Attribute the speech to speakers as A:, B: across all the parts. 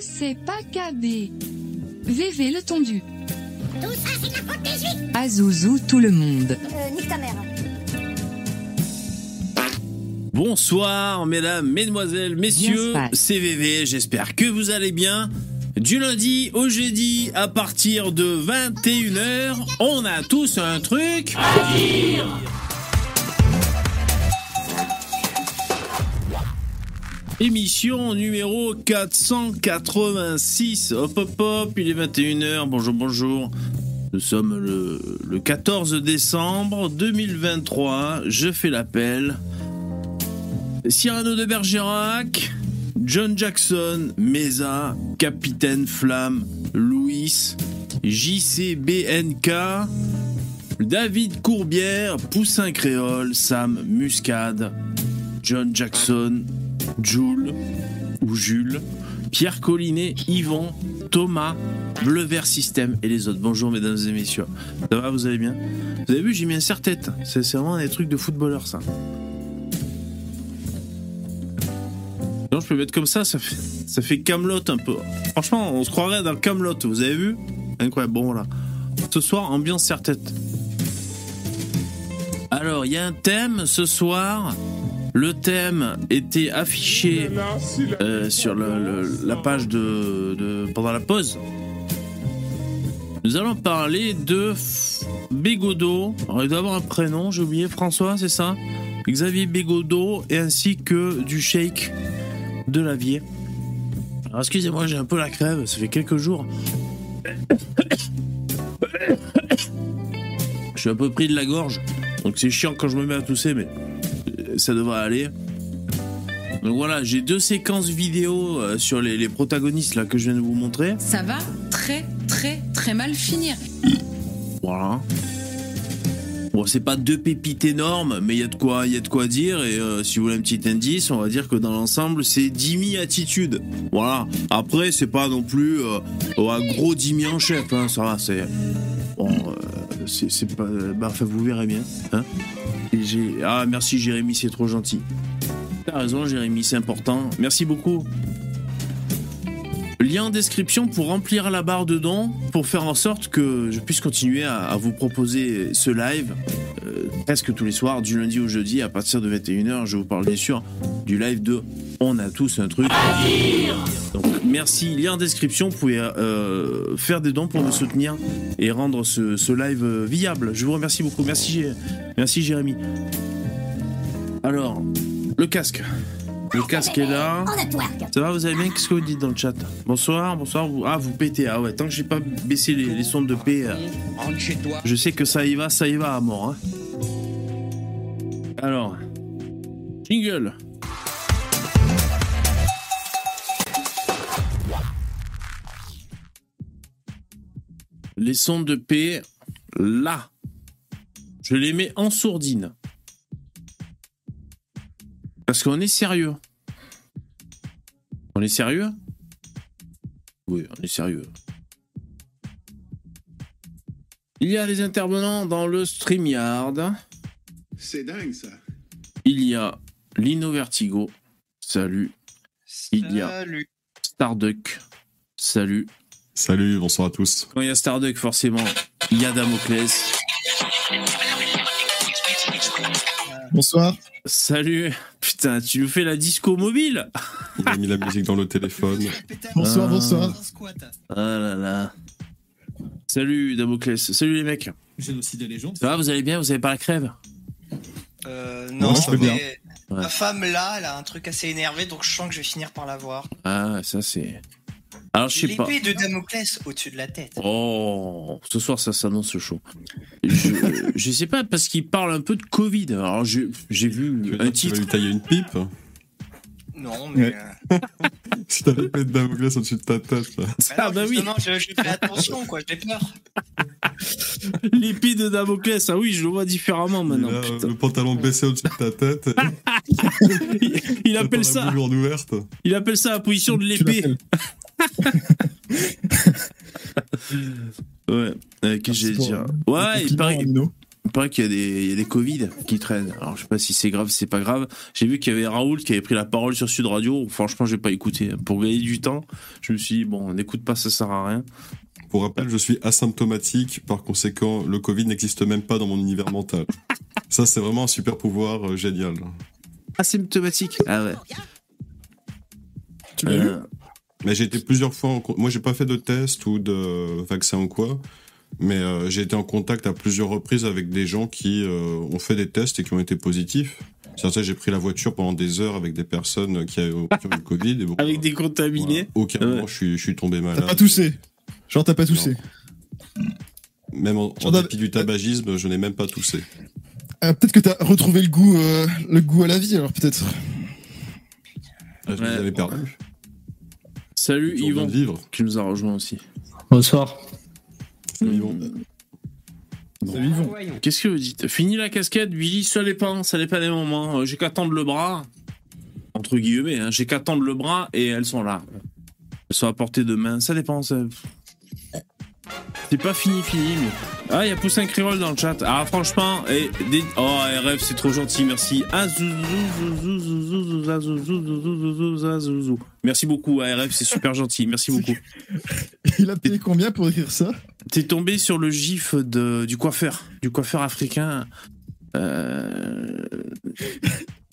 A: c'est pas KB. VV le tondu.
B: Tout ça, c'est de la faute des juifs
A: Azouzou tout le monde.
B: Euh, nique ta mère.
C: Bonsoir, mesdames, mesdemoiselles, messieurs,
A: passe.
C: CVV, j'espère que vous allez bien. Du lundi au jeudi, à partir de 21h, on a tous un truc. Émission numéro 486. Hop hop hop, il est 21h. Bonjour, bonjour. Nous sommes le, le 14 décembre 2023. Je fais l'appel. Cyrano de Bergerac, John Jackson, Mesa, Capitaine Flamme, Louis, JCBNK, David Courbière, Poussin Créole, Sam Muscade, John Jackson, Jules ou Jules, Pierre Collinet, Yvon, Thomas, Bleu Vert System et les autres. Bonjour mesdames et messieurs. Ça va, vous allez bien? Vous avez vu, j'ai mis un serre-tête. C'est vraiment des trucs de footballeur ça. Non, je peux mettre comme ça, ça fait, ça Camelot un peu. Franchement, on se croirait dans Camelot, vous avez vu? Incroyable, bon voilà. Ce soir, ambiance serre-tête. Alors, il y a un thème ce soir. Le thème était affiché euh, sur la page de, pendant la pause. Nous allons parler de Bégodeau. Alors, il doit avoir un prénom, j'ai oublié, François, c'est ça? Xavier Bégodeau et ainsi que du Sheikh de Lavier. Alors excusez-moi, j'ai un peu la crève, ça fait quelques jours. Je suis un peu pris de la gorge, donc c'est chiant quand je me mets à tousser, mais ça devrait aller. Donc voilà, j'ai deux séquences vidéo euh, sur les, les protagonistes là que je viens de vous montrer.
D: ça va très très très mal finir.
C: Voilà. Bon, c'est pas deux pépites énormes, mais il y a de quoi, y a de quoi dire. Et euh, si vous voulez un petit indice, on va dire que dans l'ensemble, c'est Dimi attitude. Voilà. Après, c'est pas non plus euh, un gros Dimi en chef. Hein, ça va, c'est bon. euh, c'est pas. Bah, enfin, vous verrez bien. Hein. Ah, merci Jérémy, c'est trop gentil. T'as raison, Jérémy, c'est important. Merci beaucoup. Lien en description pour remplir la barre de dons, pour faire en sorte que je puisse continuer à, vous proposer ce live euh, presque tous les soirs, du lundi au jeudi, à partir de 21h. Je vous parle bien sûr du live de On a tous un truc. Donc merci, lien en description, vous pouvez euh, faire des dons pour me soutenir et rendre ce, live euh, viable. Je vous remercie beaucoup. Merci, merci Jérémy. Alors, le casque. Le casque est là. Ça va, vous allez bien? Qu'est-ce que vous dites dans le chat? Bonsoir, bonsoir. Vous... Ah, vous pétez. Ah ouais, tant que j'ai pas baissé les, les sons de paix, euh, je sais que ça y va, ça y va à mort. hein. Alors, jingle. Les sons de paix, là. Je les mets en sourdine. Parce qu'on est sérieux. On est sérieux? Oui, on est sérieux. Il y a les intervenants dans le StreamYard.
E: C'est dingue ça.
C: Il y a Lino Vertigo. Salut. Il y a-
F: Salut.
C: Starduck. Salut.
G: Salut, bonsoir à tous.
C: Quand il y a Starduck, forcément, il y a Damoclès.
H: Bonsoir.
C: Salut. Putain, tu nous fais la disco mobile
G: Il a mis la musique dans le téléphone.
H: Bonsoir,
C: Ah.
H: bonsoir.
C: Ah là là. Salut Damoclès. Salut les mecs.
I: Génocide des légendes.
C: Ça va, vous allez bien? Vous avez pas la crève?
F: Euh,
H: Non,
F: non,
H: je peux bien.
C: Ouais.
F: ma femme là, elle a un truc assez énervé, donc je sens que je vais finir par l'avoir.
C: Ah, ça c'est... Alors, je sais pas.
F: L'épée de Damoclès au-dessus de la tête.
C: Oh, ce soir ça s'annonce chaud. Je, je sais pas parce qu'il parle un peu de Covid. Alors j'ai vu un
G: que tu vas
C: titre.
G: lui tailler une pipe
F: Non, mais.
H: Ouais.
F: euh,
G: Si t'as l'épée de Damoclès au-dessus de ta tête, là.
C: Ah bah oui,
F: je, je fais attention, quoi, j'ai peur.
C: l'épée de Damoclès. Ah oui, je le vois différemment maintenant.
G: Le pantalon baissé au-dessus de ta tête.
C: Il, il appelle ça,
G: ouverte.
C: il appelle ça la position de l'épée. Ouais. Euh, Qu'est-ce que j'allais dire Ouais,
H: le
C: il paraît. Il qu'il y, a des- il y a des Covid qui traînent. Alors je sais pas si c'est grave, si c'est pas grave. J'ai vu qu'il y avait Raoult qui avait pris la parole sur Sud Radio. Franchement, j'ai pas écouté. Pour gagner du temps, je me suis dit, bon, on n'écoute pas, ça sert à rien.
G: Pour rappel, je suis asymptomatique, par conséquent, le Covid n'existe même pas dans mon univers mental. Ça, c'est vraiment un super pouvoir euh, génial.
C: Asymptomatique. Ah ouais.
H: Tu l'as vu
C: Euh,
G: Mais j'ai été plusieurs fois en Moi, j'ai pas fait de test ou de vaccin ou quoi. Mais euh, j'ai été en contact à plusieurs reprises avec des gens qui euh, ont fait des tests et qui ont été positifs. Certains, j'ai pris la voiture pendant des heures avec des personnes qui, avaient, qui eu le Covid. Et bon,
C: avec
G: euh,
C: des contaminés.
G: voilà. Aucun
C: Ouais.
G: moment, je suis, je suis tombé
H: T'as
G: malade.
H: pas toussé. Genre, t'as pas toussé.
G: Même en, en dépit du tabagisme, je n'ai même pas toussé.
H: Ah, peut-être que t'as retrouvé le goût, euh, le goût à la vie, alors peut-être.
G: Ah, je
C: Ouais.
G: les avais perdus.
C: Salut Yvon,
G: vivre.
C: qui nous a rejoint aussi.
I: Bonsoir.
G: Salut, Yvon.
H: Salut Yvon.
C: Qu'est-ce que vous dites Fini la casquette, Billy, ça dépend, ça dépend des moments. Euh, J'ai qu'à tendre le bras, entre guillemets, hein, j'ai qu'à tendre le bras et elles sont là. Elles sont à portée de main, ça dépend. ça- c'est pas fini, fini, mais. Ah, il y a Poussin Crivol dans le chat. Ah, franchement, et des... oh, RF, c'est trop gentil, merci. Merci beaucoup, ARF, c'est super gentil, merci beaucoup.
H: Il a payé combien pour écrire ça
C: T'es tombé sur le gif de... du coiffeur, du coiffeur africain. Euh...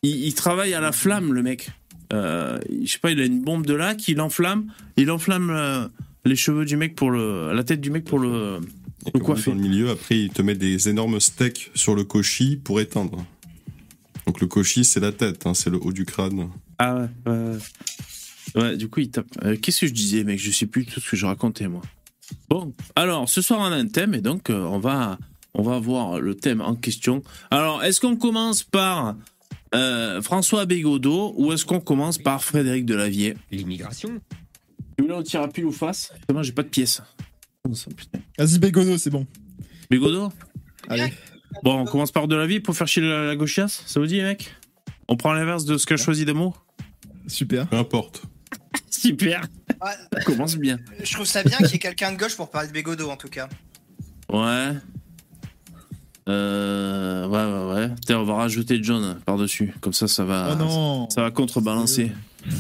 C: Il, il travaille à la flamme, le mec. Euh, je sais pas, il a une bombe de lac, il enflamme, il enflamme. Euh les cheveux du mec pour le, la tête du mec pour le.
G: Et
C: Le.
G: Dans le milieu, après, il te met des énormes steaks sur le cochis pour éteindre. Donc le cochis, c'est la tête, hein, c'est le haut du crâne.
C: Ah ouais. ouais, ouais. Ouais, du coup, il tape. Euh, Qu'est-ce que je disais, mec? Je sais plus tout ce que je racontais, moi. Bon, alors, ce soir, on a un thème, et donc, euh, on va, on va voir le thème en question. Alors, est-ce qu'on commence par euh, François Bégodeau ou est-ce qu'on commence par Frédéric Delavier?
I: L'immigration?
C: Tu voulais on tire à pile ou face Moi, j'ai pas de pièces. Putain
H: Vas-y, Bégono, c'est bon.
C: Bégodeau
H: Allez.
C: Bon, on commence par Delavier pour faire chier la, la gauchiasse Ça vous dit, mec On prend l'inverse de ce qu'a choisi Demo
H: Super.
G: Peu importe.
C: Super
F: Ouais,
C: Ça commence bien.
F: je trouve ça bien qu'il y ait quelqu'un de gauche pour parler de Bégodo en tout cas.
C: Ouais. Euh, ouais, ouais, ouais. Tiens, on va rajouter John par-dessus. Comme ça, ça va,
H: oh non.
C: ça va contrebalancer.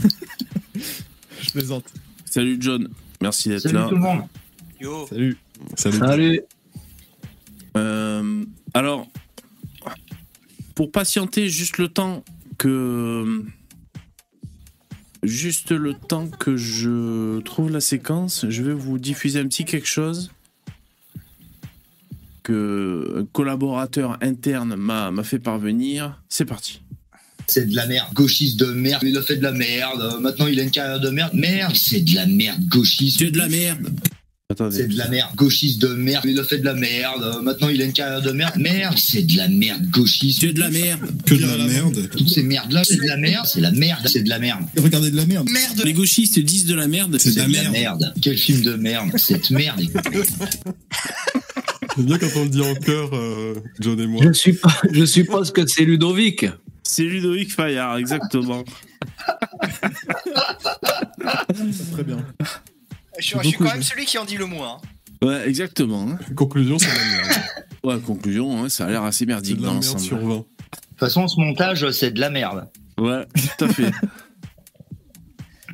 H: Je plaisante.
C: Salut John. Merci d'être
I: Salut
C: là.
I: tout le monde.
F: Yo.
H: Salut.
G: Salut.
I: Salut.
C: Euh, alors, pour patienter juste le temps que. Juste le temps que je trouve la séquence, je vais vous diffuser un petit quelque chose que un collaborateur interne m'a m'a fait parvenir. C'est parti.
J: C'est de la merde. Gauchiste de merde. Il a fait de la merde. Euh, Maintenant, il a une carrière de merde. Merde. C'est de la merde. Gauchiste.
C: de la merde.
J: C'est de la merde. Gauchiste de merde. Il a fait de la merde. Euh, Maintenant, il a une carrière de merde. Merde. C'est de la merde. Gauchiste.
C: de la merde.
E: Que de la merde.
J: Toutes ces merdes-là, c'est de la merde. C'est la merde. C'est de la merde.
E: Regardez de la merde.
F: Merde
C: Les gauchistes disent de la merde.
E: C'est de la
J: de la
E: merde.
J: merde. Quel film de merde. Cette merde.
G: C'est bien quand on le dit en chœur, euh, John et moi.
I: Je, suis pas, je suppose que c'est Ludovic.
C: C'est Ludovic Fayard, exactement.
H: Très bien.
F: Je suis, je quand même celui qui en dit le moins. hein.
C: Ouais, exactement. hein.
G: Conclusion, c'est de la merde.
C: Ouais, conclusion, hein, ça a l'air assez
G: C'est
C: merdique
G: de la
C: dans l'ensemble.
G: sur 20.
J: De toute façon, ce montage, c'est de la merde.
C: Ouais, tout à fait.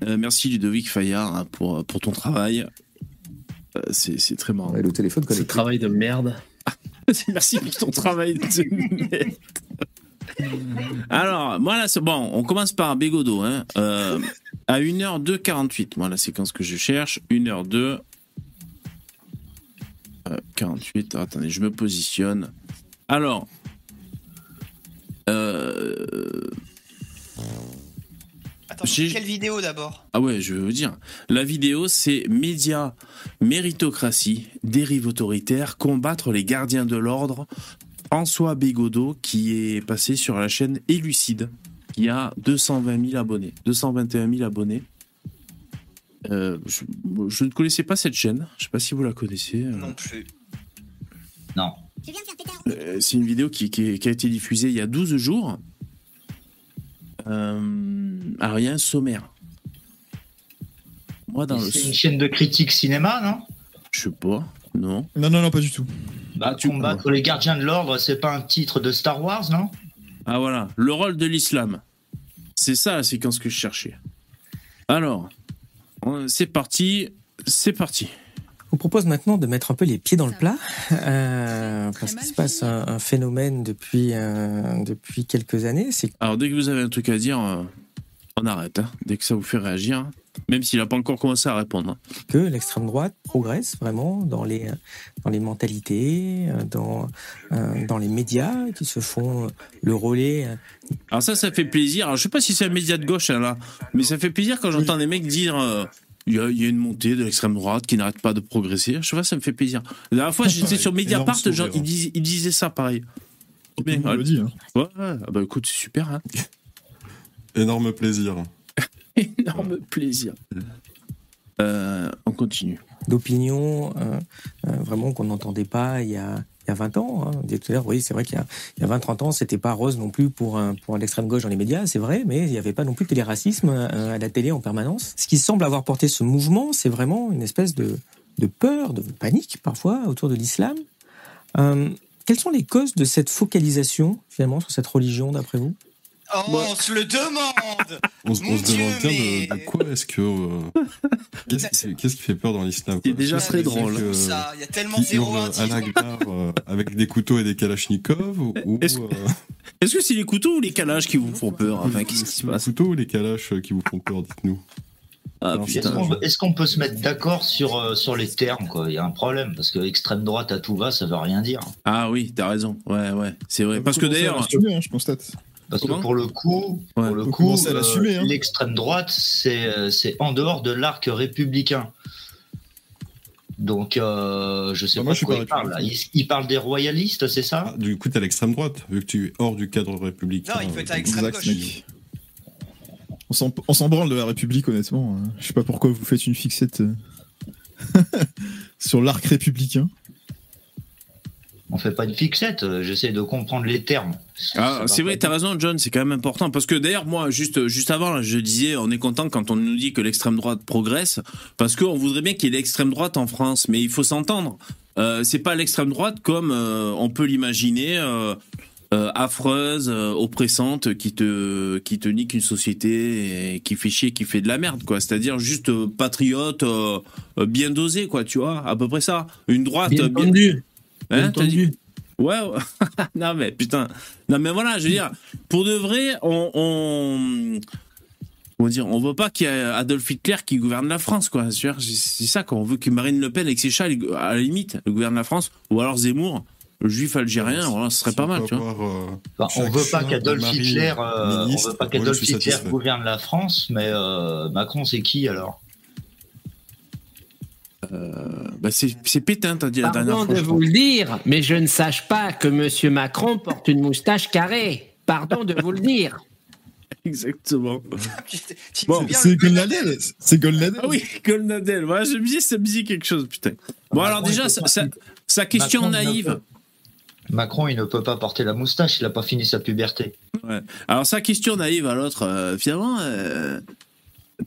C: Euh, merci Ludovic Fayard hein, pour, pour ton travail. Euh, c'est c'est très marrant.
K: le téléphone
I: Ce travail de merde.
C: Merci pour ton travail de merde. Alors, moi là, c'est bon, on commence par Bégodo. Hein. Euh, à 1h2 moi la séquence que je cherche, 1h2 euh, 48. Attendez, je me positionne. Alors, euh,
F: Attends, quelle vidéo d'abord?
C: Ah ouais, je vais vous dire. La vidéo, c'est Média, méritocratie, dérive autoritaire, combattre les gardiens de l'ordre. François Bégodeau, qui est passé sur la chaîne Élucide, qui a 220 000 abonnés, 221 000 abonnés. Euh, je, je ne connaissais pas cette chaîne. Je sais pas si vous la connaissez. Euh,
F: Non plus.
J: Non.
C: Euh, c'est une vidéo qui, qui- qui a été diffusée il y a 12 jours. Euh, alors, il y a un sommaire. Moi, dans le.
J: C'est une chaîne de critique cinéma, non?
C: Je sais pas. Non.
H: Non, non, non, pas du tout.
J: Bah,
C: tu-
J: combattre les gardiens de l'ordre, c'est pas un titre de Star Wars, non?
C: Ah voilà, le rôle de l'islam. C'est ça la séquence que je cherchais. Alors, c'est parti, c'est parti.
K: Je vous propose maintenant de mettre un peu les pieds dans le plat, euh, parce qu'il se passe un, un phénomène depuis, euh, depuis quelques années,
C: Alors dès que vous avez un truc à dire, euh, on arrête. hein. Dès que ça vous fait réagir, hein. Même s'il n'a pas encore commencé à répondre. hein.
K: que l'extrême droite progresse vraiment dans les, dans les mentalités, euh, dans, euh, dans les médias qui se font le relais. euh,
C: Alors ça, ça fait plaisir. Alors je sais pas si c'est un média de gauche hein, là, mais ça fait plaisir quand j'entends des mecs dire. euh, il y, a, il y a une montée de l'extrême droite qui n'arrête pas de progresser. Je sais pas, ça me fait plaisir. La dernière fois, j'étais
G: Ouais,
C: sur Mediapart, genre, disaient, ils disaient ça pareil.
E: Le monde le dit. hein.
C: Ouais, ouais. Ah bah écoute, c'est super. Hein.
G: Énorme plaisir.
C: Énorme plaisir. Euh, on continue.
K: d'opinion euh, euh, vraiment qu'on n'entendait pas il y a, il y a 20 ans. Hein. On tout à oui, c'est vrai qu'il y a, a 20-30 ans, c'était pas rose non plus pour, un- pour l'extrême gauche dans les médias, c'est vrai, mais il n'y avait pas non plus racismes euh, à la télé en permanence. Ce qui semble avoir porté ce mouvement, c'est vraiment une espèce de, de peur, de panique parfois autour de l'islam. Quelles sont les causes de cette focalisation finalement sur cette religion d'après vous?
F: Oh, on se le demande
G: On, se- on demande bien
F: mais-
G: de, de quoi est-ce que. euh, Qu'est-ce qui, fait peur dans l'islam
C: C'est déjà
G: Est-ce
C: très
G: que c'est
C: drôle.
G: que-
F: Ça, il y a tellement zéro
G: hurle à la
F: indice.
G: gare euh, avec des couteaux et des kalachnikovs ou,
C: Est-ce-
G: euh,
C: Est-ce que c'est les couteaux ou les calages qui vous font peur Enfin, qu'est-ce qui se
G: les
C: passe
G: couteaux ou les kalash euh, qui vous font peur Dites-nous.
C: Ah
J: Est-ce qu'on peut se mettre d'accord sur, euh, sur les termes quoi? Il y a un problème, parce que extrême droite à tout va, ça veut rien dire.
C: Ah oui, t'as raison. Ouais, ouais, c'est vrai.
E: Vous
C: Parce que d'ailleurs,
E: hein, je constate.
J: Parce
C: Comment
J: que pour le coup,
C: Ouais.
J: pour le
E: Faut
J: coup
E: à
J: euh,
E: hein.
J: l'extrême droite, c'est euh, c'est en dehors de l'arc républicain. Donc, euh, je sais
E: Bah,
J: pas
E: moi,
J: de quoi
E: pas
J: il parle. Il, il parle des royalistes, c'est ça?
G: Ah, du coup, t'as l'extrême droite, vu que tu es hors du cadre républicain.
F: Non, il peut être à l'extrême gauche.
E: mec. On s'en- On s'en branle de la République, honnêtement. hein. Je sais pas pourquoi vous faites une fixette euh, sur l'arc républicain.
J: On fait pas une fixette, euh, j'essaie de comprendre les termes.
C: Ah, c'est vrai,
J: pas
C: t'as raison, John, c'est quand même important. Parce que d'ailleurs, moi, juste, juste avant, là, je disais, on est content quand on nous dit que l'extrême droite progresse, parce qu'on voudrait bien qu'il y ait l'extrême droite en France, mais il faut s'entendre. Euh, c'est pas l'extrême droite comme euh, on peut l'imaginer, euh, euh, affreuse, euh, oppressante, qui te, qui te nique une société et qui fait chier, qui fait de la merde, quoi. C'est-à-dire juste euh, patriote, euh, euh, bien dosé, quoi, tu vois, à peu près ça. Une droite
I: Bien
C: euh, bien.
I: Entendu.
C: Hein, dit-. Ouais, ouais. non mais putain. Non mais voilà, je veux dire, pour de vrai, on, on dire, on veut pas qu'il y ait Adolf Hitler qui gouverne la France, quoi. C'est ça qu'on veut que Marine Le Pen avec ses chats, à la limite, gouverne la France, ou alors Zemmour, le juif algérien, voilà, ce serait pas
G: on
C: mal, tu vois.
J: Enfin, on veut pas qu'Adolf Hitler, euh, on veut pas qu'Adolf Hitler gouverne la France, mais euh, Macron c'est qui alors?
C: Bah, c'est Pétain, t'as dit la dernière
I: Pardon
C: fois.
I: de
C: je
I: vous le dire, mais je ne sache pas que Monsieur Macron porte une moustache carrée. Pardon de vous le dire.
C: Exactement. Bon,
F: dis
E: C'est Golnadel C'est Golnadel
C: Ah oui, Golnadel. Voilà, je me disais, ça me disait quelque chose, putain. Bon, alors déjà, sa, question
J: Macron,
C: naïve.
J: Macron, il ne peut pas porter la moustache, il a pas fini sa puberté.
C: Ouais. Alors sa question naïve à l'autre, euh, finalement, euh,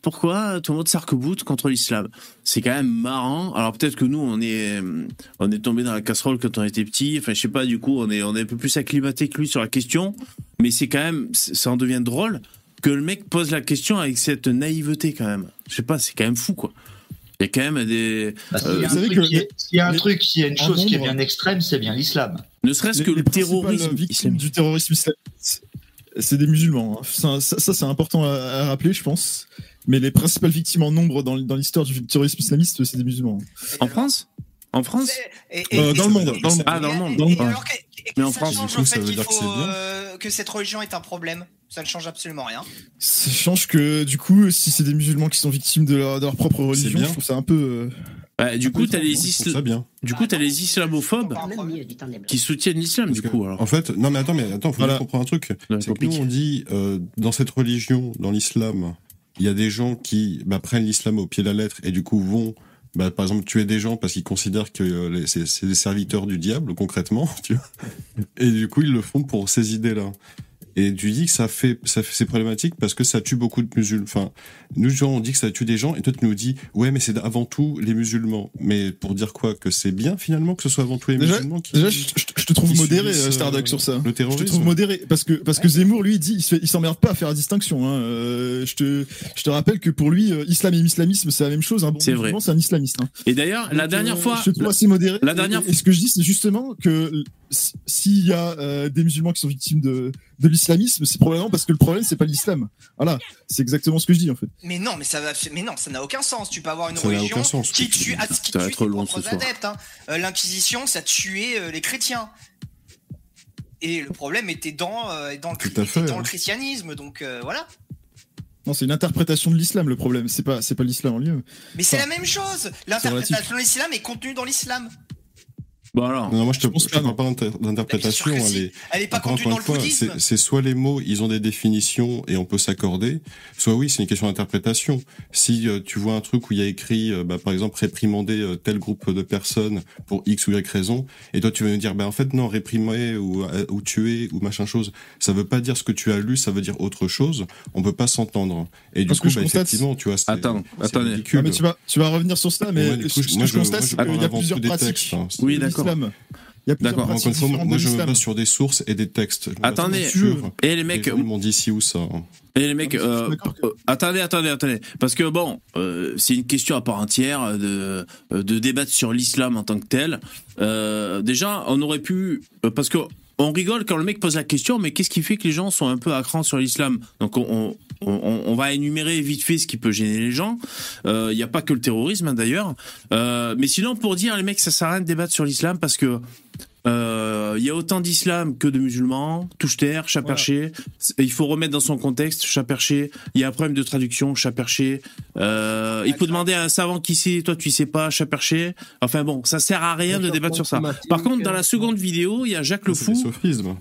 C: pourquoi tout le monde s'arc-boute contre l'islam? C'est quand même marrant. Alors peut-être que nous, on est, euh, on est tombé dans la casserole quand on était petit. Enfin, je sais pas. Du coup, on est, on est un peu plus acclimaté que lui sur la question. Mais c'est quand même, ça en devient drôle que le mec pose la question avec cette naïveté quand même. Je sais pas, c'est quand même fou quoi. Il y a quand même des,
J: Bah, s'il
C: Euh,
J: y a
E: vous
J: un
E: savez
J: truc s'il y a un
E: les-
J: truc, s'il y a une chose qui est bien extrême, c'est bien l'islam.
C: ne serait-ce que
E: Les-
C: le terrorisme
E: victimes
C: islamique.
E: du terrorisme islamiste, c'est des musulmans. hein. Ça, ça- ça, c'est important à, à rappeler, je pense. Mais les principales victimes en nombre dans, dans l'histoire du terrorisme islamiste, c'est des musulmans.
C: En France? En France?
F: Et-
E: Euh,
F: et-
E: dans le monde, dans le monde.
C: Ah, dans le monde, dans le Mais en France,
G: coup,
F: au
G: ça veut
F: qu'il
G: dire que
F: faut,
G: c'est bien.
F: euh, que cette religion est un problème. Ça ne change absolument rien.
E: Ça change que, du coup, si c'est des musulmans qui sont victimes de leur, de leur propre religion,
G: bien.
E: je trouve ça un peu. euh,
C: Ouais, Du coup, t'as les,
G: je trouve
C: isla-
G: ça bien.
C: du coup, t'as les islamophobes qui soutiennent l'islam, du coup. Alors.
G: En fait, non mais attends, mais attends, faut
E: Voilà.
G: bien comprendre un truc. C'est que nous on dit euh, dans cette religion, dans l'islam, il y a des gens qui bah, prennent l'islam au pied de la lettre et du coup vont, bah, par exemple, tuer des gens parce qu'ils considèrent que euh, c'est des serviteurs du diable concrètement, tu vois. Et du coup ils le font pour ces idées-là. Et tu dis que ça fait, ça fait, c'est problématique parce que ça tue beaucoup de musulmans. Enfin, nous, gens, on dit que ça tue des gens, et toi, tu nous dis, ouais, mais c'est avant tout les musulmans. Mais pour dire quoi Que c'est bien, finalement, que ce soit avant tout les
E: Déjà,
G: musulmans qui.
E: déjà, je, te trouve modéré, euh, Stardock, sur ça.
G: Le
E: Je te
G: terrorisme.
E: trouve modéré parce que parce que Zemmour lui il dit il s'emmerde pas à faire la distinction. Hein. Euh, je te je te rappelle que pour lui euh, islam et islamisme c'est la même chose. Bon
C: C'est vrai.
E: c'est un islamiste. hein.
C: Et d'ailleurs, la dernière
E: euh,
C: fois,
E: je te trouve assez modéré.
C: la dernière
E: et, et ce que je dis c'est justement que s'il y a euh, des musulmans qui sont victimes de de l'islamisme, c'est probablement parce que le problème c'est pas l'islam. Voilà, c'est exactement ce que je dis en fait.
F: Mais non, mais ça va, mais non, ça n'a aucun sens. Tu peux avoir une
G: Ça
F: religion
G: aucun sens, ce
F: qui tue, ah, qui tue propres adeptes. hein. Euh, L'inquisition, ça tuait euh, les chrétiens. Et le problème était dans, euh, dans, le,
G: Tout à
F: était
G: fait,
F: dans
G: hein.
F: le christianisme, donc euh, voilà.
E: Non, c'est une interprétation de l'islam le problème. C'est pas c'est pas l'islam en lui.
F: Mais c'est la même chose. L'interprétation de l'islam est contenue dans l'islam.
C: Bon alors,
G: Non, moi je te,
E: Je pense
G: je te
E: pas,
G: parle pas d'inter- d'interprétation. Elle
F: si.
G: est-
F: Elle est pas
G: Encore,
F: contenue dans le
G: fois,
F: bouddhisme.
G: c'est- c'est soit les mots, ils ont des définitions et on peut s'accorder, soit oui, c'est une question d'interprétation. Si euh, tu vois un truc où il y a écrit, euh, bah, par exemple, réprimander euh, tel groupe de personnes pour X ou Y raison, et toi tu vas nous dire, bah, en fait non, réprimer ou, euh, ou tuer ou machin chose, ça veut pas dire ce que tu as lu, ça veut dire autre chose. On peut pas s'entendre. Et du
E: Parce
G: coup,
E: que je
G: bah,
E: constate-
G: effectivement, tu vois, c'est
C: Attends,
G: c'est
C: attendez.
E: Ah, mais tu vas tu vas revenir sur ça, mais
G: Moi, du coup,
E: ce
G: moi,
E: que je
G: je-
E: constate
G: je
E: qu'il y a plusieurs pratiques.
G: textes, hein.
C: Oui, d'accord.
E: L'islam. Il y a plusieurs
C: D'accord.
G: Une fois, moi, je me base sur des sources et des textes.
C: Attendez.
G: pas sur
C: et les mecs,
G: ils m'ont dit ci ou ça.
C: Et les mecs,
E: Ah,
C: euh, euh, attendez, attendez, attendez, parce que bon, euh, c'est une question à part entière de euh, de débattre sur l'islam en tant que tel. Euh, déjà, on aurait pu, euh, parce que on rigole quand le mec pose la question, mais qu'est-ce qui fait que les gens sont un peu à cran sur l'islam? Donc on, on, on, on va énumérer vite fait ce qui peut gêner les gens. Euh, Il n'y a pas que le terrorisme hein, d'ailleurs, Euh, mais sinon pour dire les mecs, ça sert à rien de débattre sur l'islam parce que euh, il y a autant d'islam que de musulmans, touche-terre, chat perché. Il faut remettre dans son contexte, chat perché. Il y a un problème de traduction, chat perché. Euh, il faut demander à un savant qui sait, toi tu sais pas, chat perché. Enfin bon, ça sert à rien de débattre sur ça. Par contre, dans la seconde vidéo, il y a Jacques le
G: C'est des
C: Fou.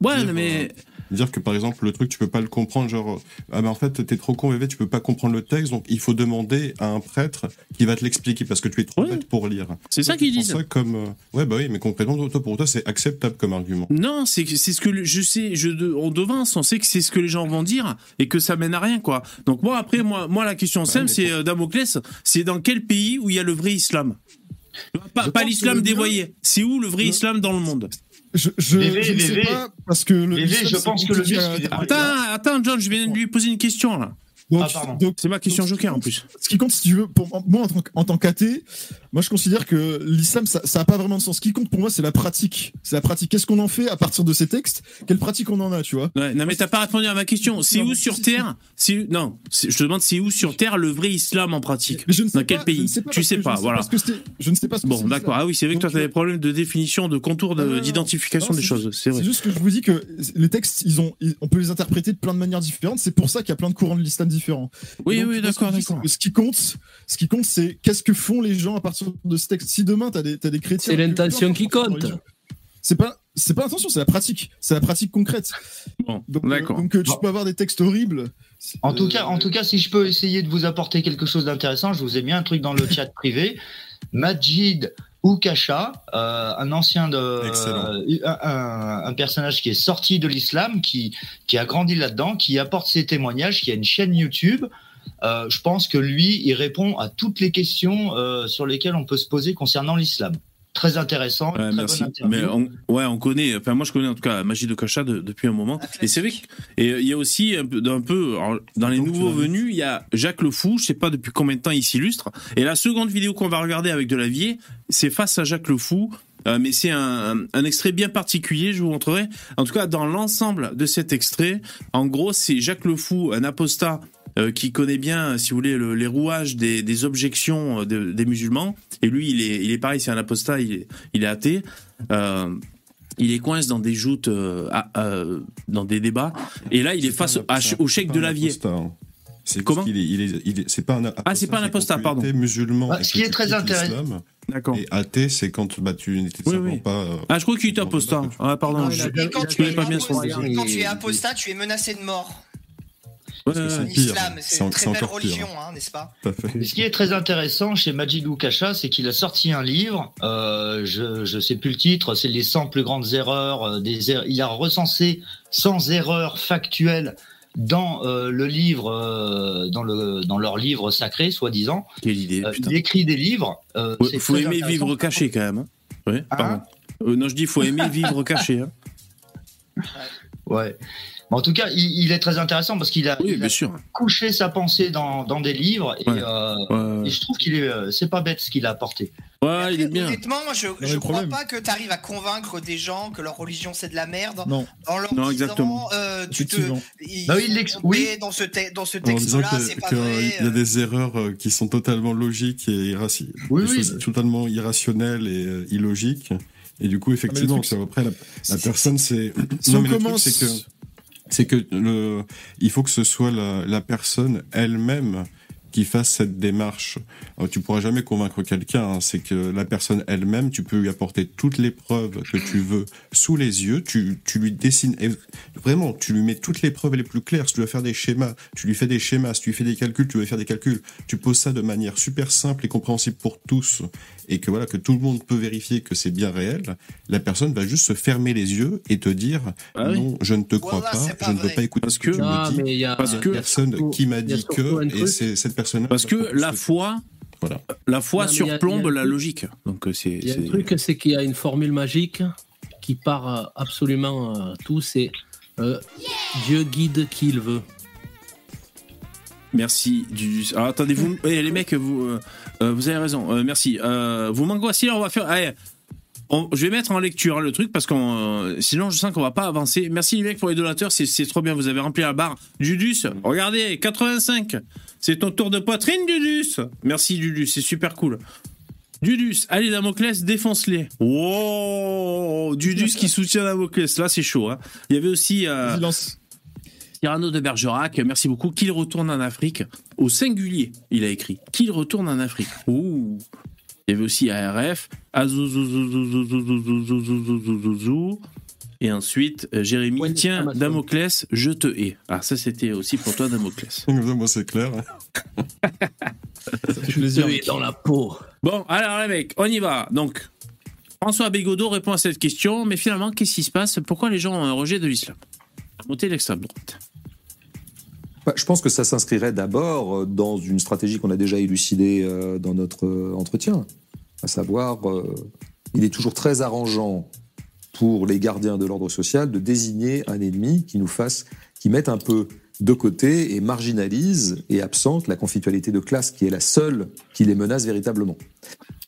C: Ouais, mais
G: Dire que par exemple le truc tu peux pas le comprendre genre euh, ah ben en fait t'es trop con bébé tu peux pas comprendre le texte donc il faut demander à un prêtre qui va te l'expliquer parce que tu es trop
C: Ouais.
G: bête pour lire.
C: c'est ça qu'ils disent.
G: Ça comme euh, ouais bah oui mais concrètement toi pour toi c'est acceptable comme argument.
C: Non, c'est c'est ce que le- je sais, je on devance, on sait que c'est ce que les gens vont dire et que ça mène à rien quoi. Donc moi après moi moi la question simple c'est euh, Damoclès, c'est dans quel pays où il y a le vrai islam? Pas, l'islam dévoyé. C'est où le vrai islam dans le monde?
E: Je, je,
J: VV,
E: je ne sais pas parce que le.
J: VV,
E: l'islam,
J: je pense que le
E: interpréter.
C: Attends, attends John, je viens de lui poser une question là.
E: Donc,
J: Ah,
E: donc,
C: C'est ma question
E: donc,
C: joker en plus.
E: Ce qui compte, si tu veux, pour moi en tant, qu'athée, moi je considère que l'islam ça, ça a pas vraiment de sens. Ce qui compte pour moi, c'est la pratique. C'est la pratique. Qu'est-ce qu'on en fait à partir de ces textes? Quelle pratique on en a, tu vois?
C: Ouais, non mais t'as pas répondu à ma question. C'est où sur terre c'est Non, je te demande c'est où sur terre le vrai islam en pratique?
E: Mais je ne sais
C: Dans quel
E: pas,
C: pays?
E: je ne sais pas
C: Tu sais pas, voilà.
E: Je ne sais pas ce que
C: Bon, d'accord. Ah oui, c'est vrai que toi t'as des
E: euh,
C: problèmes de définition, de contour, d'identification des choses. C'est vrai.
E: C'est juste que je vous dis que les textes, ils ont, ils- on peut les interpréter de plein de manières différentes. C'est pour ça qu'il y a plein de courants de l'islam différents.
C: Oui,
E: Donc,
C: oui, d'accord,
E: Ce qui compte, ce qui compte, c'est qu'est-ce que font les gens à partir de ce texte. Si demain t'as des, t'as des chrétiens,
I: C'est l'intention qui compte.
E: C'est pas, c'est pas l'intention, c'est la pratique. C'est la pratique concrète.
C: Bon,
E: Donc, euh,
C: d'accord.
E: donc euh, tu
J: Bon.
E: peux avoir des textes horribles.
J: En tout
E: Euh,
J: cas, en tout cas, si je peux essayer de vous apporter quelque chose d'intéressant, je vous ai mis un truc dans le chat privé. Majid Oukasha, euh, un ancien de, euh, un, un- un personnage qui est sorti de l'islam, qui, qui a grandi là-dedans, qui apporte ses témoignages, qui a une chaîne YouTube. Euh, je pense que lui, il répond à toutes les questions euh, sur lesquelles on peut se poser concernant l'islam. Très intéressant,
C: Ouais,
J: très
C: merci.
J: bonne interview.
C: Mais on, ouais, on connaît. Enfin, moi, je connais en tout cas Magie de Kacha de- depuis un moment.
F: Atlantique.
C: Et c'est vrai. que- Et euh, il y a aussi un peu, d'un peu alors, dans les
G: Donc, tu
C: nouveaux venus, il y a Jacques le Fou. Je sais pas depuis combien de temps il s'illustre. Et la seconde vidéo qu'on va regarder avec Delavier, c'est face à Jacques le Fou. Euh, mais c'est un, un extrait bien particulier, je vous montrerai. En tout cas, dans l'ensemble de cet extrait, en gros, c'est Jacques le Fou, un apostat euh, qui connaît bien, si vous voulez, le- les rouages des, des objections euh, de- des musulmans. Et lui, il est, il est pareil, c'est un apostat, il est, il est athée. Euh, il est coincé dans des joutes, euh, à- euh, dans des débats. Et là, il est face à-
G: apostat,
C: au
G: c'est
C: chèque de
G: un
C: Lavier.
G: apostat, hein. C'est
C: Comment
G: il est, il est, il est- pas un apostat.
C: Ah, c'est pas un apostat,
G: quand tu
C: pardon.
G: musulman.
J: Ah, ce qui est très intéressant.
C: D'accord.
G: Et athée, c'est quand bah, tu n'étais
C: Oui,
G: simplement
C: oui.
G: pas. euh,
C: Ah, je crois qu'il était apostat. Ah, pardon.
I: Ah,
C: je-
F: tu
C: connais pas bien son
F: apostat, quand tu es apostat, tu es menacé de mort. L'islam, c'est une très belle religion, hein, n'est-ce pas?
J: Ce qui est très intéressant chez Majid Oukasha, c'est qu'il a sorti un livre, euh, je je sais plus le titre, c'est les 100 plus grandes erreurs. euh, des er- Il a recensé 100 erreurs factuelles dans euh, le livre, euh, dans le dans leur livre sacré, soi-disant.
C: Quelle idée,
J: Euh, il écrit des livres. euh, c'est
C: faut aimer vivre caché quand même. hein? Pardon. Euh, non, je dis faut aimer vivre caché. hein.
J: Ouais. Mais en tout cas, il, il est très intéressant parce qu'il a,
C: Oui,
J: il a
C: bien sûr.
J: couché sa pensée dans, dans des livres et,
C: Ouais.
J: euh,
C: Ouais.
J: et je trouve qu'il est, euh, c'est pas bête ce qu'il a apporté.
C: Ouais, il est bien.
F: Honnêtement, moi, je, je crois
E: problème-
F: pas que tu arrives à convaincre des gens que leur religion c'est de la merde
E: Non.
F: en leur
C: Non,
F: disant
C: exactement.
F: euh, tu te ils
J: Non, il oui.
F: dans ce te- dans ce
G: En disant
F: texte là, c'est
G: que-
F: pas
G: que,
F: vrai.
G: il y a des erreurs qui sont totalement logiques et irrationnelles.
J: Oui, oui.
G: totalement irrationnelles et illogiques. Et du coup, effectivement,
E: truc,
G: que après, la, la personne, c'est.
E: Si
G: Non,
E: on
G: mais le truc,
E: commence.
G: c'est que c'est que le, il faut que ce soit la, personne elle-même qui fasse cette démarche. Alors, tu pourras jamais convaincre quelqu'un. hein. C'est que la personne elle-même, tu peux lui apporter toutes les preuves que tu veux sous les yeux. Tu, tu lui dessines vraiment, tu lui mets toutes les preuves les plus claires. Si tu dois faire des schémas, tu lui fais des schémas. Si tu lui fais des calculs, tu vas faire des calculs. Tu poses ça de manière super simple et compréhensible pour tous et que voilà que tout le monde peut vérifier que c'est bien réel. La personne va juste se fermer les yeux et te dire
C: Ah oui.
G: non, je ne te crois
F: Voilà,
G: pas, je ne veux pas écouter
C: Parce
G: ce que
C: que-
G: tu
I: Non,
G: me dis.
I: mais il y a,
C: Parce que-
G: personne
I: surtout-
G: qui m'a dit que et c'est cette personne
C: Parce que la foi,
G: Voilà.
C: la foi
I: Non, mais il y a-
C: surplombe
I: a
C: la logique. Donc euh, c'est. C'est-
I: truc, c'est qu'il y a une formule magique qui part euh, absolument euh, tout, c'est euh, Dieu guide qui il veut.
C: Merci du. Alors attendez, vous, eh, les mecs, vous, euh, euh, vous avez raison. Euh, merci. Vous m'angoissez, on va faire. On- je vais mettre en lecture hein, le truc parce que sinon je sens qu'on va pas avancer. Merci les mecs pour les donateurs, c'est trop bien. Vous avez rempli la barre. Dudus, regardez, 85. C'est ton tour de poitrine, Dudus. Merci Dudus, c'est super cool. Dudus, allez Damoclès, défonce-les. Wow, Dudus qui soutient Damoclès, là c'est chaud. hein. Il y avait aussi. Cyrano de Bergerac, merci beaucoup. Qu'il retourne en Afrique, au singulier, il a écrit. Qu'il retourne en Afrique. Ouh. Il y avait aussi ARF, Azouzouzouzouzouzouzouzouzouzouzouzou. Et ensuite, euh, Jérémy,
I: Ouais,
C: tiens,
I: Amazon.
C: Damoclès, je te hais. Ah, ça c'était aussi pour toi, Damoclès.
G: Comme ça, moi, c'est clair.
E: Ça fait plaisir.
I: Dieu est dans la peau.
C: Bon, alors les mecs, on y va. Donc, François Bégodeau répond à cette question, mais finalement, qu'est-ce qui se passe Pourquoi les gens ont un rejet de l'islam Montée l'extrême droite.
L: Bah, je pense que ça s'inscrirait d'abord euh, dans une stratégie qu'on a déjà élucidée euh, dans notre euh, entretien, à savoir, il est toujours très arrangeant pour les gardiens de l'ordre social de désigner un ennemi qui nous fasse, qui mette un peu de côté et marginalise et absente la conflictualité de classe qui est la seule qui les menace véritablement.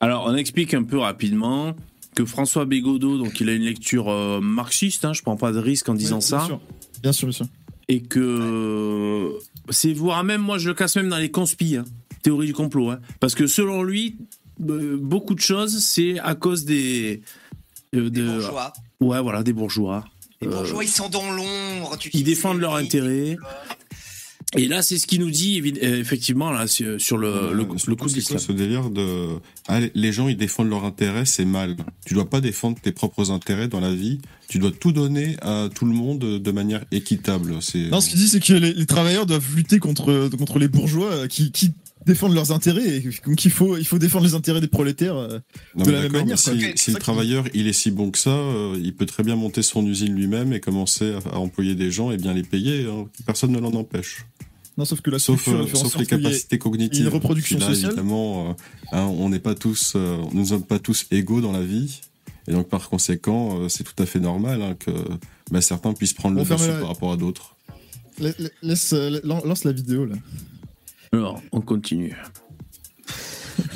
C: Alors, on explique un peu rapidement que François Bégodeau, donc il a une lecture euh, marxiste, hein, je prends pas de risque en disant ça,
E: Bien sûr, bien sûr. bien sûr.
C: Et que c'est voire même, moi je le casse même dans les conspis, hein, théorie du complot, hein, parce que selon lui, euh, beaucoup de choses, c'est à cause des... euh,
F: Des
C: de-
F: bourgeois.
C: Ouais, voilà, des bourgeois.
F: Les
C: Euh,
F: bourgeois, ils sont dans l'ombre. tu
C: ils défendent
F: c'est
C: leur
F: lui.
C: intérêt. Et là, c'est ce qu'il nous dit, euh, effectivement, là, sur le, le, coup de l'islam.
G: ce délire de ah, les- gens ils défendent leur intérêt c'est mal. Tu dois pas défendre tes propres intérêts dans la vie. Tu dois tout donner à tout le monde de manière équitable. C'est
E: Non, ce qu'il dit, c'est que les, les travailleurs doivent lutter contre, contre les bourgeois euh, qui, qui défendent leurs intérêts. Et donc, il faut, il faut défendre les intérêts des prolétaires. euh,
G: Non,
E: de la même manière,
G: si, le travailleur il est si bon que ça euh, il peut très bien monter son usine lui-même et commencer à, à employer des gens et bien les payer hein. personne ne l'en empêche
E: Non, sauf que la
G: sauf, euh, sauf les capacités cognitives.
E: une reproduction
G: là,
E: sociale.
G: Évidemment, euh, hein, on n'est pas tous, euh, nous ne sommes pas tous égaux dans la vie, et donc par conséquent, euh, c'est tout à fait normal hein, que bah, certains puissent prendre
E: On
G: le dessus
E: la-
G: par rapport à d'autres.
E: Laisse, lance la vidéo là.
C: Alors, on continue.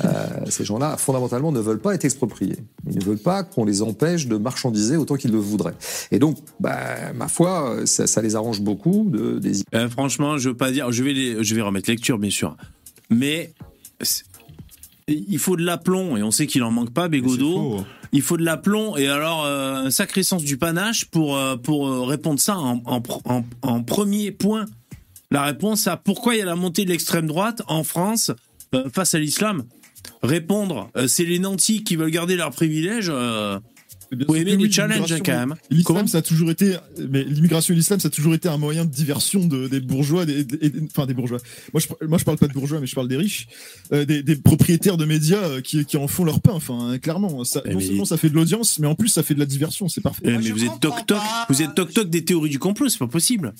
L: Euh, ces gens-là, fondamentalement, ne veulent pas être expropriés. Ils ne veulent pas qu'on les empêche de marchandiser autant qu'ils le voudraient. Et donc, bah, ma foi, ça, ça les arrange beaucoup de des
C: Euh, franchement, je veux pas dire, je vais, les, je vais remettre lecture, bien sûr. Mais il faut de l'aplomb, et on sait qu'il en manque pas,
G: faux, hein.
C: Il faut de l'aplomb, et alors euh, un sacré sens du panache pour, euh, pour répondre ça en, en, pr- en- en premier point. La réponse à pourquoi il y a la montée de l'extrême droite en France euh, face à l'islam. Répondre, euh, c'est les nantis qui veulent garder leurs privilèges. euh,
E: que
C: des
E: oui,
C: challenges, quand même.
E: L'islam, ça a toujours été, mais l'immigration et l'islam, ça a toujours été un moyen de diversion de, des bourgeois, des, des- des- enfin des bourgeois. Moi, je, moi, je parle pas de bourgeois, mais je parle des riches, euh, des, propriétaires de médias qui, qui en font leur pain. Enfin, hein, clairement, ça,
C: Eh,
E: non
C: mais-
E: seulement ça fait de l'audience, mais en plus ça fait de la diversion. C'est parfait.
C: Eh, mais vous êtes toc toc, vous êtes toc toc des théories du complot, c'est pas possible.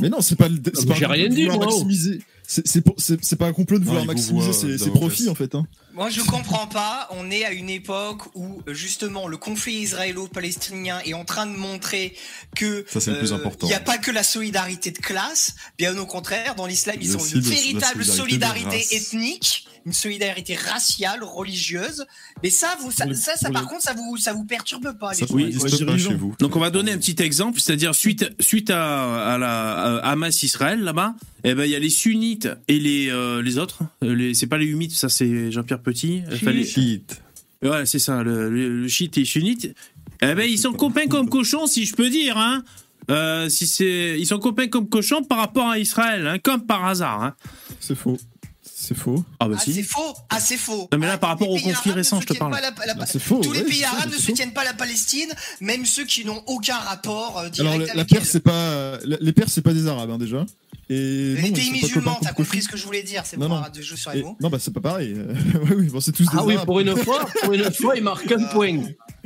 E: Mais non, c'est pas, le- pas
C: j'ai rien dit, moi,
E: maximiser. C'est pas un complot de
C: Non,
E: vouloir
C: vous
E: maximiser
C: voit,
E: ses, ses
C: Damoclès.
E: profits en fait. Hein.
F: Moi, je comprends pas. On est à une époque où justement le conflit israélo-palestinien est en train de montrer que
G: Ça, important.
F: Il n'y a pas que la solidarité de classe. Bien au contraire, dans l'islam, ils ont une véritable
G: solidarité
F: ethnique, une solidarité raciale, religieuse. Mais ça, vous, ça,
C: les-
F: ça, ça, par
C: les-
F: contre, ça vous, ça vous perturbe pas. les
C: Oui,
F: gens.
C: Donc on va donner un petit exemple, c'est-à-dire suite suite à, à la à Hamas Israël là-bas, eh ben il y a les sunnites et les euh, les autres, Euh, les c'est pas les humites, ça c'est Jean-Pierre Petit, Enfin, les-
G: Chiites.
C: Ouais, c'est ça, le, le, le chiite et les sunnites. Eh ben ils sont copains comme cochons si je peux dire hein. Euh, si c'est ils sont copains comme cochons par rapport à Israël hein, comme par hasard hein.
E: C'est faux. C'est faux.
C: Ah bah
F: Ah,
C: si.
F: c'est faux. Ah, c'est faux.
C: Non mais là par rapport au conflit récent, je te parle.
F: pas la- la-
E: c'est faux,
F: Tous les pays arabes ne soutiennent pas la Palestine, même ceux qui n'ont aucun rapport euh,
E: Alors la,
F: avec
E: la
F: elle.
E: Perse, c'est pas les Perses, c'est pas des Arabes hein, déjà. Et
F: Les
E: non,
F: pays
E: pas
F: musulmans, t'as compris ce que je voulais dire, c'est
E: Non,
F: pour
E: non.
F: arrêter de jouer sur les mots.
E: non, bah c'est pas pareil. Euh, ouais, oui, bon, c'est tous des
I: Ah oui,
E: Arabes.
I: pour une fois, pour une fois, il marque un point.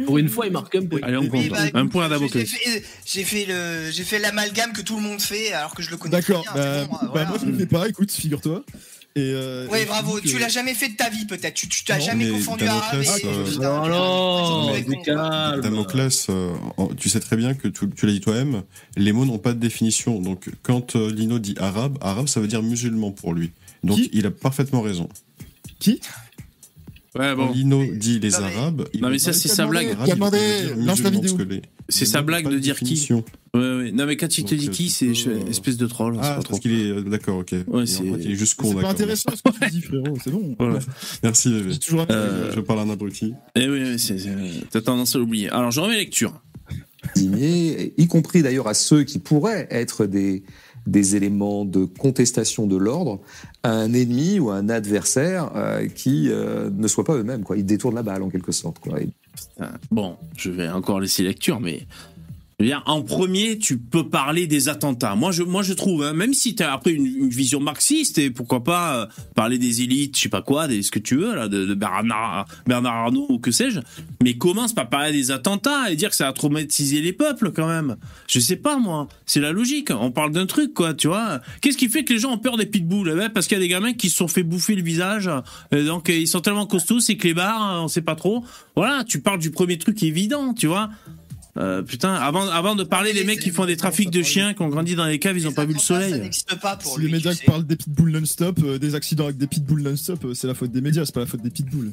I: Pour une fois, il marque un point.
C: Allez, on
F: Oui,
C: compte.
F: bah,
C: un point à
F: J'ai fait, j'ai fait le, j'ai fait l'amalgame que tout le monde fait alors que je le connais.
E: D'accord.
F: bien,
E: Bah,
F: c'est bon,
E: bah,
F: voilà.
E: moi je le fais pas. Écoute, figure-toi. Et euh,
F: Ouais,
E: et je
F: bravo.
E: que-
F: Tu l'as jamais fait de ta vie, peut-être. Tu, t'as
E: Non,
F: jamais
G: mais
F: confondu arabe et.
G: euh,
I: Non, non.
G: Damoclès, euh, tu sais très bien que tu, tu l'as dit toi-même, les mots n'ont pas de définition. Donc quand euh, Lino dit arabe, arabe ça veut dire musulman pour lui. Donc il a parfaitement raison.
E: Qui?
C: Ouais, bon.
G: Lino dit les arabes, il
C: Non, mais ça, c'est sa blague.
E: Qui demandé Lance la vidéo.
C: C'est sa blague de dire qui.
G: définition.
C: Ouais, ouais. Non mais quand il te dit
G: euh,
C: qui,
G: c'est euh,
C: espèce de troll,
G: Ah,
C: pas
G: parce
C: trop.
G: qu'il est euh, d'accord, ok.
C: Ouais,
G: en
C: c'est-
G: fait, il est juste con,
E: C'est pas intéressant ce que tu dis, frérot. C'est bon.
C: Voilà.
G: Merci, bébé.
E: Toujours.
C: Euh,
G: Je parle à un abruti.
C: Eh oui, oui, c'est- c'est- t'as tendance à l'oublier. Alors je remets lecture.
L: y compris d'ailleurs à ceux qui pourraient être des, des éléments de contestation de l'ordre, à un ennemi ou à un adversaire euh, qui euh, ne soit pas eux-mêmes. Quoi. Ils détournent la balle en quelque sorte. Quoi.
C: Bon, je vais encore laisser lecture, mais en premier, tu peux parler des attentats. Moi, je, moi, je trouve, hein, même si tu as après une, une vision marxiste, et pourquoi pas euh, parler des élites, je sais pas quoi, des ce que tu veux, là, de, de Bernard, Bernard Arnault ou que sais-je, mais commence par parler des attentats et dire que ça a traumatisé les peuples quand même. Je sais pas, moi. C'est la logique. On parle d'un truc, quoi, tu vois. Qu'est-ce qui fait que les gens ont peur des pitbulls Eh ben, Parce qu'il y a des gamins qui se sont fait bouffer le visage, et donc euh, ils sont tellement costauds, c'est clébards, on sait pas trop. Voilà, tu parles du premier truc évident, tu vois. Euh, putain, avant, avant de parler des mecs qui font des trafics de chiens, qui ont grandi dans les caves, ils ont pas vu le
F: Ça
C: soleil.
F: n'existe pas pour
E: Si
F: lui.
E: les médias
F: tu
E: qui
F: sais.
E: parlent des pitbulls non-stop, euh, des accidents avec des pitbulls non-stop, euh, c'est la faute des médias, c'est pas la faute des pitbulls.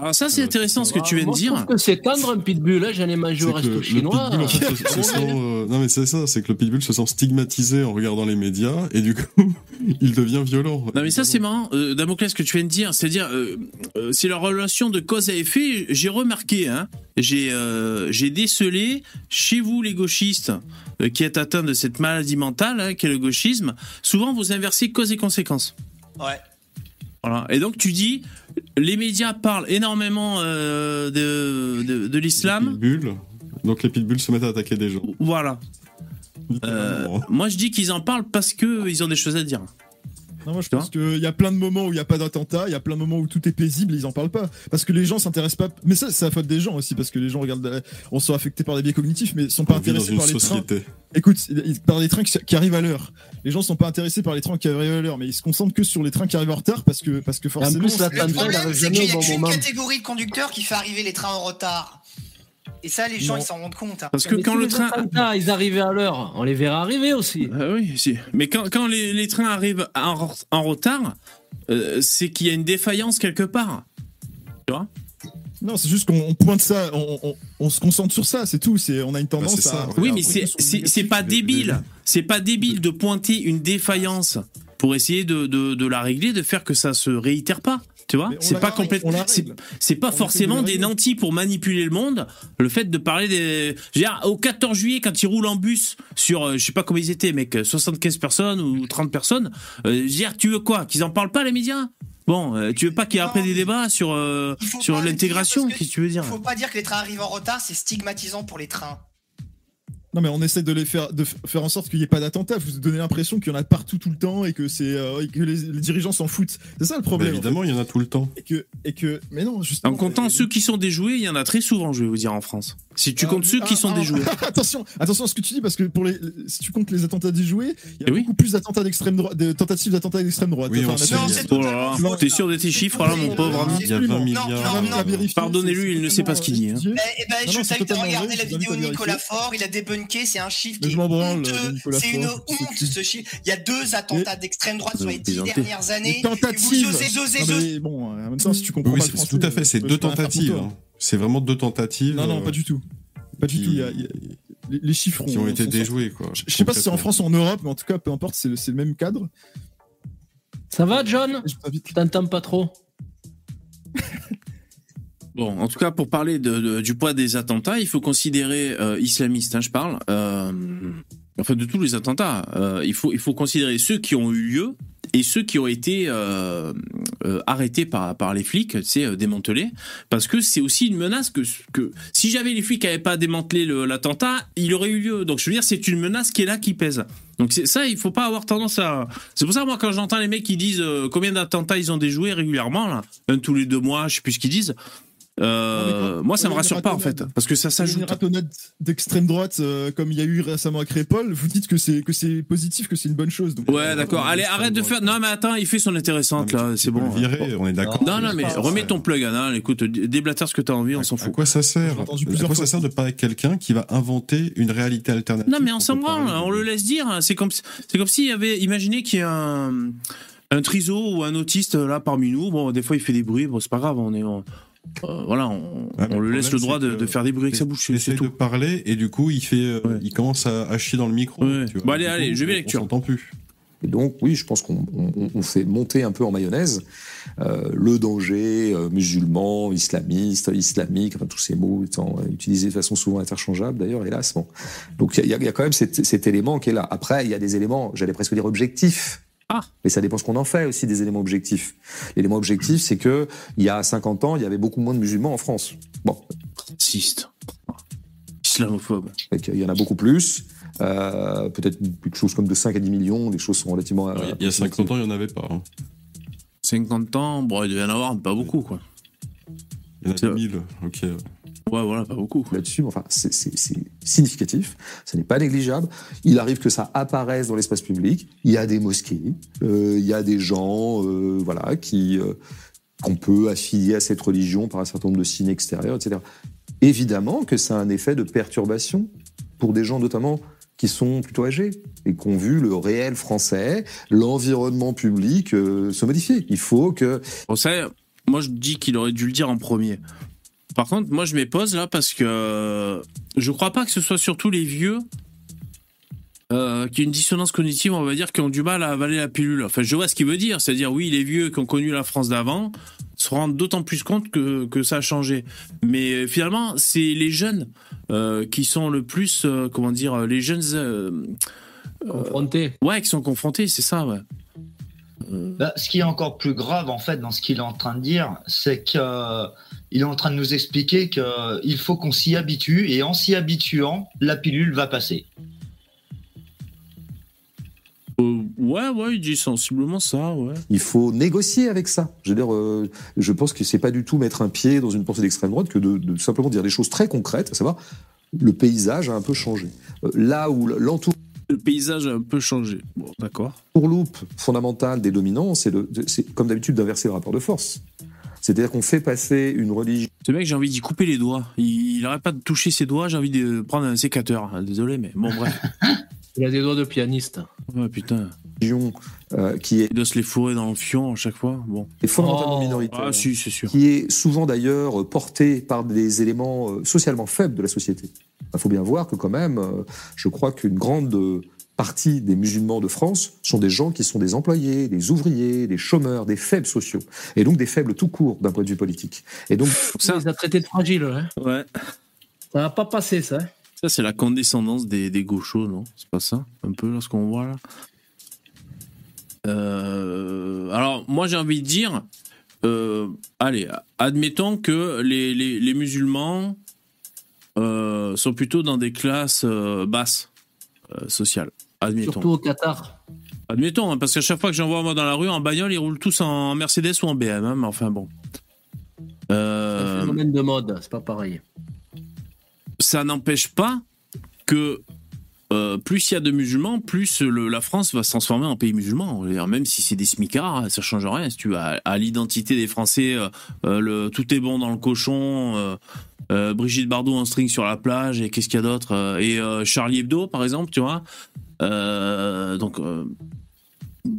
C: Alors ça, c'est intéressant ce que tu viens de
I: je
C: dire.
I: trouve que c'est tendre un pitbull. Là, j'en ai mangé au resto chinois.
G: pitbull, en fait, se, se sent, euh, non mais c'est ça, c'est que le pitbull se sent stigmatisé en regardant les médias et du coup, il devient violent.
C: Non mais ça c'est marrant, euh, Damoclès, ce que tu viens de dire, c'est-à-dire euh, euh, c'est la relation de cause à effet. J'ai remarqué, hein, j'ai j'ai décelé chez vous les gauchistes qui êtes atteints de cette maladie mentale, hein, qu'est le gauchisme. Souvent vous inversez cause et conséquence.
F: Ouais.
C: Voilà. Et donc tu dis, les médias parlent énormément euh, de, de, de l'islam.
G: Donc les pitbulls se mettent à attaquer des gens.
C: Voilà. Euh, moi je dis qu'ils en parlent parce que ils ont des choses à dire.
E: Non, moi je pense qu'il y a plein de moments où il n'y a pas d'attentat, il y a plein de moments où tout est paisible et ils en parlent pas. Parce que les gens s'intéressent pas. Mais ça, c'est la faute des gens aussi, parce que les gens regardent. euh, On sont affectés par des biais cognitifs, mais sont pas
G: On
E: intéressés par les trains. Écoute, ils- par les trains qui, arrivent à l'heure. Les gens sont pas intéressés par les trains qui arrivent à l'heure, mais ils se concentrent que sur les trains qui arrivent en retard parce que, parce que forcément.
I: plus,
E: c'est-
I: l'attentat,
F: Le
I: il
F: problème, c'est
I: jamais
F: qu'il
I: au
F: y a qu'une catégorie de conducteurs qui fait arriver les trains en retard. Et ça, les gens,
E: Non.
F: ils s'en rendent compte. hein.
C: Parce que
I: Mais
C: quand le train...
I: attentats, ils arrivaient à l'heure. On les verra arriver aussi.
C: Ah oui, si. Mais quand, quand les, les trains arrivent en, en retard, euh, c'est qu'il y a une défaillance quelque part. Tu vois?
E: Non, c'est juste qu'on on pointe ça, on, on- on se concentre sur ça, c'est tout. C'est, on a une tendance
G: c'est ça,
E: à.
C: Oui, mais
E: pointer
C: c'est pas débile. C'est pas débile de pointer une défaillance pour essayer de, de, de la régler, de faire que ça se réitère pas. Tu vois C'est pas complètement. C'est pas
E: On
C: forcément des nantis pour manipuler le monde. Le fait de parler des. Je veux dire, au 14 juillet, quand ils roulent en bus sur, euh, je sais pas comment ils étaient, mec, 75 personnes ou 30 personnes, euh, je veux dire, tu veux quoi Qu'ils en parlent pas, les médias? Bon, euh, tu veux pas qu'il y ait après des débats sur, euh, sur l'intégration Qu'est-ce que tu veux dire?
F: Faut pas dire que les trains arrivent en retard, c'est stigmatisant pour les trains.
E: Non mais on essaie de les faire, de faire en sorte qu'il n'y ait pas d'attentat. Vous donnez l'impression qu'il y en a partout tout le temps et que c'est euh, et que les, les dirigeants s'en foutent. C'est ça le
G: Bah,
E: problème. en
G: évidemment, il y en a tout le temps.
E: Et que et que mais non justement.
C: En comptant ceux qui sont déjoués, il y en a très souvent, je vais vous dire, en France. Si tu comptes ceux qui
E: Ah,
C: sont
E: ah,
C: déjoués.
E: attention, attention à ce que tu dis parce que pour les, si tu comptes les attentats déjoués, il y a
C: Eh oui.
E: beaucoup plus d'attentats d'extrême droite, de tentatives d'attentats d'extrême droite.
G: Oui,
E: Enfin,
C: Oh t'es sûr de tes chiffres là, mon pauvre ami
G: Il y a 20 milliards.
C: Pardonnez-lui, il ne sait pas ce qu'il dit, hein.
E: totalement
F: Eh ben, je t'invite à regarder la vidéo de Nicolas. Faure, il a c'est un chiffre
E: Mais
F: qui
E: je
F: est
E: m'en branle,
F: honteux,
E: Nicolas
F: c'est une
E: c'est
F: honte ce chiffre. Il y a deux attentats d'extrême droite sur les dix dernières années, et vous
E: tentatives.
F: osez, osez,
E: bon, en même temps, si tu comprends pas
G: c'est tout à fait. C'est
E: tu peux
G: deux tentatives. hein. C'est vraiment deux tentatives.
E: Non, non,
G: euh,
E: pas du tout. Pas du tout. les, chiffres
G: qui ont été déjoués, quoi.
E: Je sais pas si c'est en. France ou en Europe, mais en tout cas, peu importe, c'est c'est le même cadre.
I: Ça va, John?
E: Je
I: t'entends pas trop?
C: Bon, en tout cas, pour parler de- de- du poids des attentats, il faut considérer euh, islamistes, hein, je parle, euh, enfin de tous les attentats. euh, il faut il faut considérer ceux qui ont eu lieu et ceux qui ont été euh, arrêtés par par les flics, c'est démantelés, parce que c'est aussi une menace que que si j'avais les flics qui n'avaient pas démantelé l'attentat, il aurait eu lieu. Donc je veux dire, c'est une menace qui est là, qui pèse. Donc ça, il faut pas avoir tendance à. C'est pour ça moi quand j'entends les mecs qui disent combien d'attentats ils ont déjoués régulièrement là, un tous les deux mois, je sais plus ce qu'ils disent. Euh,
E: Non,
C: moi, ça me rassure pas en fait, parce que ça
E: a Une
C: s'ajoute.
E: ratonnade d'extrême droite, euh, comme il y a eu récemment à Crépol, vous dites que c'est que c'est positif, que c'est une bonne chose. Donc,
C: Ouais,
E: euh,
C: d'accord. Allez, arrête de faire. Non, mais attends, il fait son intéressante là. C'est bon.
G: le virer, on est d'accord.
C: Non, non, mais remets ton plug, Anna. Écoute, déblatère ce que t'as envie, on s'en
G: À
C: fout.
G: quoi ça sert À quoi ça sert de parler quelqu'un qui va inventer une réalité alternative
C: Non, mais on s'en branle. On le laisse dire. C'est comme, c'est comme s'il y avait. Imaginez qu'il y a un, un triso ou un autiste là parmi nous. Bon, des fois, il fait des bruits. Bon, c'est pas grave. On est. on- euh, voilà, on, on
G: le
C: laisse le droit de, de faire des bruits avec sa bouche. C'est
G: Essaye
C: tout.
G: de parler et du coup il fait, euh,
C: Ouais.
G: il commence à, à chier dans le micro.
C: Ouais.
G: tu vois.
C: Bon, allez,
G: Du
C: allez,
G: coup,
C: je vais lecture.
G: On s'entend plus.
L: Et donc, oui, je pense qu'on on- on fait monter un peu en mayonnaise euh, le danger euh, musulman, islamiste, islamique, enfin, tous ces mots étant euh, utilisés de façon souvent interchangeable, d'ailleurs, hélas. Bon. Donc, il y, a- il y a quand même cet, cet élément qui est là. Après, il y a des éléments, j'allais presque dire objectifs.
C: Ah.
L: Mais ça dépend ce qu'on en fait aussi des éléments objectifs. L'élément objectif, c'est que il y a 50 ans, il y avait beaucoup moins de musulmans en France. Bon,
C: Raciste. Islamophobe.
L: Qu'il y en a beaucoup plus. Euh, Peut-être quelque chose comme de 5 à 10 millions, des choses sont relativement. euh,
G: il y a 50 ans, il n'y en avait pas. hein.
C: 50 ans, bon, il devait y en avoir, mais pas beaucoup, quoi.
G: Il y en a
C: C'est-
G: 2000. Ok.
C: Ouais, voilà, pas beaucoup.
L: là-dessus. Enfin, c'est significatif. Ça n'est pas négligeable. Il arrive que ça apparaisse dans l'espace public. Il y a des mosquées. euh, il y a des gens, euh, voilà, qui euh, qu'on peut affilier à cette religion par un certain nombre de signes extérieurs, etc. Évidemment que ça a un effet de perturbation pour des gens notamment qui sont plutôt âgés et qui ont vu le réel français, l'environnement public euh, se modifier. Il faut que
C: Bon, ça, moi, je dis qu'il aurait dû le dire en premier. Par contre, moi, je m'épose là parce que euh, je crois pas que ce soit surtout les vieux euh, qui ont une dissonance cognitive, on va dire, qui ont du mal à avaler la pilule. Enfin, je vois ce qu'il veut dire. C'est-à-dire, oui, les vieux qui ont connu la France d'avant se rendent d'autant plus compte que, que ça a changé. Mais euh, finalement, c'est les jeunes euh, qui sont le plus, euh, comment dire, les jeunes. euh,
I: Confronté.
C: ouais, qui sont confrontés, c'est ça, ouais.
J: Bah, ce qui est encore plus grave en fait dans ce qu'il est en train de dire, c'est qu'il est en train de nous expliquer qu'il faut qu'on s'y habitue et en s'y habituant, la pilule va passer.
C: Euh, ouais, ouais, il dit sensiblement ça, ouais.
L: Il faut négocier avec ça. Je veux dire, euh, je pense que c'est pas du tout mettre un pied dans une pensée d'extrême droite que de, de simplement dire des choses très concrètes, à savoir le paysage a un peu changé. Euh, là où l'entour
C: Le paysage a un peu changé. Bon, d'accord.
L: loupe fondamentale des dominants, c'est de- de- c'est comme d'habitude d'inverser le rapport de force. C'est-à-dire qu'on fait passer une religion.
C: Ce mec, j'ai envie d'y couper les doigts. Il, il arrête pas de toucher ses doigts, j'ai envie de prendre un sécateur. Ah, Désolé, mais bon, bref.
I: Il a des doigts de pianiste.
C: Ouais, putain.
L: euh, qui est
C: Il doit se les fourrer dans le fion à chaque fois. Bon.
L: est fondamentalement
I: Oh.
L: minoritaire.
C: Ah, si, c'est sûr.
L: qui est souvent d'ailleurs porté par des éléments euh, socialement faibles de la société. Il faut bien voir que quand même, euh, je crois qu'une grande euh, partie des musulmans de France sont des gens qui sont des employés, des ouvriers, des chômeurs, des faibles sociaux, et donc des faibles tout court d'un point de vue politique. Et donc,
I: Ça, il les a traités de fragiles. Hein.
C: Ouais.
I: Ça va pas passer, ça. hein.
C: Ça, c'est la condescendance des, des gauchos, non? C'est pas ça Un peu, là, ce qu'on voit, là? Euh, alors, moi, j'ai envie de dire, euh, allez, admettons que les, les, les musulmans euh, sont plutôt dans des classes euh, basses euh, sociales. Admettons.
I: Surtout au Qatar.
C: Admettons, hein, parce qu'à chaque fois que j'en vois moi dans la rue, en bagnole, ils roulent tous en Mercedes ou en BM. hein, mais enfin bon.
I: C'est un
C: Euh,
I: phénomène de mode, c'est pas pareil.
C: ça n'empêche pas que euh, plus il y a de musulmans, plus le- la France va se transformer en pays musulman. Même si c'est des smicards, ça change rien. Si tu vas à, l'identité des Français, euh, le, tout est bon dans le cochon. euh, Brigitte Bardot en string sur la plage et qu'est-ce qu'il y a d'autre et Charlie Hebdo par exemple tu vois donc euh,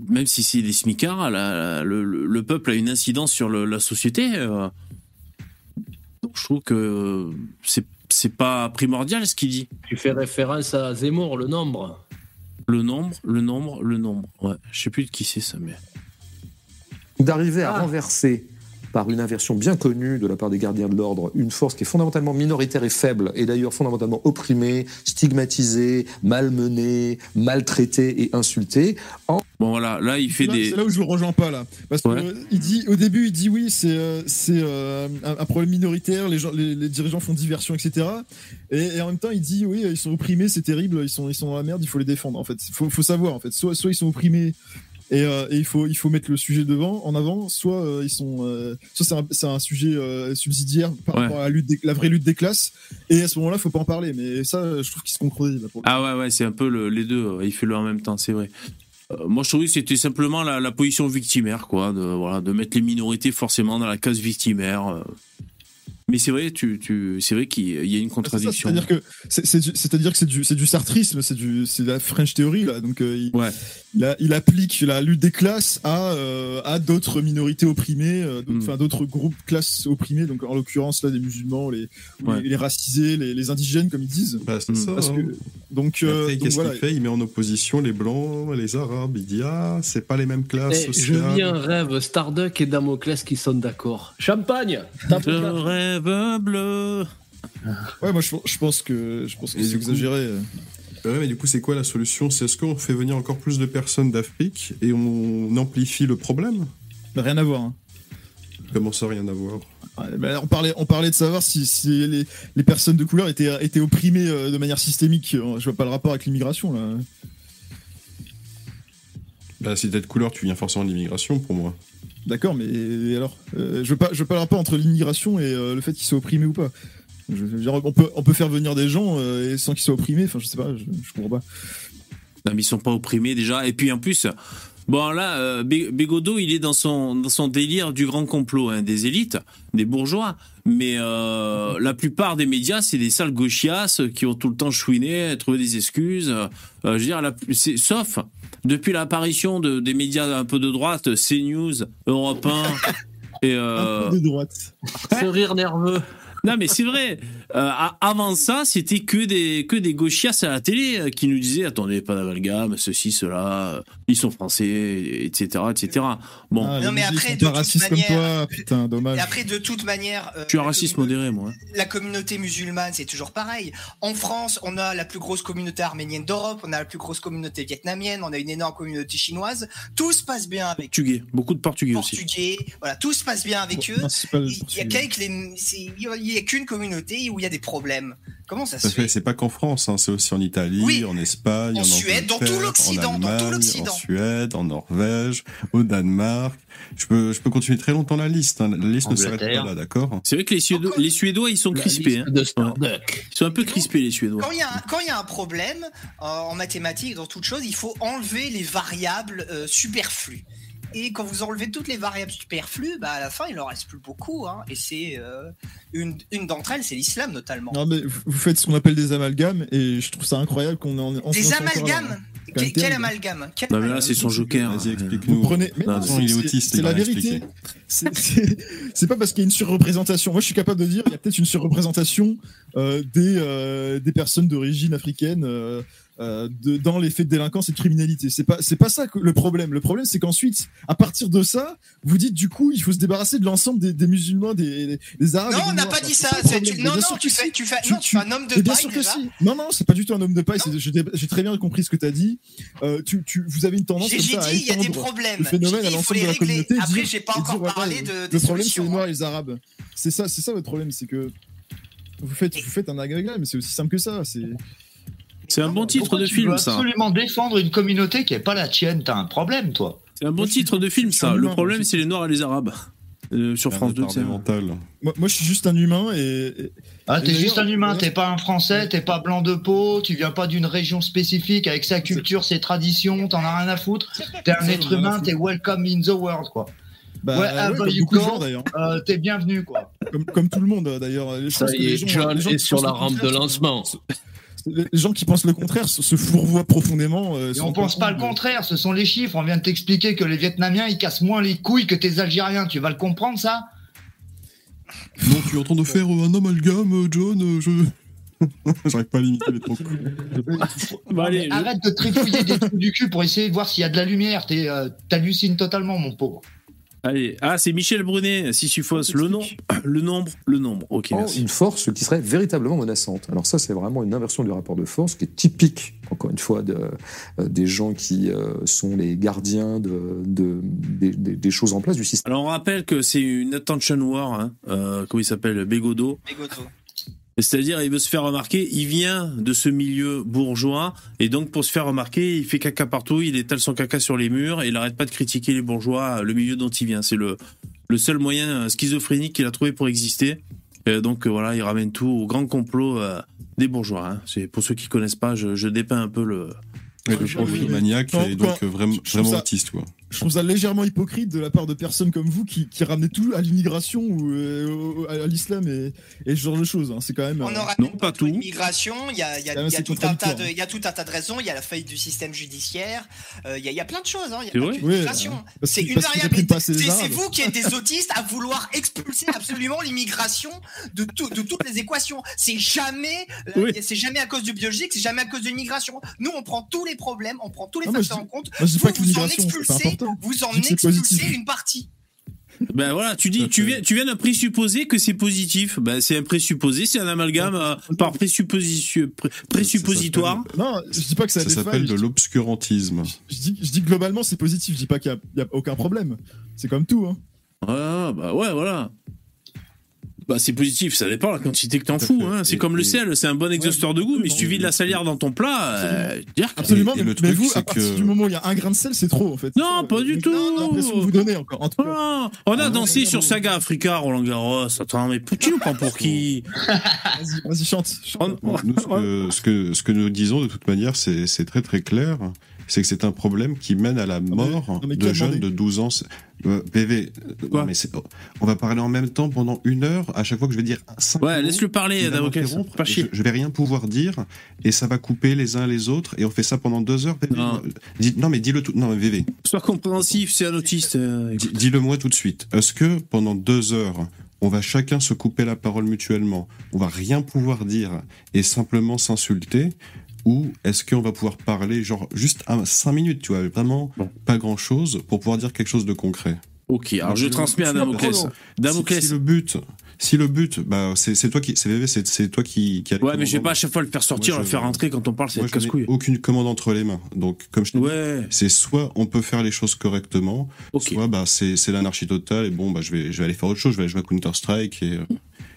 C: même si c'est des smicards la- la- le, le- le peuple a une incidence sur le- la société euh. donc je trouve que c'est c'est pas primordial ce qu'il dit
I: Tu fais référence à Zemmour, le nombre.
C: le nombre le nombre le nombre ouais je sais plus de qui c'est ça mais
L: D'arriver à
I: Ah.
L: renverser par une inversion bien connue de la part des gardiens de l'ordre, une force qui est fondamentalement minoritaire et faible, et d'ailleurs fondamentalement opprimée, stigmatisée, malmenée, maltraitée et insultée, en
C: bon voilà là il fait
E: Là,
C: des
E: C'est là où je le rejoins pas là, parce que
C: Ouais.
E: euh, il dit au début il dit oui c'est euh, c'est euh, un, un problème minoritaire, les gens les, les dirigeants font diversion etc. Et, et en même temps il dit oui ils sont opprimés c'est terrible ils sont ils sont dans la merde il faut les défendre en fait faut faut savoir en fait soit soit ils sont opprimés et, euh, et il faut il faut mettre le sujet devant en avant soit euh, ils sont euh, soit c'est un, sujet subsidiaire par
C: Ouais.
E: rapport à la lutte des- la vraie lutte des classes et à ce moment-là faut pas en parler mais ça je trouve qu'ils se contredisent
C: Ah ouais, ouais, c'est un peu le- les deux. Il fait le en même temps, c'est vrai. Moi, je trouvais que c'était simplement la, la position victimaire, quoi, de, voilà, de mettre les minorités forcément dans la case victimaire. Mais c'est vrai, tu, tu, c'est vrai qu'il y a une contradiction.
E: C'est-à-dire que c'est- c'est du- c'est-à-dire que c'est du c'est du sartrisme, c'est du c'est de la French theory là. Donc euh, il,
C: Ouais.
E: il, a- il applique la lutte des classes à euh, à d'autres minorités opprimées, euh, d'autres-
C: Mm.
E: enfin d'autres groupes classes opprimés. Donc en l'occurrence là des musulmans, les
C: Ouais.
E: les, les racisés, les, les indigènes comme ils disent.
G: Bah, c'est ça.
E: Parce
G: hein.
E: que donc, euh,
G: qu'est-ce
E: voilà.
G: qu'il fait? Il met en opposition les blancs, les arabes. Il dit ah, c'est pas les mêmes classes
I: Eh, je vis un rêve, Starduck et Damoclès qui sont d'accord. Champagne là.
C: rêve
E: Ouais, moi je, je pense que je pense que c'est exagéré.
G: Ouais, mais du coup, c'est quoi la solution? C'est est-ce qu'on fait venir encore plus de personnes d'Afrique et on amplifie le problème?
E: Mais rien à voir. hein.
G: Comment ça, rien à voir?
E: Ouais, bah, on parlait, on parlait de savoir si, si les, les personnes de couleur étaient, étaient opprimées euh, de manière systémique. Euh, Je vois pas le rapport avec l'immigration là.
G: Bah, si t'es de couleur, tu viens forcément de l'immigration pour moi.
E: D'accord, mais alors euh, Je je veux pas entre l'immigration et euh, le fait qu'ils soient opprimés ou pas. On peut, on peut faire venir des gens euh, sans qu'ils soient opprimés. Enfin, je sais pas, je, je comprends pas.
C: Non, mais ils sont pas opprimés déjà. Et puis en plus, bon là, Bé- Bégodeau, il est dans son dans son délire du grand complot, hein, des élites, des bourgeois. Mais la plupart des médias, c'est des sales gauchias qui ont tout le temps chouiné, trouvé des excuses. Je veux dire, la, sauf depuis l'apparition de, des médias un peu de droite, CNews, Europe 1 et euh,
E: Un peu de droite.
I: Ce rire nerveux.
C: non mais c'est vrai. Euh, avant ça, c'était que des que des gauchias à la télé euh, qui nous disaient attendez pas d'amalgame, ceci, cela, euh, ils sont français, etc., etc. Bon,
E: Ah,
F: Non, mais après, de toute
E: racistes comme
F: manière-
E: toi. Putain, dommage.
F: Et après, de toute manière. euh,
C: je suis un
F: la
C: raciste
F: communauté-
C: modéré moi.
F: La communauté musulmane, c'est toujours pareil. En France, on a la plus grosse communauté arménienne d'Europe, on a la plus grosse communauté vietnamienne, on a une énorme communauté chinoise. Tout se passe bien avec eux.
C: Portugais, beaucoup de portugais aussi.
F: Portugais, voilà, tout se passe bien avec eux. Il y a
E: portugais.
F: qu'avec les, c'est- il y a qu'une communauté où il y a des problèmes. Comment ça se
G: fait,
F: fait
G: c'est pas qu'en France, hein, c'est aussi en Italie,
F: Oui.
G: en Espagne,
F: En
G: en,
F: Suède, dans tout
G: Angleterre,
F: l'Occident,
G: en
F: dans tout
G: Allemagne,
F: l'Occident.
G: En Suède, en Norvège, au Danemark. Je peux, je peux continuer très longtemps la liste. hein. La liste ne s'arrête pas là, d'accord
C: C'est vrai que les Suédois, les Suédois, ils sont
I: La
C: crispés. hein. Ils sont un peu crispés les Suédois.
F: Quand il y, a un- quand il y a un problème euh, en mathématiques, dans toute chose, il faut enlever les variables euh, superflues. Et quand vous enlevez toutes les variables superflues, bah, à la fin, il en reste plus beaucoup. hein. Et c'est euh, une, une d'entre elles, c'est l'islam notamment.
E: Non, mais vous faites ce qu'on appelle des amalgames et je trouve ça incroyable qu'on en on
F: Des amalgames Quel, amalgame Quel
C: Non mais là c'est son joker.
G: Vas-y,
C: hein.
G: explique-nous.
E: Vous prenez. Mais
C: Non,
E: non,
G: il est autiste,
E: C'est la vérité. c'est- pas parce qu'il y a une surreprésentation. Moi, je suis capable de dire il y a peut-être une surreprésentation euh, des, euh, des personnes d'origine africaine euh, de, dans les faits de délinquance et de criminalité. C'est pas c'est pas ça que le problème. Le problème, c'est qu'ensuite, à partir de ça, vous dites du coup, il faut se débarrasser de l'ensemble des, des musulmans, des, des, des arabes.
F: Non, on n'a pas dit ça. tu- Non, non, tu fais,
E: si.
F: tu fais,
E: Tu-
F: non, tu fais un homme de
E: Mais bien
F: paille
E: sûr que si. Non, non, c'est pas du tout un homme de paille. J'ai très bien compris ce que tu as dit. Euh, tu, tu, vous avez une tendance
F: J'ai
E: à
F: dit, il y a des problèmes.
E: le phénomène à
F: dit, faut
E: l'ensemble de la communauté.
F: Après, j'ai pas encore parlé de-
E: Le problème, c'est les
F: hein.
E: Noirs et les Arabes. C'est ça, c'est ça votre problème, c'est que vous faites, vous faites un agrégat, mais c'est aussi simple que ça. C'est
C: C'est un bon titre
J: Pourquoi
C: de
J: tu
C: film,
J: veux
C: ça.
J: absolument défendre une communauté qui est pas la tienne. T'as un problème, toi.
C: C'est un bon titre de film, ça. Le problème, c'est les Noirs et les Arabes. Euh, sur France 2, c'est
G: mental.
E: moi, moi, je suis juste un humain et. et-
J: Ah, t'es juste un humain,
E: ouais.
J: t'es pas un Français, t'es pas blanc de peau, tu viens pas d'une région spécifique avec sa culture, ses traditions, t'en as rien à foutre. T'es un
E: Ça,
J: être humain, t'es welcome in the world, quoi.
E: Bah,
J: ouais,
E: ouais,
J: ah, bah,
E: beaucoup de gens d'ailleurs.
J: euh, t'es bienvenu, quoi.
E: Comme, comme tout le monde euh, d'ailleurs.
I: Ça y est, John est sur la rampe de lancement.
E: Les gens qui pensent le contraire se, se fourvoient profondément. euh,
J: Et on pense pas le contraire, ce sont les chiffres. On vient de t'expliquer que les Vietnamiens, ils cassent moins les couilles que tes Algériens. Tu vas le comprendre, ça?
G: Non, tu es en train de faire euh, un amalgame, euh, John. euh, je. J'arrive pas à limiter les trop
C: Bah, allez, je-
J: Arrête de trifouiller des trous du cul pour essayer de voir s'il y a de la lumière. T'es, euh, T'hallucines totalement, mon pauvre.
C: Allez. Ah, c'est Michel Brunet, Sisyphos. Le nom, le nombre, le nombre. Ok, merci.
L: une force qui serait véritablement menaçante. Alors ça, c'est vraiment une inversion du rapport de force qui est typique, encore une fois, de, euh, des gens qui euh, sont les gardiens de, de- des, des- des choses en place du système.
C: Alors, on rappelle que c'est une attention war. Hein. Euh, comment il s'appelle. Bégodeau. C'est-à-dire, il veut se faire remarquer, il vient de ce milieu bourgeois, et donc pour se faire remarquer, il fait caca partout, il étale son caca sur les murs, et il arrête pas de critiquer les bourgeois, le milieu dont il vient. C'est le, le seul moyen euh, schizophrénique qu'il a trouvé pour exister. Euh, donc euh, voilà, il ramène tout au grand complot euh, des bourgeois. hein. C'est pour ceux qui connaissent pas, je, je dépeins un peu le,
G: le profil maniaque et donc euh, vraiment, vraiment
E: ça-
G: autiste, quoi.
E: Je trouve ça légèrement hypocrite de la part de personnes comme vous qui, qui ramenez tout à l'immigration ou euh, à l'islam et, et ce genre de choses. hein. C'est quand même.
F: On
E: euh,
F: aura
C: Non, pas tout.
F: l'immigration, il y a, il y a-
E: Ah,
F: il y a
E: c'est
F: tout un tas de,
E: contradictoire.
F: il y a tout un tas de raisons, il y a la faillite du système judiciaire, euh, il y a, il y a plein de choses, hein, il y a
C: C'est
E: Oui, euh,
F: une variable. C'est vous qui êtes des autistes à vouloir expulser absolument l'immigration de, tout- de toutes les équations. C'est jamais, euh,
C: Oui.
F: c'est jamais à cause du biologique, c'est jamais à cause de l'immigration. Nous, on prend tous les problèmes, on prend tous les
E: Ah,
F: facteurs en compte. vous,
E: pas que
F: vous en expulsez,
E: important.
F: vous en expulsez une partie.
C: Ben voilà, tu dis, tu viens, tu viens d'un présupposé que c'est positif. Ben c'est un présupposé, c'est un amalgame euh, par présupposition, pré- présuppositoire.
E: Non, je dis pas que ça a
G: Ça s'appelle de l'obscurantisme.
E: Je dis, je dis que globalement c'est positif. Je dis pas qu'il y a- il y, a aucun problème. C'est comme tout. Hein.
C: Ah, bah ouais, voilà. Bah c'est positif, ça dépend de la quantité que t'en fous. Hein. C'est comme le sel, c'est un bon exhausteur de goût, mais si tu vides la salière dans ton plat, euh, dire que-
E: Absolument.
G: et le
E: mais vous, à partir
G: que-
E: du moment où il y a un grain de sel, c'est trop en fait.
C: Non, pas du tout.
E: l'impression que vous donnez encore. En tout cas.
C: Ah, on a
E: Ah,
C: dansé
E: ouais,
C: sur. Saga Africa, Roland Garros. Attends, mais tu nous prends pour qui
E: Vas-y, chante. chante.
C: On-
G: Nous, ce, que, ce, que, ce que nous disons de toute manière, c'est c'est très très clair. C'est que c'est un problème qui mène à la mort
E: non, mais
G: de jeunes de 12 ans. Euh, PV, non, mais on va parler en même temps pendant une heure. À chaque fois que je vais dire 5
C: Ouais, laisse-le parler. Pas
G: Je,
C: chier.
G: je vais rien pouvoir dire et ça va couper les uns les autres et on fait ça pendant deux heures. PV.
C: Non.
G: Dis- non mais dis-le tout. Non, mais VV,
C: Sois compréhensif, c'est un autiste. euh,
G: Dis- Dis-le moi tout de suite. Est-ce que pendant deux heures, on va chacun se couper la parole mutuellement, on va rien pouvoir dire et simplement s'insulter? Ou est-ce qu'on va pouvoir parler genre juste à cinq minutes, tu vois, vraiment
C: Bon.
G: pas grand-chose pour pouvoir dire quelque chose de concret
C: Ok, alors je transmets à Damoclès. Damoclès.
G: Si, si le but, si le but, bah c'est c'est toi qui, c'est VV, c'est c'est toi qui. qui
C: Ouais, mais je vais pas à chaque fois le faire sortir,
G: Moi,
C: le faire rentrer quand on parle, c'est casse-couille.
G: aucune commande entre les mains. Donc, comme je te dis,
C: Ouais,
G: c'est soit on peut faire les choses correctement, soit bah c'est c'est l'anarchie totale et bon bah je vais je vais aller faire autre chose, je vais aller jouer à Counter Strike et euh,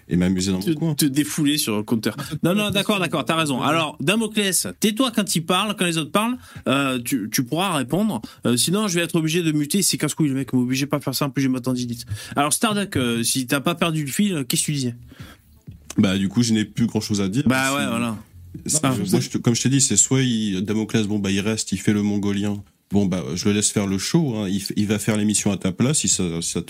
G: et m'amuser dans
C: Te,
G: mon coin.
C: te défouler sur le compteur. Non, non, d'accord, d'accord, t'as raison. Alors, Damoclès, tais-toi quand il parle, quand les autres parlent, euh, tu, tu pourras répondre. Euh, sinon, je vais être obligé de muter. C'est casse-couille, le mec m'oblige pas à faire ça. En plus, j'ai ma tendinite. Alors, Starduck, euh, si t'as pas perdu le fil, qu'est-ce que tu disais?
G: Bah du coup je n'ai plus grand chose à dire.
C: Bah ouais, voilà. Ah,
G: moi, je te- comme je t'ai dit, c'est soit il, Damoclès, bon bah il reste, il fait le mongolien. Bon bah je le laisse faire le show, hein. il, va faire l'émission à ta place si ça si ça,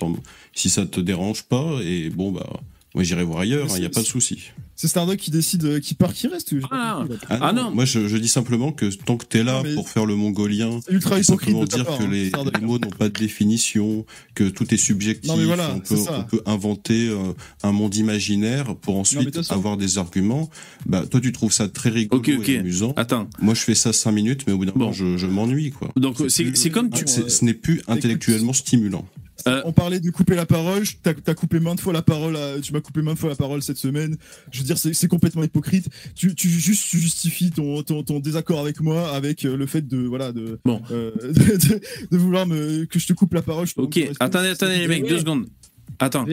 G: si ça te dérange pas et bon bah moi j'irai voir ailleurs, il n'y a
E: c'est-
G: pas de souci.
E: C'est Stardock qui décide euh, qui part, qui reste.
C: Ah,
E: compris.
G: Ah non, Moi, je, je dis simplement que tant que t'es là
E: Non,
G: pour faire le mongolien,
E: C'est ultra
G: simplement dire
E: part,
G: que
E: hein,
G: les, mots n'ont pas de définition, que tout est subjectif,
E: Non, mais voilà,
G: on, peut,
E: c'est ça.
G: on peut inventer euh, un monde imaginaire pour ensuite avoir des arguments. Bah, toi, tu trouves ça très rigolo
C: Ok, ok.
G: et amusant.
C: Attends.
G: Moi, je fais ça cinq minutes, mais au bout d'un
C: Bon.
G: moment, je, je m'ennuie, quoi.
C: Donc c'est comme tu.
G: c'est- ce n'est plus intellectuellement stimulant.
C: Euh,
E: On parlait de couper la parole. T'as as coupé maintes fois la parole. à- tu m'as coupé maintes fois la parole cette semaine. Je veux dire, c'est complètement hypocrite. Tu, tu juste tu justifies ton, ton, ton désaccord avec moi avec euh, le fait de voilà de
C: Bon.
E: euh, de, de- de vouloir me que je te coupe la parole. je
C: Ok, attendez, attendez les mecs, deux secondes. Attends,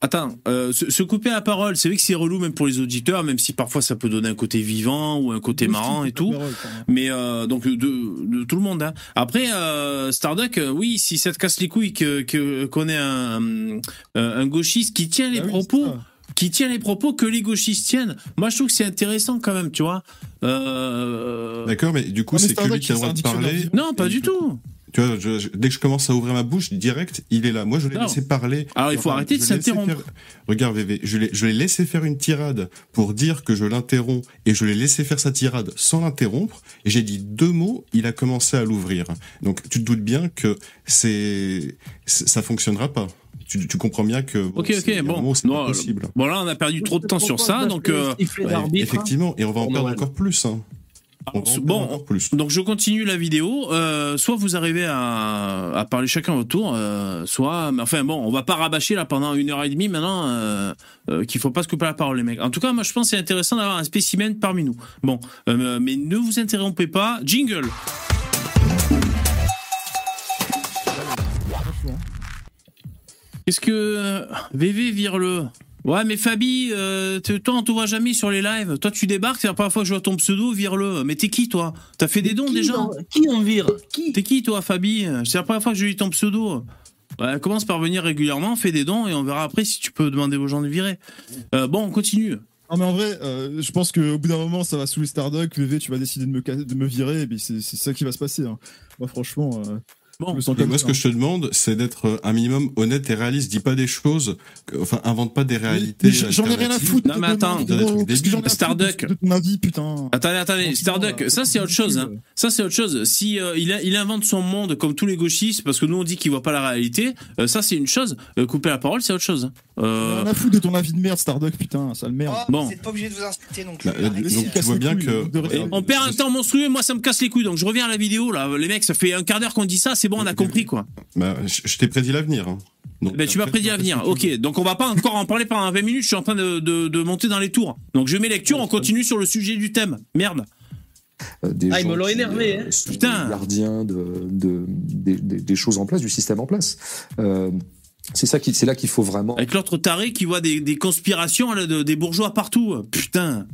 C: attends. euh, se, se couper la parole, c'est vrai que c'est relou même pour les auditeurs, même si parfois ça peut donner un côté vivant ou un côté marrant et tout. Mais euh, donc de, de tout le monde. Hein. Après euh, Starduck, euh, oui, si ça te casse les couilles que que qu'on ait un, un gauchiste qui tient les
E: Ah
C: propos, qui tient les propos que les gauchistes tiennent. Moi, je trouve que c'est intéressant quand même, tu vois. Euh...
G: D'accord, mais du coup, c'est que lui qui a le droit de parler.
C: Non, pas du tout.
G: Tu vois, je- je- dès que je commence à ouvrir ma bouche, direct, il est là. Moi, je l'ai laissé parler.
C: Alors, il faut
G: Enfin,
C: arrêter de
G: je l'ai laissé
C: s'interrompre.
G: faire- Regarde, VV, je l'ai, je l'ai laissé faire une tirade pour dire que je l'interromps et je l'ai laissé faire sa tirade sans l'interrompre. Et j'ai dit deux mots, il a commencé à l'ouvrir. Donc, tu te doutes bien que c'est, ça fonctionnera pas. Tu, tu comprends bien que. bon,
C: Ok, ok, bon.
G: moment c'est
C: Non,
G: possible.
C: Bon là, on a perdu trop de temps sur ça, donc. euh,
G: Ouais,
I: d'arbitre.
G: effectivement, et on va en perdre
I: Noël.
G: encore plus. Hein. On
C: Bon,
G: plus.
C: donc je continue la vidéo. Euh, soit vous arrivez à, à parler chacun à votre tour, euh, soit, mais enfin bon, on va pas rabâcher là pendant une heure et demie maintenant euh, qu'il faut pas se couper la parole les mecs. En tout cas, moi je pense que c'est intéressant d'avoir un spécimen parmi nous. Bon, mais ne vous interrompez pas. Jingle. Qu'est-ce que VV vire le Ouais, mais Fabi, euh, toi, on te voit jamais sur les lives. Toi, tu débarques, c'est la première fois que je vois ton pseudo, vire-le. Mais t'es qui, toi? T'as fait des dons
I: Qui
C: déjà?
I: Qui en vire? Qui?
C: T'es qui, toi, Fabi? C'est la première fois que je lis ton pseudo. Ouais, commence par venir régulièrement, fais des dons et on verra après si tu peux demander aux gens de virer. Euh, bon, on continue.
E: Non mais en vrai, euh, je pense qu'au bout d'un moment, ça va saouler Stardock. VV, tu vas décider de me, ca- de me virer, et c'est c'est ça qui va se passer. hein. Moi, franchement, euh,
C: Bon,
E: je me sens
G: Et
E: comme
G: moi,
E: ça.
G: ce que je te demande, c'est d'être un minimum honnête et réaliste. Dis pas des choses, que- enfin, invente pas des réalités.
E: J'en ai rien à foutre.
C: Non,
E: de
C: mais attends, Starduck.
E: de- de ton avis, putain.
C: Attendez, attendez, Starduck,
E: euh,
C: ça c'est autre chose. Hein. Ça c'est autre chose. Si euh, il, a- il invente son monde comme tous les gauchistes, parce que nous on dit qu'il voit pas la réalité, euh, ça c'est une chose. Euh, couper la parole, c'est autre chose.
E: J'en ai
C: Euh,
E: rien à foutre de ton avis de merde, Starduck, putain, sale merde.
F: Oh,
C: Bon.
F: Vous n'êtes pas obligé de vous insulter non plus. Arrêtez.
G: donc, tu vois bien que.
C: on perd un temps monstrueux, moi ça me casse les couilles, donc je reviens à la vidéo là. Les mecs, ça fait un quart d'heure qu'on dit ça, c'est bon, on a compris quoi.
G: Bah, je t'ai prédit l'avenir. hein. Donc,
C: Ben, tu m'as prédit l'avenir. Ok, donc on va pas encore en parler pendant 20 minutes. Je suis en train de, de- de monter dans les tours. Donc je mets lecture, on continue sur le sujet du thème. Merde.
L: Euh, des
I: Ah, ils
L: gens
I: me l'ont énervé, hein.
L: sont
C: Putain.
L: gardiens de, de- des, des- des choses en place, du système en place. Euh, c'est ça qui, c'est là qu'il faut vraiment.
C: Avec l'autre taré qui voit des, des conspirations là, de- des bourgeois partout. Putain.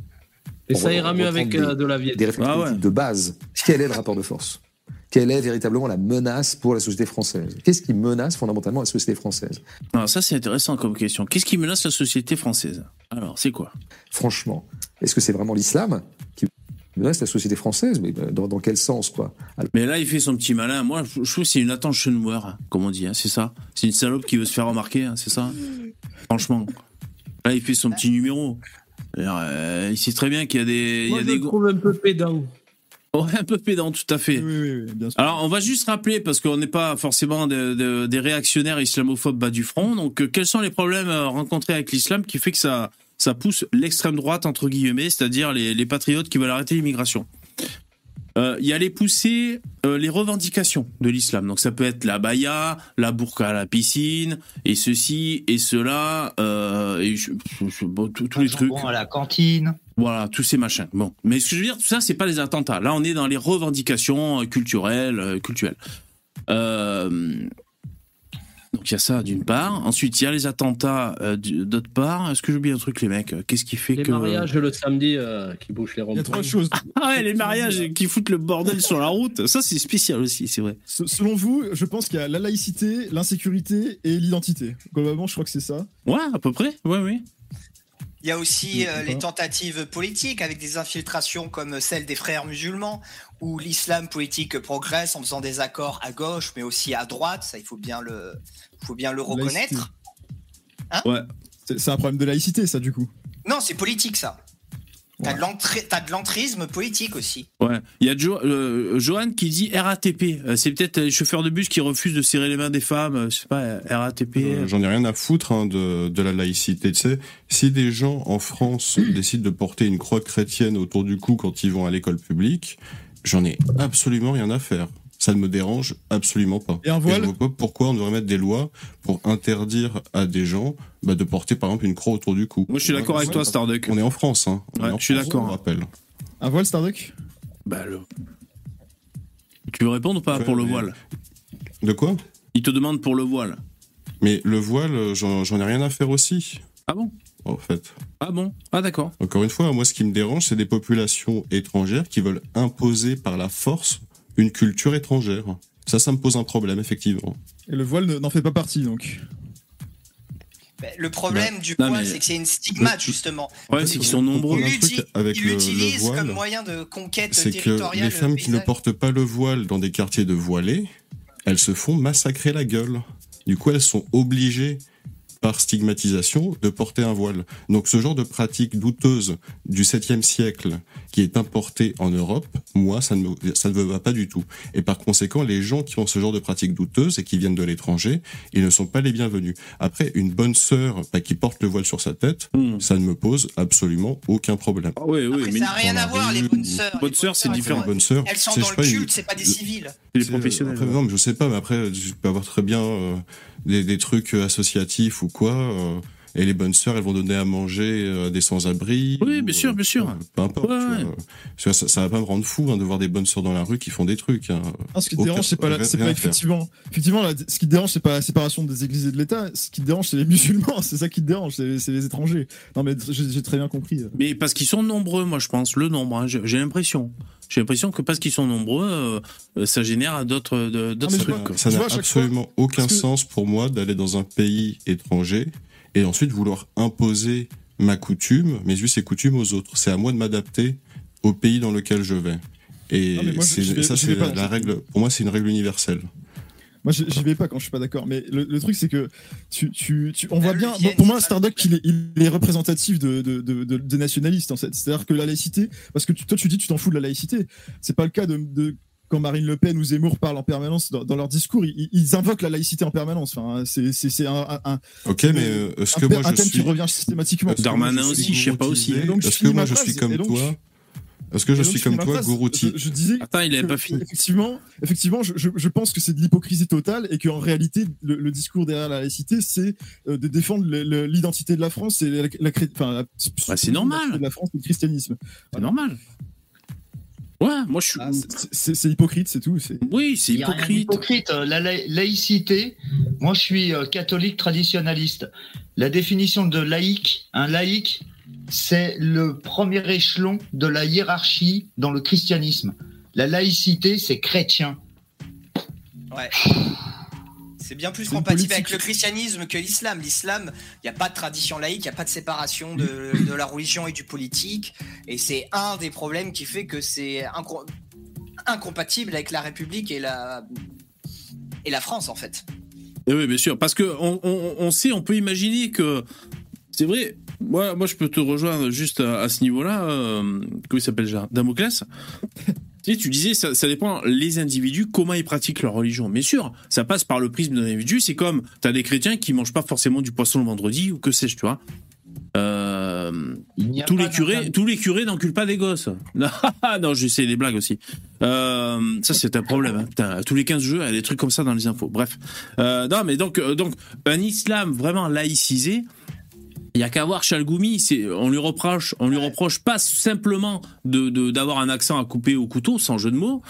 I: Et
L: On
I: ça
L: va-
I: ira mieux avec euh, de la vieille.
L: des réflexions
C: Ah ouais.
L: de base. Quel est le rapport de force? Quelle est véritablement la menace pour la société française? Qu'est-ce qui menace fondamentalement la société française?
C: Alors ça c'est intéressant comme question. Qu'est-ce qui menace la société française? Alors c'est quoi?
L: Franchement, est-ce que c'est vraiment l'islam qui menace la société française? Mais euh, dans, dans quel sens, quoi? Alors,
C: Mais là il fait son petit malin. Moi je trouve que c'est une attention noire, comme on dit. hein, c'est ça? C'est une salope qui veut se faire remarquer, hein, c'est ça? Franchement. Là il fait son petit numéro. Alors, euh, il sait très bien qu'il y a des, il y
I: Moi,
C: a
I: je
C: des
I: le trouve un peu pédant.
C: Ouais, un peu pédant, tout à fait.
E: Oui, oui, oui, bien sûr.
C: Alors, on va juste rappeler, parce qu'on n'est pas forcément de- de- des réactionnaires islamophobes bas du front, donc euh, quels sont les problèmes euh, rencontrés avec l'islam qui fait que ça, ça pousse l'extrême droite, entre guillemets, c'est-à-dire les, les patriotes qui veulent arrêter l'immigration? Euh, Il y a les poussées, euh, les revendications de l'islam. Donc ça peut être la baya, la burqa à la piscine, et ceci, et cela, euh, et je- je- je- bon, tous les trucs.
J: À la cantine.
C: Voilà, tous ces machins. Bon, mais ce que je veux dire, tout ça, c'est pas des attentats. Là, on est dans les revendications euh, culturelles, euh, culturelles. Euh, Donc il y a ça d'une part. Ensuite, il y a les attentats euh, d'autre part. Est-ce que j'oublie un truc, les mecs? Qu'est-ce qui fait
I: Les
C: que
I: mariages le samedi euh, qui bouchent les
E: Il y a trois choses.
C: ah ouais, les mariages qui foutent le bordel sur la route, ça c'est spécial aussi, c'est vrai.
E: Se- Selon vous, je pense qu'il y a la laïcité, l'insécurité et l'identité. Globalement, je crois que c'est ça.
C: Ouais, à peu près. Ouais, oui.
F: Il y a aussi euh, les tentatives politiques avec des infiltrations comme celle des frères musulmans, où l'islam politique progresse en faisant des accords à gauche, mais aussi à droite. Ça, il faut bien le, faut bien le reconnaître.
C: Ouais.
E: C'est c'est un problème de laïcité, ça, du coup.
F: Non, c'est politique ça. T'as de l'entrisme politique aussi.
C: Ouais. Il y a Jo- euh, Johan qui dit RATP. Euh, C'est peut-être les chauffeurs de bus qui refusent de serrer les mains des femmes. euh, Je sais pas, RATP.
G: Euh, J'en ai rien à foutre hein, de, de la laïcité. Tu sais, si des gens en France décident de porter une croix chrétienne autour du cou quand ils vont à l'école publique, j'en ai absolument rien à faire. Ça ne me dérange absolument pas.
E: Et un voile
G: je vois pas pourquoi on devrait mettre des lois pour interdire à des gens bah, de porter par exemple une croix autour du cou.
C: Moi, je suis d'accord avec toi, Starduck.
G: On est en France, hein. On
C: Ouais,
G: est en
C: je suis d'accord.
G: rappelle.
E: Un voile, Starduck?
C: Bah, le... Tu veux répondre ou pas
G: Ouais,
C: pour le
G: mais-
C: voile?
G: De quoi?
C: Il te demande pour le voile.
G: Mais le voile, j'en j'en ai rien à faire aussi.
C: Ah bon?
G: En fait.
C: Ah bon? Ah d'accord.
G: Encore une fois, moi, ce qui me dérange, c'est des populations étrangères qui veulent imposer par la force une culture étrangère. Ça, ça me pose un problème, effectivement.
E: Et le voile ne- n'en fait pas partie, donc.
F: Mais le problème du
C: non,
F: voile,
C: mais-
F: c'est que c'est une stigmate justement.
C: Ouais, c'est qu'ils sont nombreux.
F: Il
G: Un truc
F: l'utilise
G: avec le- le
F: l'utilise
G: voile,
F: comme moyen de conquête
G: C'est que
F: territoriale.
G: les femmes qui ne portent pas le voile dans des quartiers de voilés, elles se font massacrer la gueule. Du coup, elles sont obligées, par stigmatisation, de porter un voile. Donc ce genre de pratique douteuse du 7e siècle qui est importée en Europe, moi, ça ne, me, ça ne me va pas du tout. Et par conséquent, les gens qui ont ce genre de pratique douteuse et qui viennent de l'étranger, ils ne sont pas les bienvenus. Après, une bonne sœur bah, qui porte le voile sur sa tête,
C: Hmm.
G: ça ne me pose absolument aucun problème.
C: Ah oui, oui,
F: Après,
C: mais
F: ça n'a rien à voir, les bonnes sœurs.
C: bonnes sœurs, c'est différent.
F: sont-
G: Bonne sœur,
F: Elles sont dans le culte, c'est pas des civils.
C: Les professionnels.
G: après, non, mais je sais pas, mais après, je peux avoir très bien euh, des, des trucs associatifs ou quoi. euh, et les bonnes sœurs, elles vont donner à manger euh, à des sans-abri.
C: Oui,
G: ou,
C: bien sûr,
G: euh,
C: bien sûr.
G: Peu importe.
C: Ouais,
G: tu vois.
C: ouais.
G: Parce que ça, ça va pas me rendre fou hein, de voir des bonnes sœurs dans la rue qui font des trucs. hein.
E: Ah, ce qui te dérange, c'est pas, la- c'est effectivement, effectivement, ce qui te dérange, c'est pas la séparation des églises et de l'État. Ce qui te dérange, c'est les musulmans. C'est ça qui te dérange, c'est c'est les étrangers. Non, mais j'ai très bien compris.
C: Mais parce qu'ils sont nombreux, moi je pense, le nombre, hein, j'ai l'impression. J'ai l'impression que parce qu'ils sont nombreux, euh, euh, ça génère d'autres d'autres quoi.
G: Ça n'a absolument aucun
E: que-
G: sens pour moi d'aller dans un pays étranger et ensuite vouloir imposer ma coutume, mes us et coutumes aux autres. C'est à moi de m'adapter au pays dans lequel je vais. Et
E: Non, mais moi, je-
G: c'est-
E: je vais-
G: ça,
E: je
G: c'est la, règle. Pour moi, c'est une règle universelle.
E: Moi, j'y j'y vais pas quand je suis pas d'accord. Mais le, le truc, c'est que tu, tu, tu- on voit bien. pour moi, Starduck, il est, il est représentatif de, de, de, de- des nationalistes, en fait. C'est-à-dire que la laïcité, parce que tu- toi, tu dis, tu t'en fous de la laïcité. C'est pas le cas de, de quand Marine Le Pen ou Zemmour parlent en permanence dans, dans leur discours. Ils, ils invoquent la laïcité en permanence. Enfin, c'est, un,
G: Ok, mais euh, est-ce
E: un
G: que moi
E: un
G: je
E: thème
G: suis
E: qui revient systématiquement.
C: Darmanin aussi, je sais pas aussi.
G: Est-ce que moi je suis comme toi Est-ce que je suis
E: je
G: comme toi. Gourouti
E: Je, je disais.
C: Attends, il avait
E: que-
C: pas fini.
E: Effectivement, effectivement, je, je, je pense que c'est de l'hypocrisie totale et qu'en réalité, le, le discours derrière la laïcité, c'est euh, de défendre l'identité de la France et la, la, enfin, la-
C: Bah, c'est normal.
E: l'identité de la France et le christianisme.
C: C'est normal. Ouais, moi je suis.
E: Ah, c'est- hypocrite, c'est tout.
C: Oui, c'est hypocrite.
J: d'hypocrite. Euh, La laï- laïcité, moi je suis euh, catholique traditionnaliste. La définition de laïc, un laïc, c'est le premier échelon de la hiérarchie dans le christianisme. La laïcité, c'est chrétien.
F: Ouais. C'est bien plus compatible avec le christianisme que l'islam. L'islam, il n'y a pas de tradition laïque, il n'y a pas de séparation de, de la religion et du politique. Et c'est un des problèmes qui fait que c'est inco- incompatible avec la République et la, et la France, en fait.
C: Eh oui, bien sûr, parce que on, on- on sait, on peut imaginer que c'est vrai. Moi, moi, je peux te rejoindre juste à, à ce niveau-là. Euh, comment il s'appelle déjà? Damoclès? Tu sais, tu disais, ça, ça dépend les individus, comment ils pratiquent leur religion. Bien sûr, ça passe par le prisme d'un individu. C'est comme, t'as des chrétiens qui mangent pas forcément du poisson le vendredi ou que sais-je, tu vois. Euh, tous les curés, tous les curés n'enculent pas des gosses. Non, non, j'essaie des blagues aussi. Euh, ça, c'est un problème. Hein. Putain, tous les 15 jours, il y a des trucs comme ça dans les infos. Bref. Euh, non, mais donc, donc, un islam vraiment laïcisé. Il y a qu'à voir Chalgoumi, c'est on lui reproche, on lui reproche pas simplement de d'avoir un accent à couper au couteau, sans jeu de mots.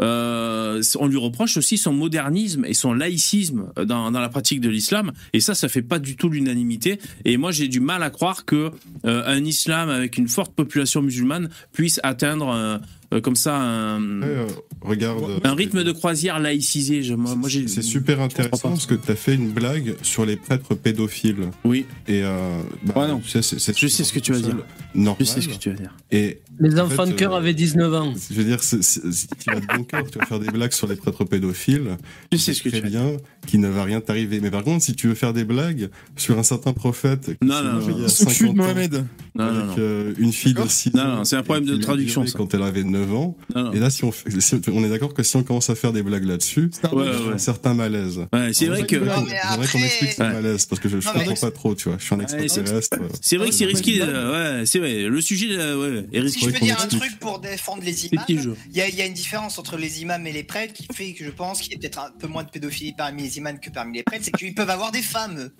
C: Euh, on lui reproche aussi son modernisme et son laïcisme dans, dans la pratique de l'islam. Et ça, ça fait pas du tout l'unanimité. Et moi, j'ai du mal à croire que euh, un islam avec une forte population musulmane puisse atteindre euh, comme ça un,
G: Ouais, euh, regarde.
C: un rythme de croisière laïcisé. Je- moi, moi, j'ai
G: C'est super intéressant parce que tu as fait une blague sur les prêtres pédophiles.
C: Oui.
G: Et euh, bah,
C: Ouais, non.
G: tu sais, c'est- c'est
C: Je sais ce que tu vas dire.
G: Normal.
C: Je sais ce que tu vas dire.
G: Et
I: Les
G: En
I: enfants
G: fait,
I: de cœur
G: euh,
I: avaient 19 ans.
G: je veux dire, si tu vas de bon cœur, tu vas faire des blagues sur les prêtres pédophiles.
C: Je sais ce que
G: très
C: tu vas
G: bien qu'il ne va rien t'arriver. Mais par contre, si tu veux faire des blagues sur un certain prophète qui
C: Non, non, non.
G: à
E: Sous le cul de
G: 50 ans,
E: Mohamed.
C: Non,
G: avec
C: non.
G: euh, une fille de
E: D'accord
G: 6
C: Non,
G: ans.
C: non, c'est un problème de traduction, ça.
G: Quand elle avait 9 ans.
C: Non, non.
G: Et là, si on, fait- si on est d'accord que si on commence à faire des blagues là-dessus,
E: C'est un
C: Ouais,
G: un certain malaise.
C: Ouais, c'est vrai que.
G: J'aimerais qu'on- explique ce malaise, parce que je,
F: mais-
G: comprends pas trop, tu vois. Je suis un extraterrestre. euh.
C: C'est vrai que c'est risqué.
E: ouais.
C: c'est vrai. Le sujet euh, est
F: Si
C: risqué.
F: je peux dire un truc pour défendre les imams, il y a une différence entre les imams et les prêtres qui fait que je pense qu'il y a peut-être un peu moins de pédophilie parmi les imams que parmi les prêtres, c'est qu'ils peuvent avoir des femmes.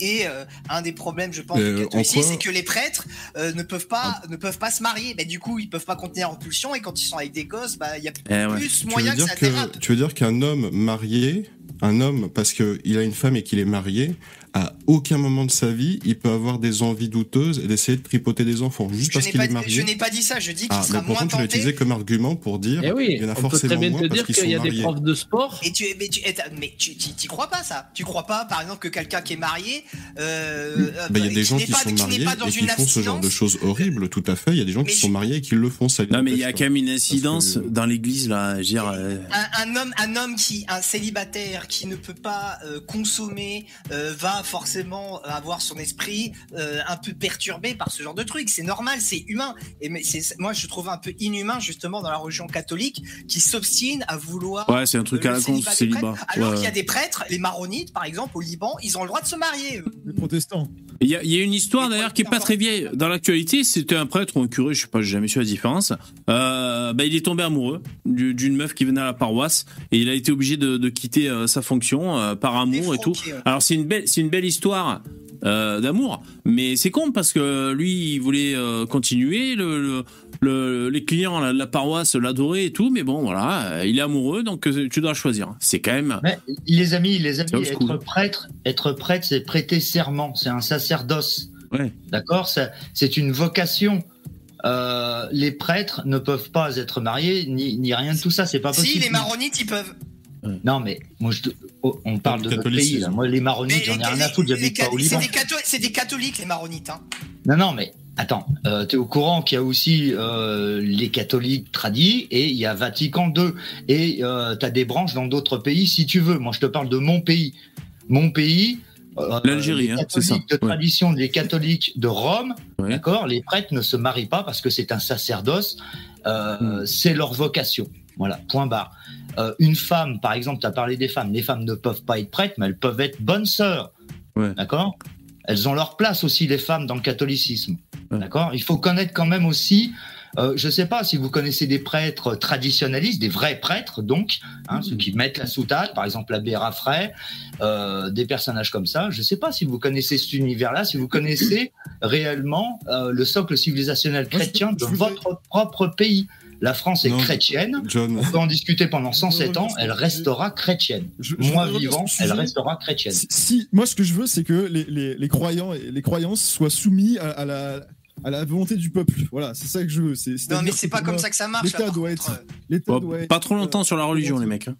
F: Et euh, un des problèmes, je pense,
G: Euh,
F: du catholicisme, c'est que les prêtres euh, ne peuvent pas ne peuvent pas se marier. Bah, du coup, ils peuvent pas contenir en pulsion et quand ils sont avec des gosses, bah il y a
C: Eh
F: plus
G: Tu veux
F: moyen que
G: dire
F: ça
G: que,
F: dérape.
G: tu veux dire qu'un homme marié, un homme, parce qu'il a une femme et qu'il est marié, à aucun moment de sa vie, il peut avoir des envies douteuses et d'essayer de tripoter des enfants, juste
F: Je
G: parce qu'il est marié.
F: je n'ai pas dit ça, je dis qu'il
G: Ah,
F: sera
G: mais
F: moins
G: pourtant, tu l'as
F: tenté.
G: utilisé comme argument pour dire
I: Eh oui,
G: il y en a
I: on peut
G: forcément
I: très bien
G: moins
I: te
G: parce
I: dire qu'il y a
G: sont
I: des
G: mariés.
I: profs de sport.
F: Et tu, mais tu, mais tu, crois pas ça Tu crois pas, par exemple, que quelqu'un qui est marié, euh, euh,
G: Bah, il y a des
F: qui
G: gens qui
F: pas-
G: sont
F: qui n'est
G: mariés
F: pas dans
G: et qui
F: une
G: font ce genre de choses horribles, tout à fait. Il y a des gens qui
F: je-
G: sont mariés et qui le font, ça
C: Non, mais il y a
G: pas.
C: quand même une incidence
G: que-
C: dans l'église, là. Je veux dire. euh,
F: un, un homme, un homme qui, un célibataire qui ne peut pas euh, consommer, euh, va forcément avoir son esprit euh, un peu perturbé par ce genre de truc. C'est normal, c'est humain. Et mais c'est, moi, je trouve un peu inhumain justement dans la religion catholique qui s'obstine à vouloir.
C: Ouais, c'est un truc
F: euh,
C: à la con,
F: célibat Alors
C: Ouais.
F: qu'il y a des prêtres, les maronites par exemple au Liban, ils ont le droit de se marier.
E: Les protestants.
C: Il y, a, il y a une histoire d'ailleurs qui est pas très vieille. Dans l'actualité, c'était un prêtre ou un curé, je sais pas, j'ai jamais su la différence. Euh, bah, il est tombé amoureux du- d'une meuf qui venait à la paroisse et il a été obligé de, de quitter euh, sa fonction euh, par amour et tout. Alors c'est une belle, c'est une belle histoire euh, d'amour, mais c'est con parce que lui, il voulait euh, continuer. Le, le- le- les clients la, la paroisse l'adoraient et tout, mais bon, voilà, il est amoureux, donc euh, tu dois choisir. C'est quand même.
J: Mais les amis, les amis, être prêtre, être prêtre, c'est prêter serment, c'est un sacerdoce.
C: Ouais.
J: D'accord? Ça- C'est une vocation. Euh, les prêtres ne peuvent pas être mariés ni, ni rien de tout ça, c'est pas
F: Si
J: possible.
F: les maronites, ils peuvent.
J: Non, mais moi, je, oh, on parle de notre pays. Là. Moi, les maronites, j'en ai rien à foutre, j'habite pas au
F: c'est
J: Liban.
F: des, c'est des catholiques les maronites. Hein.
J: Non, non, mais attends, euh, tu es au courant qu'il y a aussi euh, les catholiques tradis et il y a Vatican II. Et euh, tu as des branches dans d'autres pays si tu veux. Moi, je te parle de mon pays. Mon pays. euh,
C: L'Algérie,
J: les
C: hein, c'est ça.
J: de
C: Ouais.
J: tradition, les catholiques de Rome,
C: Ouais.
J: d'accord Les prêtres ne se marient pas parce que c'est un sacerdoce, euh,
C: Hmm.
J: c'est leur vocation. Voilà, point barre. Euh, une femme, par exemple, tu as parlé des femmes. Les femmes ne peuvent pas être prêtres, mais elles peuvent être bonnes sœurs.
C: Ouais.
J: D'accord? Elles ont leur place aussi, les femmes, dans le catholicisme.
C: Ouais.
J: D'accord? Il faut connaître quand même aussi. euh, je ne sais pas si vous connaissez des prêtres traditionnalistes, des vrais prêtres, donc, hein, ceux qui mettent la soutane, par exemple l'abbé Raffray, euh, des personnages comme ça. Je ne sais pas si vous connaissez cet univers-là, si vous connaissez réellement euh, le socle civilisationnel chrétien de votre propre pays. La France est
G: Non.
J: chrétienne.
G: John,
J: On peut en discuter pendant 107 ans. Elle
E: le
J: restera chrétienne.
E: Je- je
J: Moi vivant, elle restera chrétienne.
E: Si, si- moi, ce que je veux, c'est que les, les, les croyants et les croyances soient soumis à, à la, à la volonté du peuple. Voilà, c'est ça que je veux. C'est,
F: Non, mais c'est pas comme ça que ça marche.
E: L'État doit être.
C: Bon,
E: doit être,
C: pas trop longtemps
E: euh,
C: sur la religion, les mecs. hein.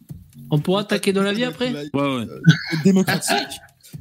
I: On pourra attaquer dans la vie après
C: Ouais, ouais.
E: euh, démocratique.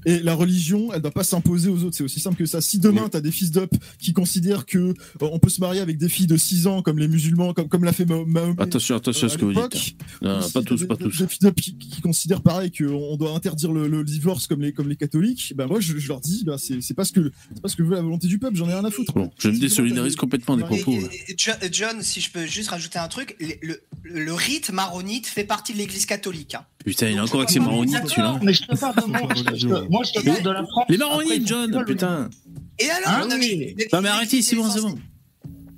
E: Et la religion, elle doit pas s'imposer aux autres. C'est aussi simple que ça. Si demain, tu as des fils d'up qui considèrent que euh, on peut se marier avec des filles de 6 ans, comme les musulmans, comme, comme l'a fait Ma- Mahomet.
C: Attention, attention à
E: euh,
C: ce
E: à
C: que vous dites. Non, pas tous,
E: des-
C: pas
E: des-
C: tous.
E: Des fils d'up qui, qui considèrent pareil qu'on doit interdire le, le divorce comme les, comme les catholiques, ben moi je, je leur dis, ben c'est c'est pas, ce que- c'est pas ce que veut la volonté du peuple, j'en ai rien à foutre.
C: Bon, je me désolidarise complètement des propos.
F: Et-
C: là.
F: et- et Jo- John, si je peux juste rajouter un truc, le, le- le rite maronite fait partie de l'Église catholique. hein.
C: Putain, il est encore avec
F: je
C: ses maronites, celui-là.
J: mais je te parle de moi, je te- parle de la France.
C: Les
J: ils
C: John, putain.
F: Et alors,
J: Hein
F: on a
J: Oui.
F: mis-
C: Non, mais arrêtez, c'est bon, c'est bon.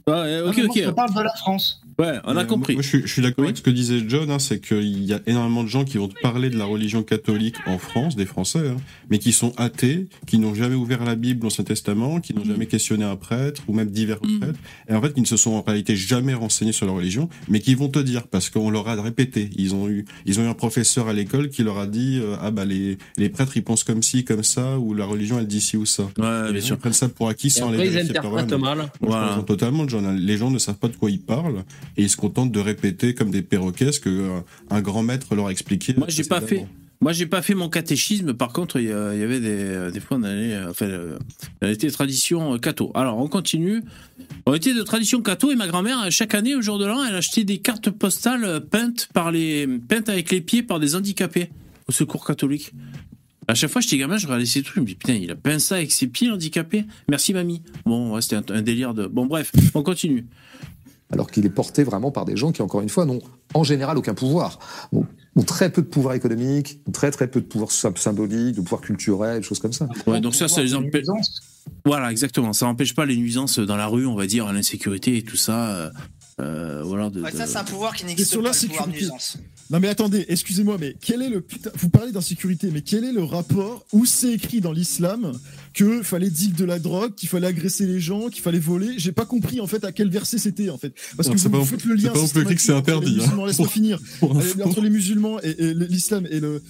J: Non,
C: ok,
J: mais moi, Je te
C: ok.
J: parle de la France.
C: Ouais, on a
G: Euh,
C: compris.
G: Moi, je suis, je suis d'accord
C: Oui.
G: avec ce que disait John, hein, c'est qu'il y a énormément de gens qui vont te parler de la religion catholique en France, des Français, hein, mais qui sont athées, qui n'ont jamais ouvert la Bible ou l'Ancien Testament, qui n'ont
C: Mhm.
G: jamais questionné un prêtre ou même divers
C: Mhm.
G: prêtres, et en fait qui ne se sont en réalité jamais renseignés sur la religion, mais qui vont te dire parce qu'on leur a répété. Ils ont eu, ils ont eu un professeur à l'école qui leur a dit euh, ah bah les les prêtres ils pensent comme ci comme ça ou la religion elle dit ci ou ça.
C: Ouais,
G: Et
C: bien sûr.
G: prennent ça pour acquis
I: Et
G: sans
I: après,
G: les
I: ils
G: vérifier par
I: interprètent mal.
G: Moi, je
C: Voilà.
G: comprends totalement, John. hein. Les gens ne savent pas de quoi ils parlent et ils se contentent de répéter comme des perroquets ce que euh, un grand maître leur a expliqué.
C: Moi, j'ai pas fait. Moi, j'ai pas fait mon catéchisme. Par contre, il y, avait des, des fois, on allait, euh, enfin, euh, on était tradition euh, catho. Alors, on continue. On était de tradition catho et ma grand-mère, euh, chaque année, au jour de l'an, elle achetait des cartes postales euh, peintes par les, peintes avec les pieds par des handicapés au secours catholique. À chaque fois, j'étais gamin, je regardais ces trucs, je me dis putain, il a peint ça avec ses pieds handicapés. Merci mamie. Bon, ouais, c'était un, un délire de. Bon, bref, on continue.
L: Alors qu'il est porté vraiment par des gens qui, encore une fois, n'ont en général aucun pouvoir. Ont, ont très peu de pouvoir économique, ont très très peu de pouvoir sym- symbolique, de pouvoir culturel, des choses comme ça.
C: Ouais, donc ça, ça les empêche. Voilà, exactement. Ça n'empêche pas les nuisances dans la rue, on va dire, l'insécurité et tout ça. euh, euh, voilà, de,
F: Ouais,
C: de-
F: ça, c'est un pouvoir qui n'existe
E: sur
F: pas,
E: la
F: de
E: sécurité.
F: nuisance.
E: Non mais attendez, excusez-moi, mais quel est le putain... Vous parlez d'insécurité, mais quel est le rapport où c'est écrit dans l'islam que fallait deal de la drogue, qu'il fallait agresser les gens, qu'il fallait voler J'ai pas compris en fait à quel verset c'était en fait. Parce
G: Non,
E: que
G: c'est
E: vous,
G: pas
E: vous faites le
G: c'est
E: lien
G: pas c'est
E: entre les
G: interdit, hein.
E: musulmans, laisse-moi
G: Pour-
E: finir.
G: pour
E: Euh, entre les musulmans et, et l'islam et le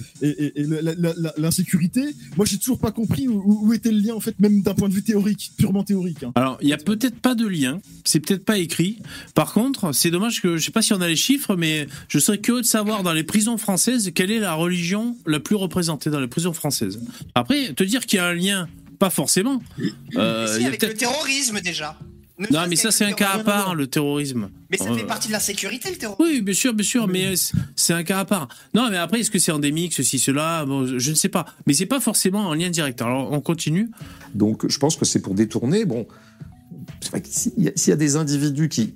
E: l'insécurité, moi j'ai toujours pas compris où était le lien en fait, même d'un point de vue théorique, purement théorique. hein.
C: Alors, il y a peut-être pas de lien, c'est peut-être pas écrit. Par contre, c'est dommage que je sais pas si on a les chiffres, mais je serais curieux de savoir dans les prisons françaises quelle est la religion la plus représentée dans les prisons françaises. Après, te dire qu'il y a un lien, pas forcément. Euh,
F: Mais si,
C: il y a
F: avec le terrorisme déjà. Ne
C: Non, mais ça c'est un cas à part, le terrorisme.
F: Mais ça
C: Euh,
F: fait partie de la sécurité, le terrorisme.
C: Oui, bien sûr, bien sûr, mais c'est- c'est un cas à part. Non, mais après, est-ce que c'est endémique, ceci, cela? Bon, Je ne sais pas. Mais c'est pas forcément en lien direct. Alors, on continue.
L: Donc je pense que c'est pour détourner. Bon, c'est vrai que s'il y, a- s'il y a des individus qui.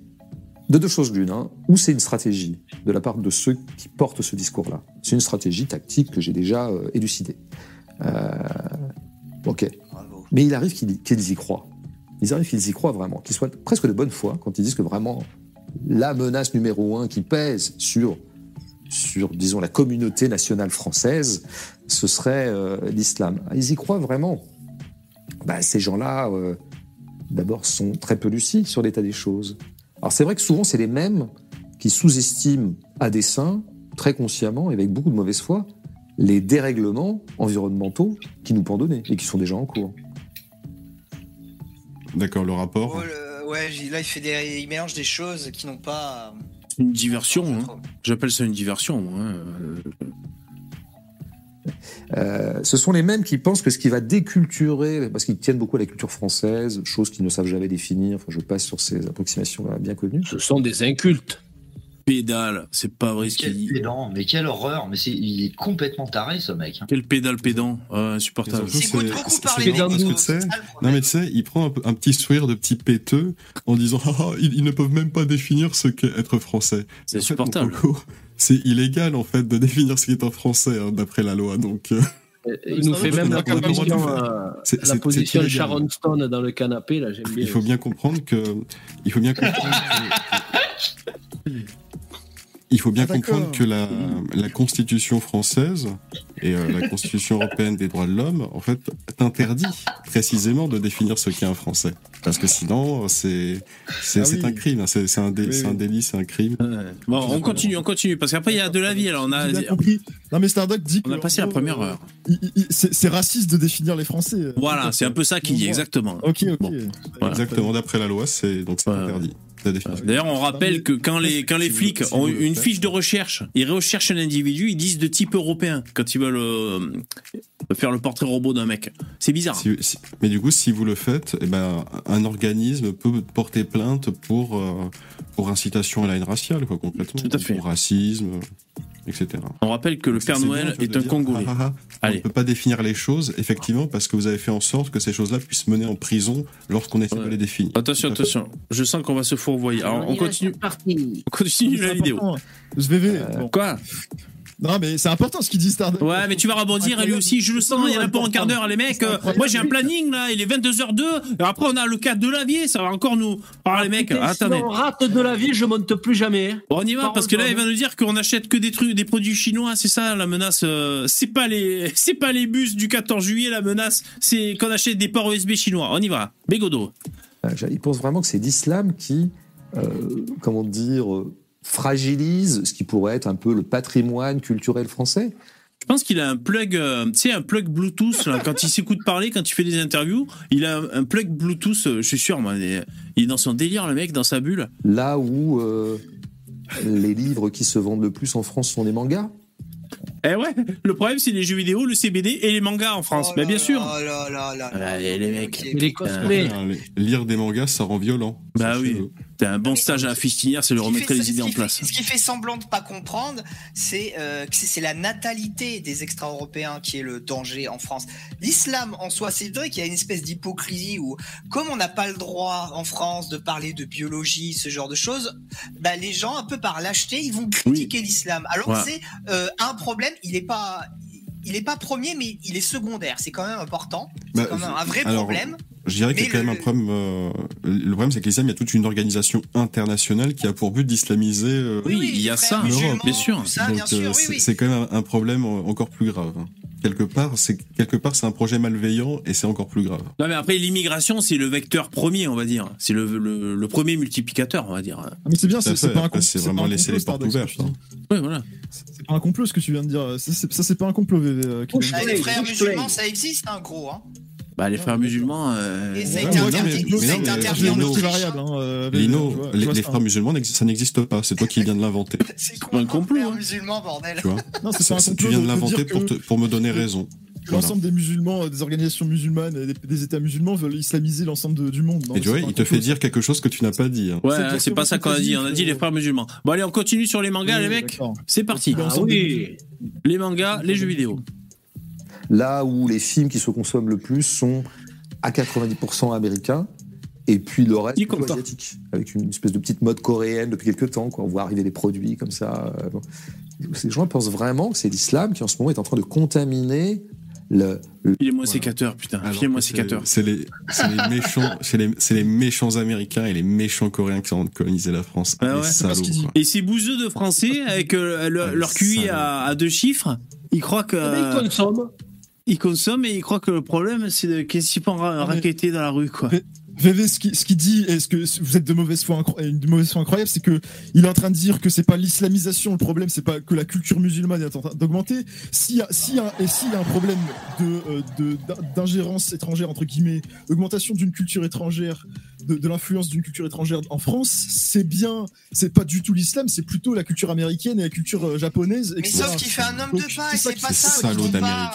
L: De deux choses l'une, hein, ou c'est une stratégie de la part de ceux qui portent ce discours-là. C'est une stratégie tactique que j'ai déjà euh, élucidée. Euh, ok. Mais il arrive qu'ils y croient. Il arrive qu'ils y croient vraiment, qu'ils soient presque de bonne foi quand ils disent que vraiment la menace numéro un qui pèse sur, sur disons, la communauté nationale française, ce serait euh, l'islam. Ils y croient vraiment bah, ces gens-là, euh, d'abord, sont très peu lucides sur l'état des choses. Alors c'est vrai que souvent, c'est les mêmes qui sous-estiment à dessein, très consciemment et avec beaucoup de mauvaise foi, les dérèglements environnementaux qui nous pendonnent et qui sont déjà en cours.
G: D'accord, le rapport.
F: Oh, le- Ouais, j'ai- là, il, fait des... il mélange des choses qui n'ont pas.
C: Une diversion. hein. J'appelle ça une diversion. moi, hein. Euh,
L: Euh, ce sont les mêmes qui pensent que ce qui va déculturer, parce qu'ils tiennent beaucoup à la culture française, chose qu'ils ne savent jamais définir, enfin, je passe sur ces approximations bien connues.
I: Ce sont des incultes.
C: Pédale, c'est pas vrai ce qu'il dit.
J: pédant, mais quelle horreur, mais c'est, il est complètement taré ce mec. hein.
C: Quel pédale pédant, Ah, insupportable.
G: C'est-
F: beaucoup parler
G: Non mais tu sais, il prend un, petit sourire de petit péteux en disant ah, ah, ils, ils ne peuvent même pas définir ce qu'est être français.
C: C'est
G: En fait,
C: insupportable.
G: C'est illégal en fait de définir ce qui est un français hein, d'après la loi. Donc euh,
I: Il nous fait même la
G: On a pas le droit de
I: position, euh,
G: C'est-
I: la position Sharon Stone dans le canapé, là, j'aime bien.
G: il faut bien comprendre que il faut bien comprendre que, il faut bien
E: Ah,
G: comprendre que la, la Constitution française et euh, la Constitution européenne des droits de l'homme, en fait, t'interdit précisément de définir ce qu'est un Français. Parce que sinon, c'est c'est
E: Ah oui.
G: un crime, hein. c'est c'est un, dé-
E: Oui,
G: c'est un
E: oui.
G: délit, c'est un crime.
C: Ouais. Bon, on continue, on continue, parce qu'après il y a de la vie. Alors on a,
E: compris. Non mais Stardock dit
C: on a passé la première
E: euh,
C: heure.
E: il- C'est raciste de définir les Français. euh,
C: Voilà, c'est un peu ça qu'il dit, exactement.
E: Ok, ok.
C: Bon. Voilà.
G: Exactement, d'après la loi, c'est donc c'est
C: Ouais.
G: interdit.
C: D'ailleurs, on rappelle que quand les, quand les flics ont une fiche de recherche, ils recherchent un individu, ils disent de type européen quand ils veulent euh, faire le portrait robot d'un mec. C'est bizarre.
G: Si- si- mais du coup, si vous le faites, eh ben, un organisme peut porter plainte pour, euh, pour incitation à la haine raciale, quoi, concrètement.
C: Tout à fait.
G: Pour racisme, etc.
C: On rappelle que le Père Noël est
G: de
C: un
G: dire,
C: Congolais.
G: ah, ah, ah, On ne peut pas définir les choses, effectivement, parce que vous avez fait en sorte que ces choses-là puissent mener en prison lorsqu'on essaie de
C: Ouais.
G: les définir.
C: Attention, attention. Je sens qu'on va se fourvoyer. Alors, on continue,
I: Parti.
C: on continue la vidéo.
E: Je vais
C: Euh,
E: bon.
C: Quoi?
E: Non mais c'est important ce qu'il dit Stardock.
C: Ouais, mais tu vas rebondir, et lui aussi, je le sens, il y en a pas en quart d'heure, les mecs. moi, j'ai un planning, là, il est 22h02, et après, on a le cas de Lavier, ça va encore nous. Ah, les mecs, attendez.
I: Si on rate de la vie, je monte plus jamais. hein.
C: Bon, on y va, parce que là, il va nous dire qu'on achète que des trucs, des produits chinois, c'est ça, la menace. euh, c'est pas les, c'est pas les bus du 14 juillet, la menace, c'est qu'on achète des ports USB chinois. On y va. Bégodo.
L: Euh, Ils pensent vraiment que c'est l'islam qui, euh, comment dire, euh, fragilise ce qui pourrait être un peu le patrimoine culturel français.
C: Je pense qu'il a un plug, euh, tu sais, un plug Bluetooth, là, quand il s'écoute parler, quand il fait des interviews, il a un, un plug Bluetooth, euh, je suis sûr, moi, il est, dans son délire, le mec, dans sa bulle.
L: Là où euh, les livres qui se vendent le plus en France sont les mangas.
C: Eh ouais, le problème, c'est les jeux vidéo, le CBD et les mangas en France.
F: Oh
C: Mais
F: là
C: bien sûr.
F: là là là là là.
C: Allez, les mecs.
I: Les cosplays.
G: Ah, Lire des mangas, ça rend violent.
C: Bah oui. Un bon stage à la fistinière, ça lui
F: fait-
C: les idées en
F: fait-
C: place.
F: Ce qui fait semblant de pas comprendre, c'est euh, que c'est c'est la natalité des extra-européens qui est le danger en France. L'islam en soi, c'est vrai qu'il y a une espèce d'hypocrisie où, comme on n'a pas le droit en France de parler de biologie, ce genre de choses, bah, les gens, un peu par lâcheté, ils vont critiquer l'islam. Alors
C: Ouais.
F: c'est euh, un problème, il est pas. Il est pas premier, mais il est secondaire. C'est quand même important. C'est
G: Bah,
F: quand même un vrai
G: alors,
F: problème.
G: Je dirais qu'il y a
F: Mais
G: quand même
F: le-
G: un problème. euh, le problème, c'est que l'islam, il y a toute une organisation internationale qui a pour but d'islamiser. euh,
C: Oui, il y a ça, bien sûr.
G: Donc, euh, c'est c'est quand même un, un problème euh, encore plus grave. Hein. Quelque part, c'est quelque part, c'est un projet malveillant et c'est encore plus grave.
C: Non, mais après, l'immigration, c'est le vecteur premier, on va dire. C'est le, le, le premier multiplicateur, on va dire.
E: Ah, mais c'est bien, c'est pas un complot.
G: c'est vraiment laisser les portes
E: Starbucks, ce que
G: ouvertes.
E: tu dis.
C: Ouais, voilà.
E: C'est pas un complot ce que tu viens de dire. Ça, c'est pas un complot, VV. euh,
F: les frères musulmans, ça existe, un gros. Hein.
C: Bah, les frères musulmans. euh,
F: Et ça a été interdit. en Autriche.
E: variable. Hein, euh,
G: Lino,
E: vois-
G: les, les frères musulmans, ça n'existe pas. C'est toi qui viens de l'inventer.
F: C'est quoi
C: un complot,
F: frère
C: hein.
F: musulman, bordel
G: Tu vois
E: Non, c'est pas un complot.
G: Tu viens de l'inventer pour, pour me donner raison.
E: que
G: Voilà.
E: L'ensemble des musulmans, euh, des organisations musulmanes, des, des États musulmans veulent islamiser l'ensemble de- du monde. Non,
G: Et tu vois, il te fait dire quelque chose que tu n'as pas dit. hein.
C: Ouais,
E: C'est
C: pas ça qu'on a dit. On a dit les frères musulmans. Bon, allez, on continue sur les mangas,
E: Oui,
C: les mecs. C'est parti.
E: Ah
I: Ah oui.
C: Les mangas, les jeux vidéo.
L: Là où les films qui se consomment le plus sont à 90% américains, et puis le reste plutôt asiatique, avec une espèce de petite mode coréenne depuis quelques temps. Quoi. On voit arriver des produits comme ça. euh, bon. Ces gens pensent vraiment que c'est l'islam qui en ce moment est en train de contaminer le, le-
C: Filez-moi
G: Voilà.
C: sécateur, putain.
G: Que c'est-
C: sécateur.
G: C'est les, méchants, c'est les, c'est les méchants américains et les méchants coréens qui sont en train de coloniser la France.
C: Ah ouais,
G: salauds.
C: Et ces bouseux de français, avec euh, le-
G: Ah,
C: leur QI
G: salauds.
C: à, à deux chiffres, ils croient que.
I: Ah, mais ils consomment.
C: Ils consomment et ils croient que le problème, c'est de qu'est-ce
E: Ah, mais-
C: raqueter dans la rue, quoi.
E: VV, ce qu'il ce qu'il dit, est-ce que vous êtes de mauvaise foi, une mauvaise foi incroyable, c'est que il est en train de dire que c'est pas l'islamisation le problème, c'est pas que la culture musulmane est en train d'augmenter. S'il y a, s'il y a, et s'il y a un problème de, euh, d'ingérence étrangère entre guillemets, augmentation d'une culture étrangère, de, de l'influence d'une culture étrangère en France, c'est bien, c'est pas du tout l'islam, c'est plutôt la culture américaine et la culture euh, japonaise.
F: Mais
E: etc.
F: sauf qu'il fait un homme
E: Donc,
F: de paille,
E: c'est
F: pas ça.
G: là.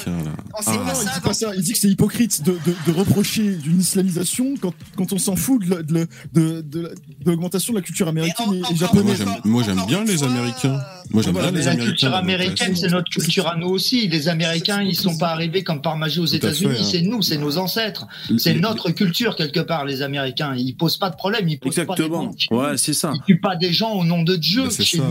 F: On sait
G: Ah.
F: pas
E: Non, il
F: ça
E: dit pas ça. Il dit que c'est hypocrite de, de, de reprocher d'une islamisation quand, quand on s'en fout de, la- de, la- de, de, la- de l'augmentation de la culture américaine
F: en-
E: et,
F: encore-
E: japonaise.
G: moi, j'aime bien les Américains.
F: euh,
G: Moi, j'aime
J: Voilà,
G: bien
J: mais
G: les
J: la
G: Américains.
J: culture
G: donc,
J: américaine, c'est notre culture à nous aussi. Les Américains, ils sont pas arrivés comme par magie aux États-Unis.
G: hein.
J: C'est nous, c'est nos ancêtres.
G: euh,
J: C'est notre culture quelque part, les Américains. Ils posent pas de problème. Ils posent pas
C: Exactement.
J: des
C: Ouais, c'est ça.
J: Ils tuent pas des gens au nom de Dieu.
G: C'est ça.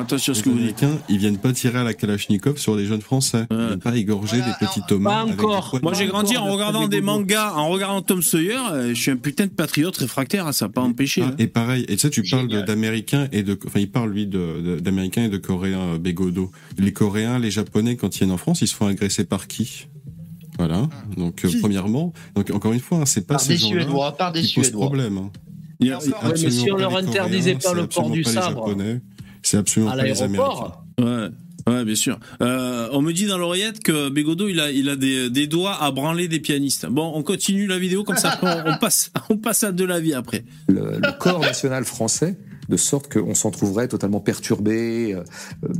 C: attention à ce
G: Les
C: que vous dites.
G: Américains, ils viennent pas tirer à la Kalachnikov sur des jeunes Français. Ils viennent pas égorger
F: Voilà,
G: des petits Thomas.
I: pas encore.
C: Moi, j'ai grandi en regardant des
I: les
C: mangas, en regardant Tom Sawyer. euh, Je suis un putain de patriote réfractaire, ça n'a pas empêché.
G: Ah,
C: hein.
G: et pareil, et tu sais, tu parles d'américains et de, enfin, il parle lui de- de- d'américains et de coréens euh, Bégodeau. Les coréens, les japonais, quand ils viennent en France, ils se font agresser par qui? Voilà. Donc, euh,
E: Qui
G: premièrement, donc encore une fois, hein, c'est pas
J: Par
G: ces
J: des
G: gens-là
J: Suédois, par des
G: qui posent
J: Suédois.
G: problème. hein.
C: Il y a-
F: encore-
I: mais si on leur interdisait pas le port du sabre
G: C'est absolument
I: à
G: pas les Américains.
C: Ouais. Ouais, bien sûr. Euh, on me dit dans l'oreillette que Bégodeau, il a, il a des, des doigts à branler des pianistes. Bon, on continue la vidéo comme ça, on, on passe, on passe à de la vie après.
L: le, le corps national français, de sorte qu'on s'en trouverait totalement perturbé, euh, euh,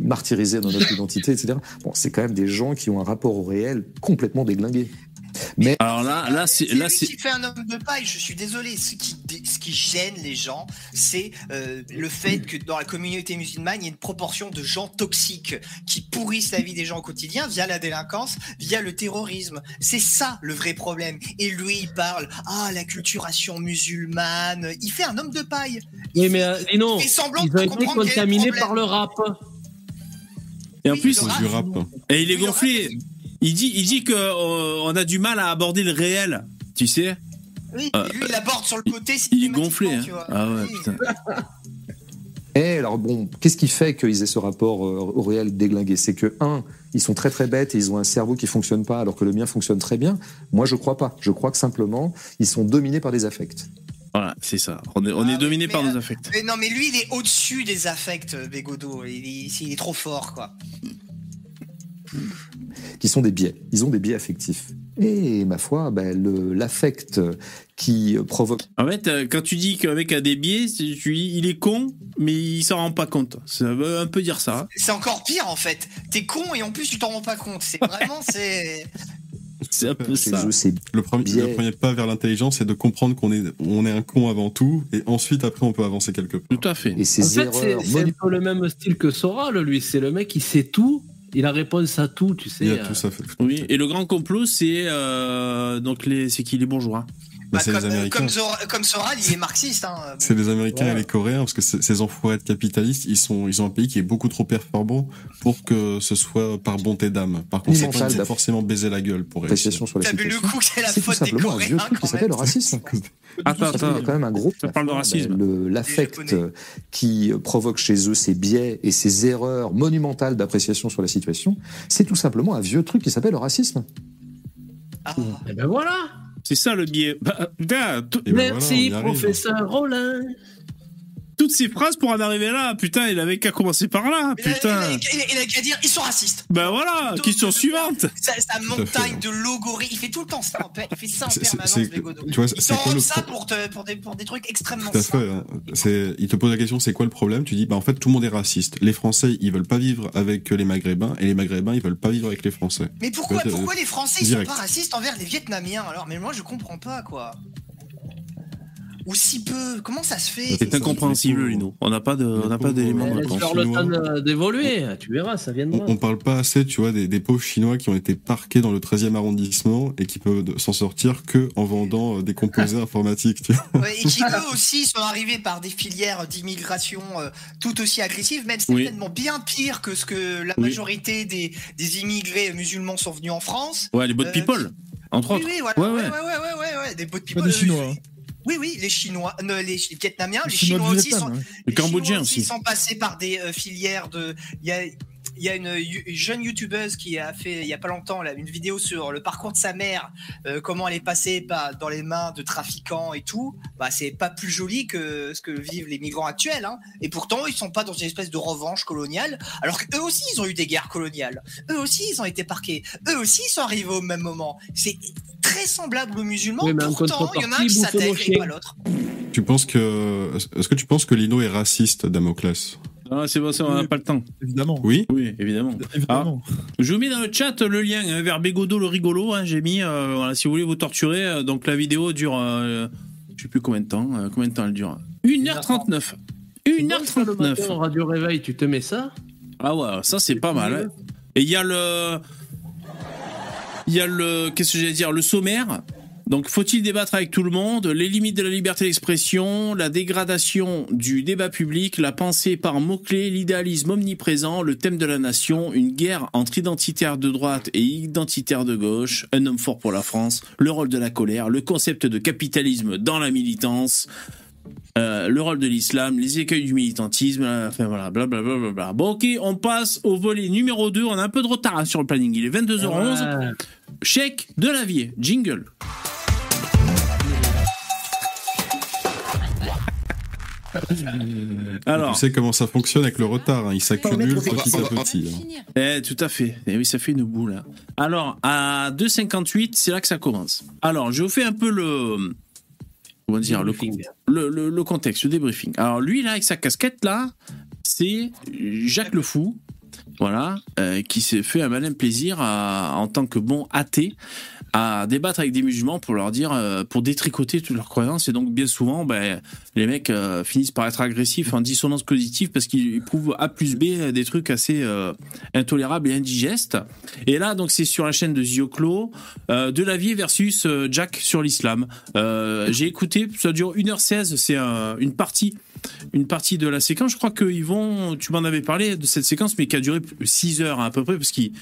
L: martyrisé dans notre identité, etc. Bon, c'est quand même des gens qui ont un rapport au réel complètement déglingué. Mais
C: Alors là, là, c'est, là, c'est,
F: qui fait un homme de paille. Je suis désolé. Ce qui, dé- ce qui gêne les gens, c'est euh, le fait que dans la communauté musulmane, il y a une proportion de gens toxiques qui pourrissent la vie des gens au quotidien via la délinquance, via le terrorisme. C'est ça le vrai problème. Et lui, il parle ah la culturation musulmane. Il fait un homme de paille.
I: Oui, mais euh, Lino,
F: il fait semblant
I: ils ont été contaminés par le rap.
C: et en
F: Oui,
C: plus,
G: du rap.
C: et il est
F: Oui,
C: gonflé. Il dit, il dit que euh, on a du mal à aborder le réel. Tu sais,
F: Oui,
C: Euh,
F: lui, il aborde sur le côté.
C: il est gonflé. hein.
F: systématiquement, tu vois.
C: Ah ouais,
F: Oui.
C: putain.
L: Et alors bon, qu'est-ce qui fait qu'ils aient ce rapport euh, au réel déglingué? C'est que un, ils sont très très bêtes et ils ont un cerveau qui fonctionne pas alors que le mien fonctionne très bien. Moi, je crois pas. Je crois que simplement, ils sont dominés par des affects.
C: Voilà, c'est ça. On est, on
F: Ah
C: est
F: oui,
C: dominé
F: mais,
C: par
F: euh,
C: nos affects.
F: Mais non, mais lui, il est au-dessus des affects, euh. Il est, il est trop fort, quoi.
L: Qui sont des biais. Ils ont des biais affectifs. Et ma foi, ben, le- l'affect qui provoque
C: En fait, euh, quand tu dis qu'un mec a des biais, c'est- tu dis il est con, mais il s'en rend pas compte. Ça veut un peu dire ça.
F: C'est encore pire, en fait. T'es con et en plus, tu t'en rends pas compte. C'est vraiment, c'est.
C: C'est un peu ça.
G: Le premier,
L: Biais.
G: le premier pas vers l'intelligence, c'est de comprendre qu'on est, on est un con avant tout, et ensuite, après, on peut avancer quelque part.
C: Tout à fait.
L: et ces
I: En fait, c'est c'est un peu le même style que Soral, lui. C'est le mec qui sait tout. Il a réponse à tout, tu sais.
G: Il y a
I: euh,
G: tout ça fait.
C: Oui, et le grand complot, c'est euh, donc les, c'est qui les bourgeois.
G: Bah,
F: Bah,
G: les
F: comme,
G: Américains.
F: comme, Zora- comme Soral, il est marxiste. Hein.
G: C'est les Américains
I: Ouais.
G: et les Coréens, parce que ces enfoirés de capitalistes, ils sont, ils ont un pays qui est beaucoup trop performant pour que ce soit par bonté d'âme. Par conséquent, il faut
L: d'app-
G: forcément baiser la gueule pour réussir.
F: T'as vu le
L: situation.
F: coup, c'est la
L: C'est tout
F: faute des
L: simplement un vieux
F: Coréens
L: truc qui s'appelle le racisme.
C: Attends,
L: Parce qu'il y
C: attends.
L: a quand même un groupe.
C: Ça parle de racisme.
L: L'affect euh, qui provoque chez eux ces biais et ces erreurs monumentales d'appréciation sur la situation, c'est tout simplement un vieux truc qui s'appelle le racisme.
F: Ah.
I: Et ben voilà.
C: C'est ça le biais. Bah,
G: ben voilà,
I: Merci,
G: arrive.
I: professeur Rollin.
C: Toutes ces phrases pour en arriver là, putain, il avait qu'à commencer par là,
F: Il a-
C: putain.
F: Il a, il a- il a qu'à dire, ils sont racistes.
C: Ben voilà,
F: Donc,
C: question
F: euh,
C: suivante.
F: Sa, montagne
G: hein.
F: de logorées, il fait tout le temps ça. Il fait ça en permanence,
G: tu vois,
F: Il
G: c'est quoi le
F: ça pour, te, pour, des, pour des trucs extrêmement
G: Tout à
F: simples.
G: fait. hein. Il te pose la question, c'est quoi le problème? Tu dis, bah en fait, tout le monde est raciste. Les Français, ils veulent pas vivre avec les Maghrébins, et les Maghrébins, ils veulent pas vivre avec les Français.
F: Mais pourquoi, pourquoi les Français ils
G: direct.
F: sont pas racistes envers les Vietnamiens alors? Mais moi je comprends pas quoi. Ou si peu, comment ça se fait
C: C'est incompréhensible, Lino. On n'a pas de, on n'a pas d'éléments de réponse.
I: leur le temps de- d'évoluer. Tu verras, ça viendra.
G: On, on parle pas assez, tu vois, des, des pauvres Chinois qui ont été parqués dans le 13e arrondissement et qui peuvent s'en sortir que en vendant euh, des composés informatiques. Tu vois.
F: Ouais, et qui eux aussi sont arrivés par des filières d'immigration euh, tout aussi agressives, même
C: Oui.
F: certainement bien pire que ce que la
C: Oui.
F: majorité des, des immigrés musulmans sont venus en France.
C: Ouais, les bots de
F: Euh,
C: people, entre
F: oui,
C: autres.
F: oui, voilà,
C: Ouais,
F: ouais,
C: ouais.
F: ouais, ouais, ouais, ouais, ouais, des bots de
E: Pas
F: people.
E: des
F: euh,
E: Chinois. hein.
F: Oui, oui, les Chinois, non, les, les Vietnamiens, les,
E: Les
F: Chinois, aussi
E: Vietnam,
F: sont,
E: ouais.
C: Les Cambodgiens
F: Chinois
C: aussi.
F: sont passés par des euh, filières de. Il y a, il y a une, jeune youtubeuse qui a fait il y a pas longtemps là, une vidéo sur le parcours de sa mère, euh, comment elle est passée par- dans les mains de trafiquants et tout. Bah c'est pas plus joli que ce que vivent les migrants actuels. Hein. Et pourtant ils sont pas dans une espèce de revanche coloniale, alors qu'eux aussi ils ont eu des guerres coloniales. Eux aussi ils ont été parqués. Eux aussi ils sont arrivés au même moment. C'est très semblable aux musulmans.
I: Oui, mais en
F: pourtant il y en a un
I: contrepartie,
F: qui s'intègre et pas l'autre.
G: Tu penses que, est-ce que tu penses que Lino est raciste, Damoclès?
C: Ah, c'est bon, ça, on n'a pas le temps.
E: Évidemment.
G: Oui.
C: Oui, évidemment.
E: Évidemment.
C: Je vous mets dans le chat le lien hein, vers Bégodo le rigolo. hein, J'ai mis, euh, voilà, si vous voulez vous torturer. euh, donc la vidéo dure, euh, je sais plus combien de temps. euh, combien de temps elle dure? 1h39.
I: C'est bon, ça, le matin,
C: 1h39.
I: Radio Réveil, tu te mets ça?
C: Ah ouais, ça c'est pas mal. hein. Et il y a le. Il y a le. Qu'est-ce que j'allais dire Le sommaire. Donc, faut-il débattre avec tout le monde? Les limites de la liberté d'expression, la dégradation du débat public, la pensée par mots-clés, l'idéalisme omniprésent, le thème de la nation, une guerre entre identitaires de droite et identitaires de gauche, un homme fort pour la France, le rôle de la colère, le concept de capitalisme dans la militance, euh, le rôle de l'islam, les écueils du militantisme, euh, enfin voilà, blablabla. Bla, bla, bla. Bon, ok, on passe au volet numéro 2. On a un peu de retard hein, sur le planning. Il est 22h11.
I: Ouais.
C: Chèque de l'avier. Jingle. Alors,
G: Tu sais comment ça fonctionne avec le retard, hein, il s'accumule petit à petit. hein.
C: Eh, tout à fait. Eh oui, ça fait une boule. hein. Alors, à 2,58, c'est là que ça commence. Alors, je vous fais un peu le. Comment dire le,
I: Briefing.
C: le, le- le contexte, le débriefing. Alors lui, là, avec sa casquette, là, c'est Jacques Le Fou, voilà, euh, qui s'est fait un malin plaisir à- en tant que bon athée à débattre avec des musulmans pour leur dire, euh, pour détricoter toutes leurs croyances. Et donc, bien souvent, ben, les mecs euh, finissent par être agressifs en dissonance cognitive parce qu'ils prouvent A plus B des trucs assez euh, intolérables et indigestes. Et là, donc, c'est sur la chaîne de Zioclo, de l'avier versus euh, Jack sur l'islam. J'ai écouté, ça dure 1h16, c'est un- une partie une partie de la séquence. Je crois qu'ils vont, tu m'en avais parlé de cette séquence, mais qui a duré 6 heures à peu près, parce qu'ils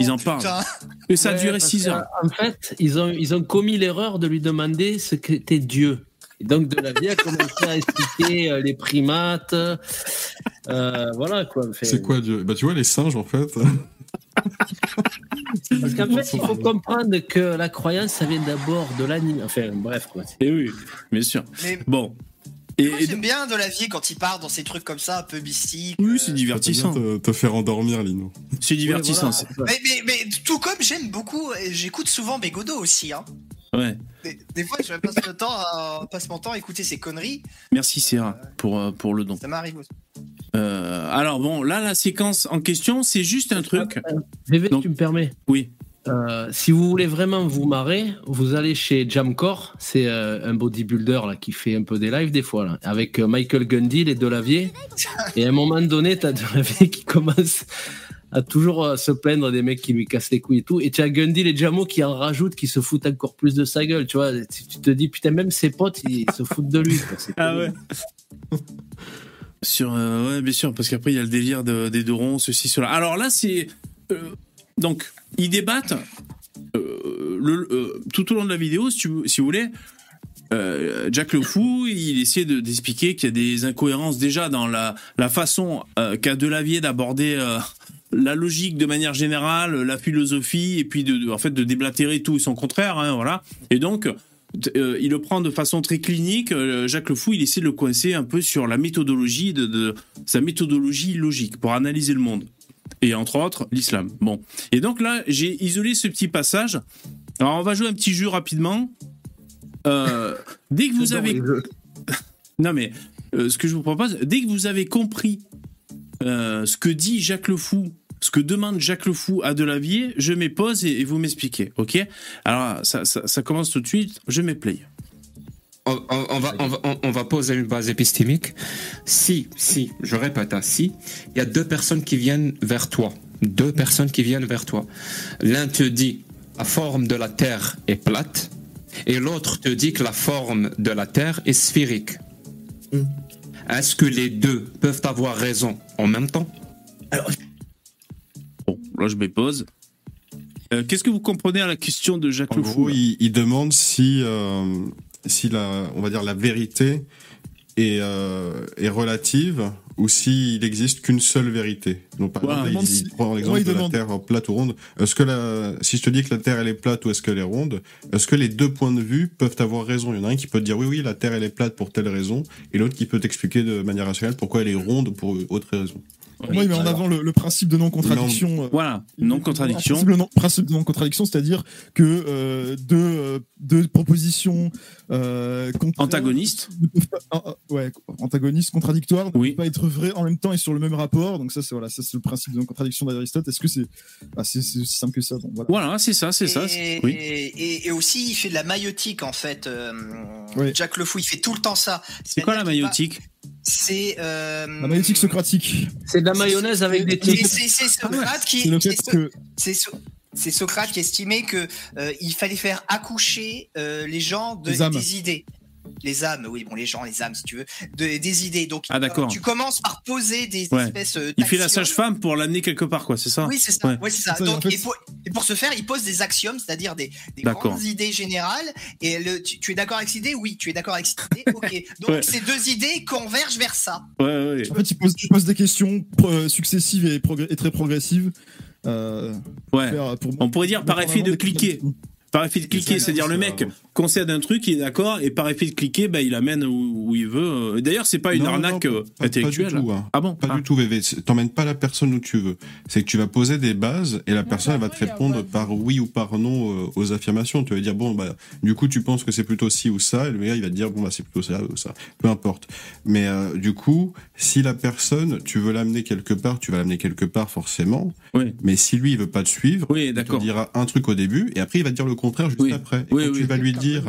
C: ils en
F: Oh, putain.
C: parlent. Et ça a duré
I: parce
C: 6
I: que,
C: heures.
I: En fait, ils ont, ils ont commis l'erreur de lui demander ce qu'était Dieu. Et donc, de la vie a commencé à expliquer euh, les primates. euh, voilà quoi. Fait-
G: C'est quoi Dieu? Bah tu vois les singes en fait.
I: Parce qu'en fait, il faut comprendre que la croyance, ça vient d'abord de l'anime. Enfin, bref quoi.
C: Et oui, bien sûr.
F: Mais
C: Bon. Et,
F: moi,
C: et-
F: j'aime bien de la vie quand il part dans ces trucs comme ça, un peu mystiques.
C: oui,
F: euh,
C: c'est divertissant.
G: bien te, te faire endormir, Lino.
C: C'est divertissant.
I: Ouais, voilà.
F: Mais, mais, mais tout comme j'aime beaucoup, j'écoute souvent Bégodo aussi. Hein.
C: Ouais.
F: Des, des fois, je passe, le temps à, passe mon temps à écouter ces conneries.
C: Merci Sarah pour, euh, pour le don.
F: Ça m'arrive aussi.
C: Euh, alors bon, là, la séquence en question, c'est juste un truc.
I: VV,
C: Donc-
I: tu me permets
C: Oui.
I: Euh, si vous voulez vraiment vous marrer, vous allez chez Jamcore, c'est euh, un bodybuilder là qui fait un peu des lives des fois là, avec euh, Michael Gundy, les Delavier. Et à un moment donné, t'as Delavier qui commence à toujours se plaindre des mecs qui lui cassent les couilles et tout. Et tu as Gundy, les Jamo qui en rajoutent, qui se foutent encore plus de sa gueule, tu vois. Tu tu te dis putain même ses potes ils se foutent de lui. quoi.
C: Ah ouais. Sur, ouais, bien sûr, parce qu'après il y a le délire de- des deux ronds, ceci, cela. Alors là, c'est euh, donc ils débattent euh, euh, tout au long de la vidéo, si, vous voulez. euh, Jack le fou, il essaie de- d'expliquer qu'il y a des incohérences déjà dans la, façon euh, qu'a Delavier d'aborder la logique de manière générale, la philosophie, et puis de, de- en fait de déblatérer tout et son contraire, hein, voilà. Et donc il le prend de façon très clinique. Jacques Le Fou, il essaie de le coincer un peu sur la méthodologie de, de- sa méthodologie logique pour analyser le monde et entre autres l'islam. Bon, et donc là, j'ai isolé ce petit passage. Alors on va jouer un petit jeu rapidement. Euh, dès que vous avez non mais euh, ce que je vous propose, dès que vous avez compris euh, ce que dit Jacques Le Fou, ce que demande Jacques Le Fou à Delavier, je mets pause et, et vous m'expliquez, ok? Alors ça, ça, ça commence tout de suite, je mets play.
M: On, on- on va, on, va, on- on va poser une base épistémique. Si, si, je répète, hein, si, il y a deux personnes qui viennent vers toi. Deux personnes qui viennent vers toi. L'un te dit la forme de la Terre est plate et l'autre te dit que la forme de la Terre est sphérique. Est-ce que les deux peuvent avoir raison en même temps?
C: Bon, là je mets pause. Euh, Qu'est-ce que vous comprenez à la question de Jacques
G: En
C: Le Fou
G: gros,
C: là?
G: il, il demande si, euh, si la, on va dire la vérité est, euh, est relative ou s'il existe qu'une seule vérité. Donc, par exemple,
E: il
G: prend
E: si-
G: l'exemple
E: ouais,
G: de la Terre plate ou ronde. Est-ce que la, si je te dis que la Terre elle est plate ou est-ce qu'elle est ronde, est-ce que les deux points de vue peuvent avoir raison? Il y en a un qui peut te dire oui, oui, la Terre elle est plate pour telle raison, et l'autre qui peut t'expliquer de manière rationnelle pourquoi elle est ronde pour autre raison.
E: Moi, il met en avant le, le principe de non-contradiction. euh,
C: Voilà, non-contradiction.
E: Le non- principe de non-contradiction, c'est-à-dire que euh, deux, euh, deux propositions euh,
C: Antagonistes.
E: ah, ah, ouais, antagonistes, contradictoires, ne
C: Oui.
E: peuvent pas être vraies en même temps et sur le même rapport. Donc ça, c'est voilà, ça c'est le principe de non-contradiction d'Aristote. Est-ce que c'est ah, c'est aussi simple que ça? Bon, voilà.
C: Voilà, c'est ça, c'est ça.
F: Et,
C: c'est- Oui.
F: et, et aussi, il fait de la maïotique en fait. euh,
E: Oui.
F: Jack Le Fou, il fait tout le temps ça.
C: C'est quoi la maïotique
F: C'est euh,
E: La maïotique socratique.
I: C'est de la mayonnaise avec des
F: c'est-
I: tics.
F: c'est- c'est Socrate qui
E: C'est
F: So- Socrate qui estimait que euh, il fallait faire accoucher euh, les gens de, des idées. Les âmes, oui, bon, les gens, les âmes, si tu veux, de- des idées. Donc,
C: Ah, d'accord.
F: euh, tu commences par poser des
C: Ouais.
F: espèces. euh,
C: Il fait la sage-femme pour l'amener quelque part, quoi, c'est ça
F: Oui, c'est ça.
C: Ouais.
F: Ouais, c'est ça. Donc, et, pour, et pour ce faire, il pose des axiomes, c'est-à-dire des, grandes idées générales. Et le, tu, tu es d'accord avec cette idée? Oui, tu es d'accord avec cette idée Ok. Donc,
C: Ouais.
F: ces deux idées convergent vers ça.
C: Ouais, ouais.
E: En fait, il pose, il pose des questions successives et, progr- et très progressives. Euh,
C: ouais.
E: faire- pour-
C: On pourrait dire par effet de cliquer. Par effet de cliquer, c'est-à-dire le mec concède un truc, il est d'accord, et par effet de cliquer, bah, il amène où, où il veut. D'ailleurs, c'est pas une
G: Non,
C: arnaque
G: non,
C: euh,
G: pas- pas
C: intellectuelle.
G: du tout, hein.
C: Ah bon?
G: Pas
C: Ah.
G: du tout, VV. T'emmènes pas la personne où tu veux. C'est que tu vas poser des bases et la personne elle va te répondre par oui ou par non euh, aux affirmations. Tu vas dire bon bah du coup tu penses que c'est plutôt ci ou ça et le gars il va te dire bon bah c'est plutôt ça ou ça. Peu importe. Mais euh, du coup si la personne tu veux l'amener quelque part, tu vas l'amener quelque part forcément.
C: Oui.
G: Mais si lui il veut pas te suivre,
C: Oui,
G: il te dira un truc au début et après il va te dire le contraire juste
C: Oui.
G: après. Et
C: Oui,
G: quand
C: oui.
G: tu vas lui dire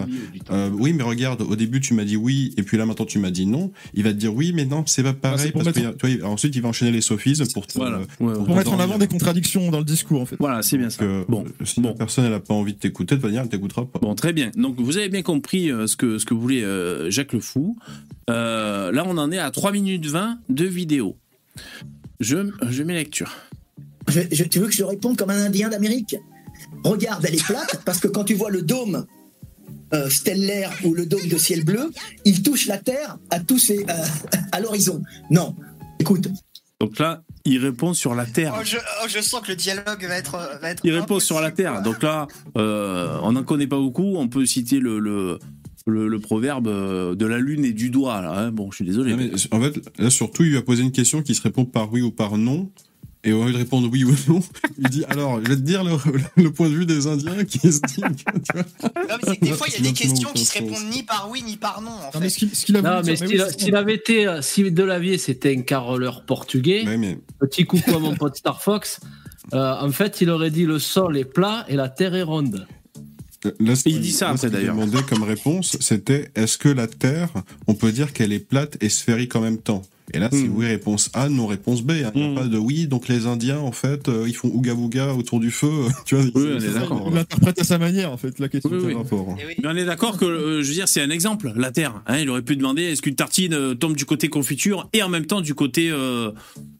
G: euh, oui mais regarde au début tu m'as dit oui et puis là maintenant tu m'as dit non, il va te dire oui mais non c'est pas pareil
E: Ah, pour
G: parce que
E: mettre-
G: tu vois, ensuite il va enchaîner les sophismes pour te,
C: Voilà.
G: euh,
C: Ouais, ouais.
E: Pour mettre en avant des contradictions dans le discours, en fait.
C: Voilà, c'est bien ça.
G: que
C: Bon,
G: si
C: bon.
G: la personne elle a pas envie de t'écouter, de toute manière elle t'écoutera pas.
C: Bon, très bien. Donc, vous avez bien compris euh, ce que, ce que voulait euh, Jacques Le Fou. Euh, là, on en est à 3 minutes 20 de vidéo. Je, je mets lecture.
N: Je- je- tu veux que je réponde comme un Indien d'Amérique? Regarde, elle est plate parce que quand tu vois le dôme euh, stellaire ou le dôme de ciel bleu, il touche la Terre à tous ses, euh, à l'horizon. Non, écoute,
C: Donc là, il répond sur la Terre.
F: Oh, je, oh, je sens que le dialogue va être. Va être
C: Il répond sur la Terre. Donc là, euh, on n'en connaît pas beaucoup. On peut citer le, le, le, le proverbe de la lune et du doigt. Là, hein. Bon, je suis désolé.
G: Non, mais en fait, là surtout, il lui a posé une question qui se répond par oui ou par non. Et au lieu de répondre oui ou non, il dit alors, je vais te dire le, le point de vue des Indiens qui se dit que, tu vois.
F: Non, mais c'est que des fois, il y a des questions qui se répondent ni par oui ni par non. En
E: Non, mais ce qu'il
I: Non, s'il
E: oui,
I: s'il avait été, euh, si Delavier c'était un caroleur portugais,
G: mais
I: petit coucou à mon pote Star Fox, Euh, en fait, il aurait dit le sol est plat et la terre est ronde.
G: Là, ce
C: Il dit ça après,
G: qu'il
C: d'ailleurs.
G: demandait comme réponse, c'était est-ce que la Terre, on peut dire qu'elle est plate et sphérique en même temps? Et là, c'est
C: Hmm.
G: oui, réponse A, non, réponse B. hein. Il n'y a
C: Hmm.
G: pas de oui, donc les Indiens, en fait, euh, ils font ouga bouga autour du feu. tu vois,
C: Oui, on est.
E: Il l'interprète à sa manière, en fait, la question.
C: Oui,
G: rapport.
F: Eh oui.
C: Mais on est d'accord que, euh, je veux dire, c'est un exemple, la Terre. Hein, il aurait pu demander est-ce qu'une tartine euh, tombe du côté confiture et en même temps du côté, euh,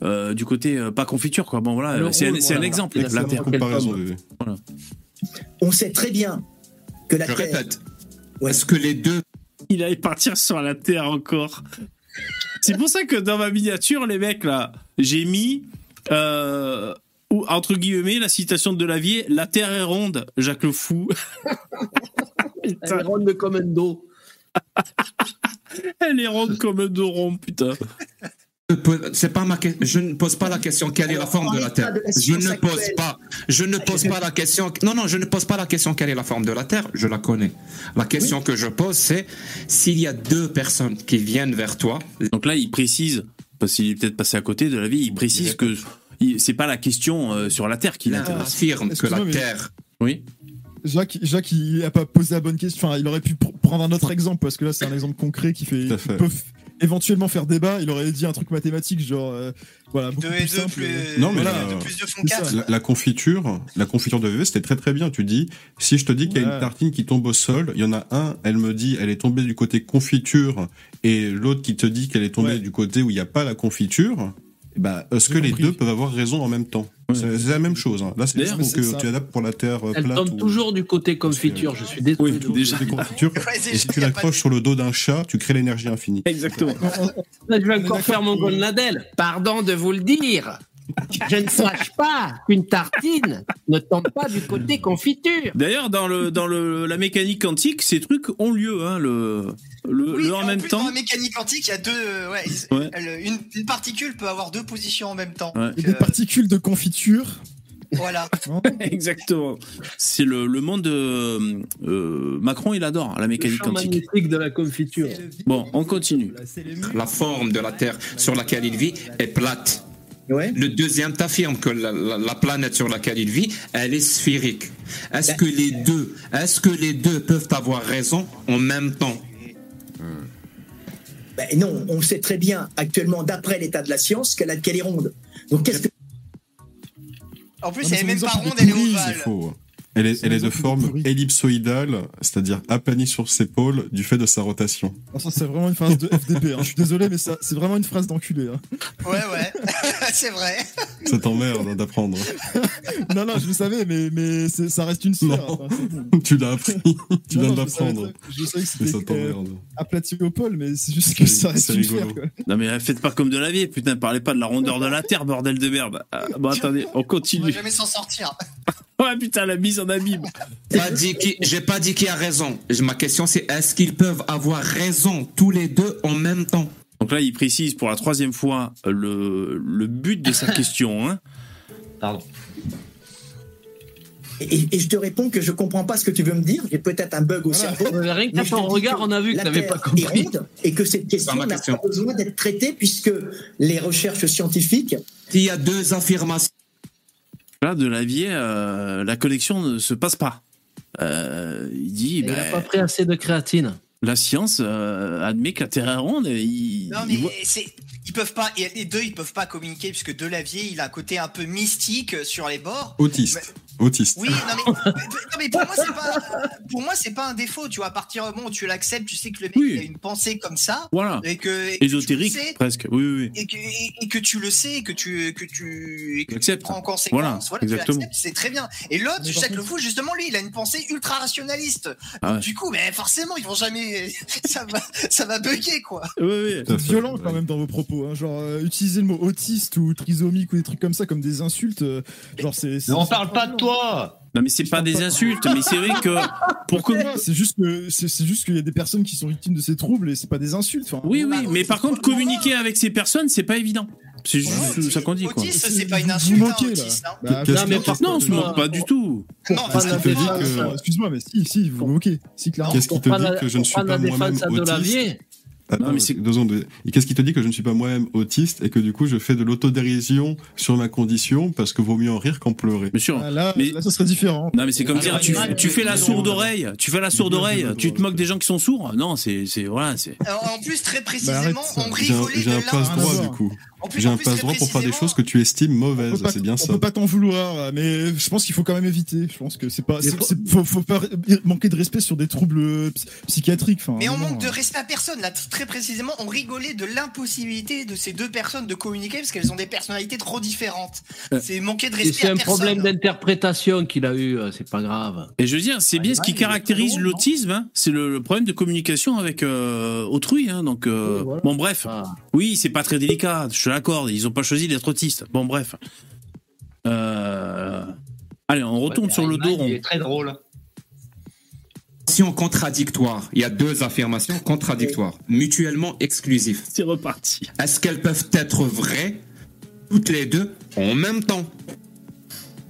C: euh, du côté euh, pas confiture, quoi. Bon, voilà, c'est un, exemple, la
I: la
C: Terre.
N: On sait très bien que la
M: Je
N: Terre.
M: répète.
N: Ouais.
M: Est-ce que les deux
C: Il allait partir sur la Terre encore. C'est pour ça que dans ma miniature, les mecs, là, j'ai mis, euh, ou, entre guillemets, la citation de Delavier La Terre est ronde, Jacques le Fou.
I: Elle est ronde comme un dos.
C: Elle est ronde comme un dos rond, putain.
M: C'est pas ma que- Je ne pose pas la question quelle est la forme de la Terre. Je ne pose pas. Je ne pose pas la question. Non, non, je ne pose pas la question quelle est la forme de la Terre. Je la connais. La question que je pose, c'est s'il y a deux personnes qui viennent vers toi.
C: Donc là, il précise, parce qu'il est peut-être passé à côté de la vie, il précise que il- c'est pas la question euh, sur la Terre qui l'intéresse.
M: affirme que la
E: mais-
M: Terre.
C: Oui.
E: Jacques, Jacques, il a pas posé la bonne question. Enfin, il aurait pu pr- prendre un autre exemple parce que là, c'est un exemple concret qui fait,
G: Tout à
E: qui
G: fait.
E: peut éventuellement faire débat. Il aurait dit un truc mathématique, genre, euh, voilà, beaucoup plus
F: deux
E: simple.
F: plus.
G: Non, mais
F: plus font.
G: La, la confiture, la confiture de VV, c'était très très bien. Tu dis, si je te dis qu'il y a
E: Ouais.
G: une tartine qui tombe au sol, il y en a un, elle me dit, elle est tombée du côté confiture, et l'autre qui te dit qu'elle est tombée
E: Ouais.
G: du côté où il n'y a pas la confiture. Bah, est-ce que les
E: compris.
G: deux peuvent avoir raison en même temps
C: Ouais.
G: C'est la même chose. hein. Là, c'est juste que
E: ça.
G: tu adaptes pour la terre euh,
I: Elle
G: plate.
I: tombe
G: ou-
I: toujours du côté confiture. Je suis désolé.
C: Oui, déjà.
G: confiture.
F: Ouais,
G: Et si tu l'accroches
F: de-
G: sur le dos d'un chat, tu crées l'énergie infinie.
C: Exactement.
I: Là, je vais encore faire mon
E: que-
I: Golnadel. Pardon de vous le dire. Je ne sache pas qu'une tartine ne tombe pas du côté confiture.
C: D'ailleurs, dans le dans le la mécanique quantique, ces trucs ont lieu, hein, le le,
F: Oui,
C: le
F: et
C: en même
F: plus,
C: temps.
F: Dans la mécanique quantique, il y a deux. euh, Ouais, ils-
C: Ouais.
F: elle- une, une particule peut avoir deux positions en même temps.
C: Ouais.
F: Donc,
E: des particules de confiture.
F: euh, voilà.
E: hein.
C: Exactement. C'est le, le monde de euh, Macron, il adore la
I: Le
C: mécanique
I: champ
C: quantique.
I: magnétique de la confiture.
C: Bon, on continue.
M: La forme de la Terre sur laquelle il vit est plate.
N: Ouais.
M: Le deuxième t'affirme que la, la- la planète sur laquelle il vit, elle est sphérique. Est-ce que les deux, est-ce que les deux peuvent avoir raison en même temps?
N: Ben non, on sait très bien actuellement, d'après l'état de la science, qu'elle est ronde. Donc qu'est-ce que
F: En plus,
E: Non,
F: elle est
E: son
F: même pas ronde, elle est ovale.
G: Elle est, elle de forme ellipsoïdale, c'est-à-dire aplanie sur ses pôles du fait de sa rotation.
E: Ça, c'est vraiment une phrase de FDP. hein. Je suis désolé, mais ça, c'est vraiment une phrase d'enculé. hein.
F: Ouais, ouais. c'est vrai.
G: Ça t'emmerde d'apprendre.
E: Non, non, je le savais, mais, mais ça reste une sphère. Enfin, bon.
G: tu l'as appris, tu viens de l'apprendre.
E: Je savais que c'était euh, aplati au pôle, mais c'est juste que ça reste une
G: rigolo.
E: sphère. Quoi.
C: Non mais faites pas comme de la vie, putain, parlez pas de la rondeur de la Terre, bordel de merde. Ah, bon attendez, on
F: On va
C: continue.
F: jamais s'en sortir.
C: Ouais putain, la mise en abîme.
M: J'ai pas dit qui a raison. Ma question c'est est-ce qu'ils peuvent avoir raison tous les deux en même temps?
C: Donc là, il précise pour la troisième fois le, le but de sa question. Hein.
J: Pardon.
N: et, et je te réponds que je comprends pas ce que tu veux me dire. J'ai peut-être un bug au
E: Voilà.
N: cerveau.
I: Mais Rien
N: je
I: ton regard,
N: que
I: on a vu que t'avais
N: Terre
I: pas compris.
N: ronde et que cette question n'a pas besoin d'être traitée puisque les recherches scientifiques
M: S'il y a deux affirmations,
C: Là, de la vie, euh, la connexion ne se passe pas. Euh, il dit,
I: Il
C: ben,
I: n'a pas pris assez de créatine.
C: la science euh, admet que la Terre est ronde. Et il,
F: Non,
C: il
F: mais
C: voit-
F: c'est. Ils peuvent pas, et les deux, ils peuvent pas communiquer puisque Delavier, il a un côté un peu mystique sur les bords.
G: Autiste. Autiste.
F: Oui, non mais, non, mais pour moi c'est pas, pour moi c'est pas un défaut. Tu vois, à partir du moment où tu l'acceptes, tu sais que le mec
C: Oui.
F: il a une pensée comme ça,
C: Voilà.
F: et que et que tu le
C: Ésotérique,
F: sais,
C: presque. Oui, oui, oui.
F: et que, et, et que tu le sais, que tu que tu, et que tu
C: Accepte.
F: prends en conséquence.
C: Voilà,
F: Voilà, tu c'est très bien. Et l'autre,
E: par
F: sais que le fou, justement, lui, il a une pensée ultra rationaliste.
C: Ah ouais.
F: Du coup, mais forcément, ils vont jamais, ça va, ça va bugger quoi.
C: Oui, oui.
E: C'est violent quand même dans vos propos. Hein. Genre, euh, utiliser le mot autiste ou trisomique ou des trucs comme ça comme des insultes. euh, genre, c'est.
J: on parle pas de toi
C: Non, mais c'est pas des insultes, mais c'est vrai que pour que.
E: Non, C'est juste que c'est juste qu'il y a des personnes qui sont victimes de ces troubles et c'est pas des insultes. Enfin,
C: Oui, oui, mais par contre, communiquer avec ces personnes, c'est pas évident. C'est juste ça qu'on dit, quoi.
F: C'est pas une insulte,
E: vous
F: hein,
E: là.
F: autiste. Hein.
E: Bah,
I: Non, mais par
C: Non, on se moque pas du tout.
F: Non, que
E: Excuse-moi, mais si, si, vous vous moquez. Si, clairement.
G: Qu'est-ce qui te dit que je ne suis pas moi-même
I: défense
C: mais c'est-
G: deux secondes. Et qu'est-ce qui te dit que je ne suis pas moi-même autiste et que du coup je fais de l'autodérision sur ma condition parce que vaut mieux en rire qu'en pleurer?
C: Bien sûr.
E: Ah, là,
C: Mais-
E: là, ça serait différent.
C: Non mais c'est comme
J: Ah,
C: dire tu, fais la sourde oreille, tu fais la sourde oreille, tu te moques des gens qui sont sourds. Non, c'est c'est voilà, c'est
F: En en plus, très
E: Bah,
F: précisément,
E: arrête ça.
F: on
G: J'ai un,
F: rigolait
G: j'ai un
F: de
G: du coup.
F: En plus-
G: J'ai un passe droit pour faire des choses que tu estimes
E: On
G: mauvaises. C'est bien
E: on
G: ça.
E: peut pas t'en vouloir, mais je pense qu'il faut quand même éviter. Je pense que c'est pas, c'est-
I: faut-
E: c'est- faut, faut pas manquer de respect sur des troubles psy- psychiatriques. Enfin,
F: Mais on manque de
E: hein.
F: respect à personne. Là, très précisément, on rigolait de l'impossibilité de ces deux personnes de communiquer parce qu'elles ont des personnalités trop différentes.
C: Euh.
F: C'est manquer de
I: Et
F: respect
I: c'est
F: à
I: un
F: personne.
I: problème d'interprétation qu'il a eu, euh, c'est pas grave.
C: Et je veux dire, c'est bien ce qui caractérise l'autisme, hein, c'est le, le problème de communication avec euh, autrui. Hein, donc, euh,
I: Oui, voilà.
C: bon, bref.
I: Ah.
C: Oui, c'est pas très délicat, je Ils ont pas choisi d'être autistes. Bon, bref. Euh, Allez, on retourne
J: Ouais,
C: sur le dos rond.
J: Il est très drôle.
M: Affirmation contradictoire. Il y a deux affirmations contradictoires, mutuellement exclusives.
C: C'est reparti.
M: Est-ce qu'elles peuvent être vraies, toutes les deux, en même temps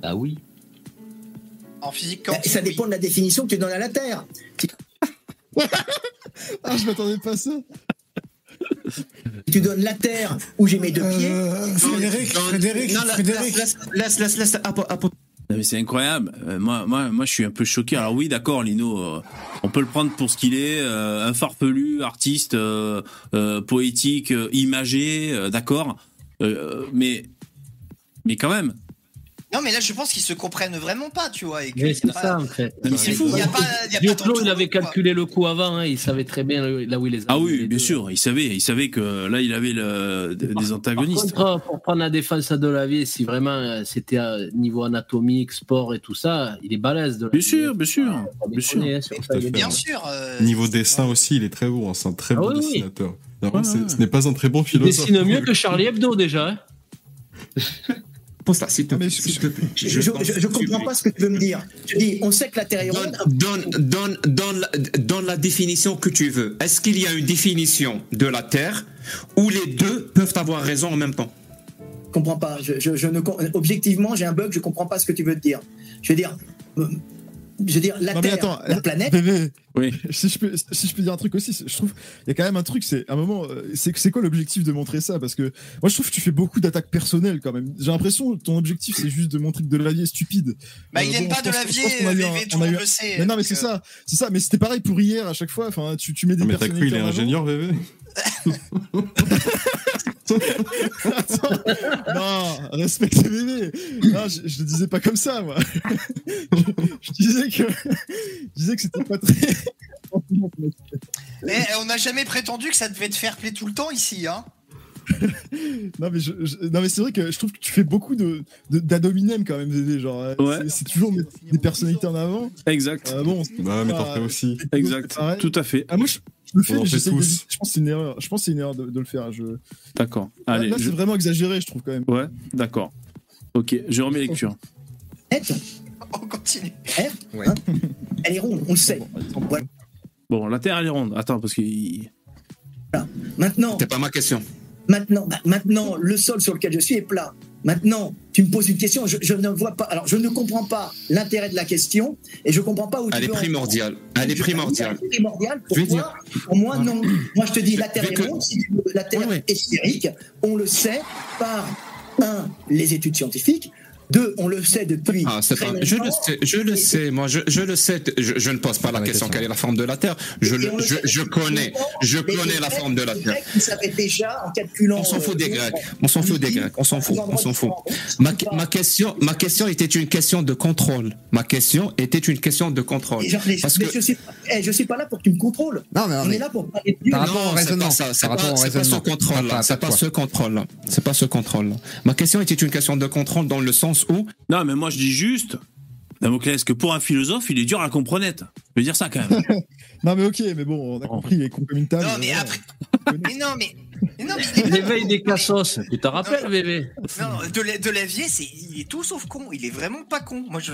J: Bah oui.
F: En physique
N: Bah,
F: quantique.
N: Ça
F: oui.
N: dépend de la définition que tu donnes à la Terre.
E: Ah, je m'attendais pas à ça.
N: Tu donnes la Terre où j'ai mes deux pieds,
O: Euh, Frédéric, Frédéric, Frédéric.
M: Laisse, laisse, laisse,
C: mais c'est incroyable. Euh, moi, moi, moi, je suis un peu choqué. Alors oui, d'accord, Lino, euh, on peut le prendre pour ce qu'il est, euh, un farfelu, artiste, euh, euh, poétique, euh, imagé, euh, d'accord. Euh, mais, mais quand même.
F: Non, mais là, je pense qu'ils se comprennent vraiment pas, tu vois. et que
I: Mais
F: c'est pas-
I: ça, en fait.
C: Mais c'est fou.
F: Il y a pas, il y a pas
I: il avait
F: quoi.
I: calculé le coup avant, hein, il savait très bien là où il les a
C: Ah oui, bien
I: deux.
C: sûr, il savait, il savait que là, il avait le, des, des antagonistes.
I: Par contre, pour prendre la défense de la vie, si vraiment euh, c'était à niveau anatomique, sport et tout ça, il est balèze de la
C: Bien sûr, bien sûr,
I: Pas
C: bien sûr.
I: hein, il
F: Bien
I: bien.
F: sûr. euh,
G: Niveau dessin aussi, il est très bon. hein, C'est un très
I: Ah
G: bon
I: oui, oui.
G: dessinateur. C'est-
C: ouais.
G: Ce n'est pas un très bon
I: Il
G: philosophe.
I: dessine mieux que Charlie Hebdo déjà.
M: s'il te
E: Ah,
M: plaît.
N: je, je comprends pas ce que tu veux me dire. Tu dis, on sait que la Terre est ronde.
M: donne, donne, donne, la, donne la définition que tu veux. Est-ce qu'il y a une définition de la Terre où les deux peuvent avoir raison en même temps?
N: Je comprends pas. Je, je- je ne, com- objectivement, j'ai un bug, je comprends pas ce que tu veux te dire. Je veux dire, je veux dire, la
E: Non, mais
N: Terre,
E: attends,
N: la planète,
E: Bébé,
C: Oui.
E: si je peux, si je peux dire un truc aussi, je trouve, il y a quand même un truc, c'est à un moment, euh, c'est c'est quoi l'objectif de montrer ça? Parce que moi, je trouve que tu fais beaucoup d'attaques personnelles quand même. J'ai l'impression que ton objectif, c'est juste de montrer que Delavier est stupide.
F: Bah,
E: Euh,
F: il
E: bon,
F: pas
E: je
F: de
E: pense-
F: la
E: je pense qu'on a eu un-
F: VV, tout
E: on
F: le
E: a eu
F: le sait.
E: Mais non, mais c'est
F: euh,
E: ça, c'est ça. Mais c'était pareil pour hier à chaque fois. Enfin, tu, tu mets des
G: mais t'as cru il est ingénieur, bébé
E: non, respecte les bébés. Non, je, je le disais pas comme ça, moi. je, je disais que, je disais que c'était pas très.
F: Mais on n'a jamais prétendu que ça devait te faire play tout le temps ici, hein.
E: non mais, je, je- non mais c'est vrai que je trouve que tu fais beaucoup de de- d'ad hominem quand même Dédé, genre
C: Ouais.
E: c'est- c'est toujours mettre des personnalités en avant
C: Exact,
E: Euh, bon
G: Bah, mais
E: pas-
G: t'en fais aussi.
C: exact,
E: pareil.
C: tout à fait.
E: ah moi je le fais
G: On en
E: mais
G: fait
E: j'essaie
G: tous.
E: d'éviter. je pense que c'est une erreur je pense c'est une erreur de, de le faire je...
C: D'accord.
E: là,
C: Allez,
E: là,
C: je-
E: c'est vraiment exagéré je trouve quand même
C: ouais, d'accord. Ok, je remets lecture.
N: planète,
F: On continue.
L: Ouais.
N: hein, elle est ronde, on le sait. Voilà.
C: Bon, la Terre elle est ronde. Attends, parce que il-
N: Maintenant,
M: C'est pas ma question.
N: maintenant, bah, maintenant, le sol sur lequel je suis est plat. Maintenant, tu me poses une question, je, je ne vois pas. Alors, je ne comprends pas l'intérêt de la question et je comprends pas où tu
M: Elle est
N: veux en-
M: primordiale. Elle est primordiale.
N: Elle est primordiale. Pour moi, non. Moi, je te dis, la Terre est ronde, tu la Terre
M: Oui, oui.
N: est sphérique. On le sait par, un, les études scientifiques. Deux, on le sait depuis.
M: Ah, c'est
N: très
M: pas- je le sais, je le sais, moi, je, je le sais. Je, je ne pose pas la question quelle est la forme de la Terre. Je, le, je, je connais, je connais la forme de la
N: les
M: Terre.
N: Ils savaient déjà en calculant.
M: On s'en fout des
N: euh,
M: Grecs. On s'en fout des Grecs. On s'en fout. On s'en fout. Ma, ma question, ma question était une question de contrôle. Ma question était une question de contrôle. Parce que
N: je sais, eh, je suis pas là pour que tu me contrôles.
L: Non, mais, non,
N: On est là pour parler de.
L: Par rapport au
M: Non, c'est
L: raisonnement.
M: c'est pas, ce contrôle-là. C'est
L: pas
M: ce contrôle-là. C'est pas ce contrôle-là. Ma question était une question de contrôle dans le sens où
C: Non, mais moi je dis juste, Damoclès, que pour un philosophe, il est dur à comprendre. Je veux dire ça quand même.
E: non mais ok mais bon on a compris il est con comme une table
F: Non, mais après. Mais non, mais. mais non, mais il est pas
I: L'éveil des cassos, tu te rappelles, bébé?
F: Non, de, la- de Lavier, c'est, il est tout sauf con. Il est vraiment pas con. Moi, je,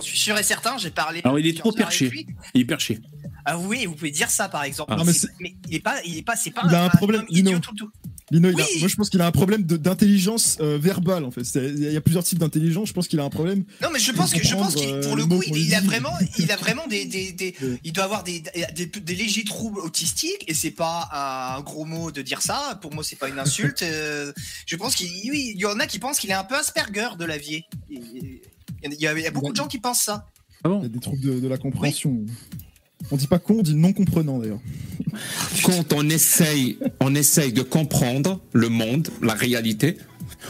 F: suis sûr et certain. J'ai parlé.
C: Alors il est trop perché. Il est perché.
F: Ah oui, vous pouvez dire ça, par exemple.
C: Ah.
E: Non, mais
F: c'est- mais il est pas, il est pas, c'est pas.
E: Il a un problème,
F: tout le tout.
E: Lino, il a- moi je pense qu'il a un problème de- d'intelligence euh, verbale en fait. Il y a plusieurs types d'intelligence. Je pense qu'il a un problème.
F: Non mais je pense que je pense qu'il
E: euh,
F: pour le
E: mot
F: coup il, a vraiment il a vraiment des, des, des- il doit avoir des, des, des légers troubles autistiques et c'est pas un gros mot de dire ça pour moi c'est pas une insulte euh, je pense qu'il oui, il y en a qui pensent qu'il est un peu Asperger de la vie il y a, il y a beaucoup de gens qui pensent ça
C: Ah
E: Il y a des troubles de, de la compréhension. On dit pas con, on dit non comprenant d'ailleurs.
M: Quand on essaye, on essaye de comprendre le monde, la réalité,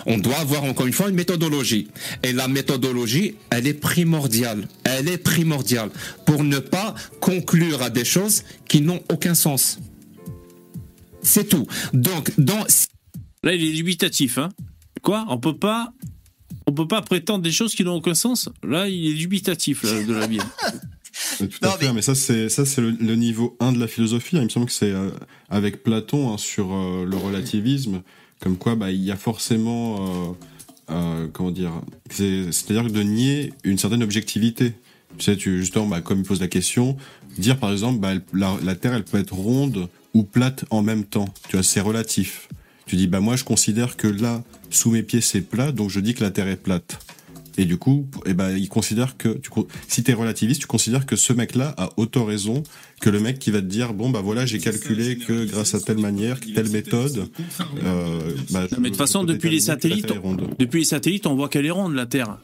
M: on doit avoir encore une fois une méthodologie. Et la méthodologie, elle est primordiale. Elle est primordiale pour ne pas conclure à des choses qui n'ont aucun sens. C'est tout. Donc, dans,
C: Là, il est dubitatif, hein. Quoi? On peut pas. On peut pas prétendre des choses qui n'ont aucun sens? Là, il est dubitatif là, de la vie.
G: Tout à fait, mais... ça c'est ça c'est le, le niveau 1 de la philosophie. Il me semble que c'est euh, avec Platon hein, sur euh, le relativisme, comme quoi bah, il y a forcément euh, comment dire, c'est- c'est-à-dire de nier une certaine objectivité. Tu sais, tu, justement, bah, comme il pose la question, dire par exemple, bah, elle- la, la Terre elle peut être ronde ou plate en même temps. Tu vois, c'est relatif. Tu dis bah moi je considère que là sous mes pieds c'est plat, donc je dis que la Terre est plate. Et du coup, eh ben, il considère que tu, si t'es relativiste, tu considères que ce mec-là a autant raison que le mec qui va te dire bon bah voilà j'ai calculé que grâce à telle manière, telle méthode. Euh, bah,
C: Mais de toute façon, depuis les satellites, depuis les satellites, on voit qu'elle est ronde la Terre.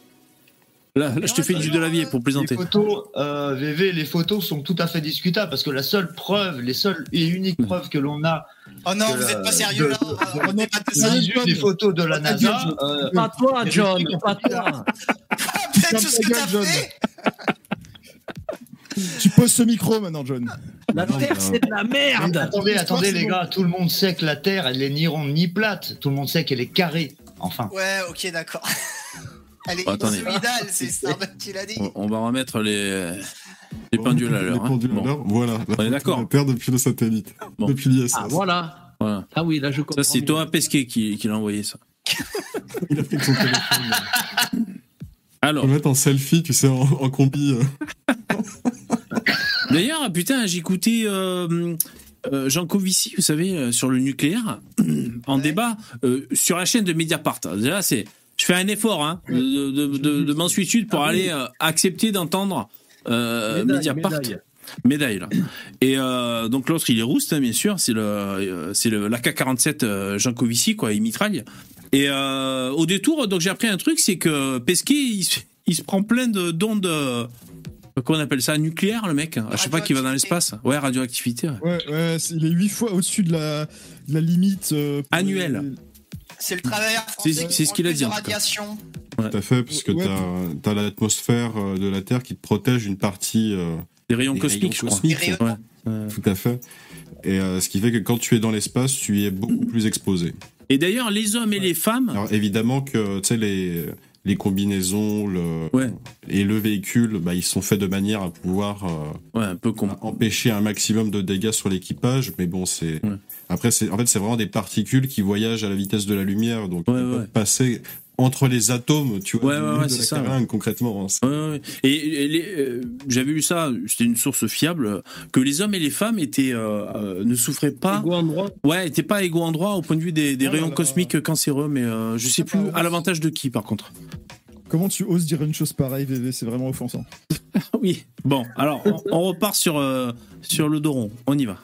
C: Là, là, je te fais du de la vie pour plaisanter.
J: Les photos, euh, VV, les photos sont tout à fait discutables parce que la seule preuve, les seules et uniques
C: Hmm.
J: preuves que l'on a.
F: Oh non, vous
J: la-
F: êtes pas sérieux
J: de-
F: là
J: de-
F: On n'est pas de
J: de-
F: ça
J: de- des photos de la NASA. euh,
I: Pas toi, John, pas toi.
F: Peut-être tout ce que t'as
E: John.
F: fait
E: Tu poses ce micro maintenant, John.
I: La Terre, c'est de la merde.
J: Mais attendez, attendez les gars, tout le monde sait que la Terre, elle est ni ronde ni plate. Tout le monde sait qu'elle est carrée. Enfin.
F: Ouais, ok, d'accord. Elle est
C: Bon,
F: c'est Starbuck qui l'a dit.
C: On- On va remettre les, les pendules à l'heure.
G: Les
C: hein.
G: pendules à
C: Bon.
G: l'heure, voilà.
C: On est d'accord.
G: La Terre depuis le satellite,
C: Bon.
G: depuis l'ISS.
I: Ah, voilà.
C: Voilà.
I: Ah oui, là, je comprends.
C: Ça, c'est Thomas Pesquet qui, qui l'a envoyé ça.
G: Il a pris son téléphone.
C: Alors,
G: le mettre en selfie, tu sais, en, en combi. euh.
C: d'ailleurs, putain, j'ai écouté euh, euh, Jean Covici, vous savez, euh, sur le nucléaire, en débat euh, sur la chaîne de Mediapart. Déjà, c'est, je fais un effort hein, de, de, de, de mansuétude pour
I: Ah oui.
C: aller euh, accepter d'entendre euh,
I: Médaille,
C: Mediapart.
I: médaille.
C: Médaille, là. Et euh, donc l'autre, il est rouste, hein, bien sûr. C'est le, euh, c'est le l'AK-47 euh, Jean Covici, quoi. Il mitraille. Et euh, au détour, donc j'ai appris un truc, c'est que Pesquet, il, se- il se prend plein de d'ondes. euh, Comment on appelle ça Nucléaire, le mec À chaque fois qu'il va dans l'espace Ouais, radioactivité. ouais.
E: Ouais, ouais, c'est- il est 8 fois au-dessus de la, de la limite. euh,
C: Annuelle.
E: les-
F: C'est le travailleur français
C: C'est-
F: qui
C: c'est ce qu'il a dit,
F: de
C: en tout cas.
F: radiation.
G: Tout à fait, puisque
E: Ouais.
G: t'as as, l'atmosphère euh, de la Terre qui te protège une partie. euh,
C: Des rayons
G: des
C: cosmiques, je crois.
G: cosmiques,
F: Des rayons-
C: Ouais. Ouais.
G: Tout à fait. Et euh, ce qui fait que quand tu es dans l'espace, tu y es beaucoup plus exposé.
C: Et d'ailleurs, les hommes et les femmes.
G: Alors évidemment que tu sais les les combinaisons le
C: Ouais.
G: et le véhicule, bah, ils sont faits de manière à pouvoir euh,
C: Ouais, un peu con.
G: empêcher un maximum de dégâts sur l'équipage, mais bon c'est
C: Ouais.
G: après c'est en fait c'est vraiment des particules qui voyagent à la vitesse de la lumière, donc ils peuvent passer entre les atomes, tu vois,
C: Ouais,
G: du
C: ouais,
G: de la
C: ça,
G: caringue, concrètement. hein.
C: Ouais, ouais. Et, euh, j'avais lu ça, c'était une source fiable, que les hommes et les femmes étaient, euh, euh, ne souffraient pas.
I: Égaux en droit.
C: Ouais, étaient pas égaux en droit au point de vue des, des
E: là
C: rayons
E: là.
C: cosmiques cancéreux, mais euh, je sais plus à l'avantage de qui par contre.
E: Comment tu oses dire une chose pareille, VV C'est vraiment offensant.
C: Oui. Bon, alors on, on repart sur euh, sur le dos rond. On y va.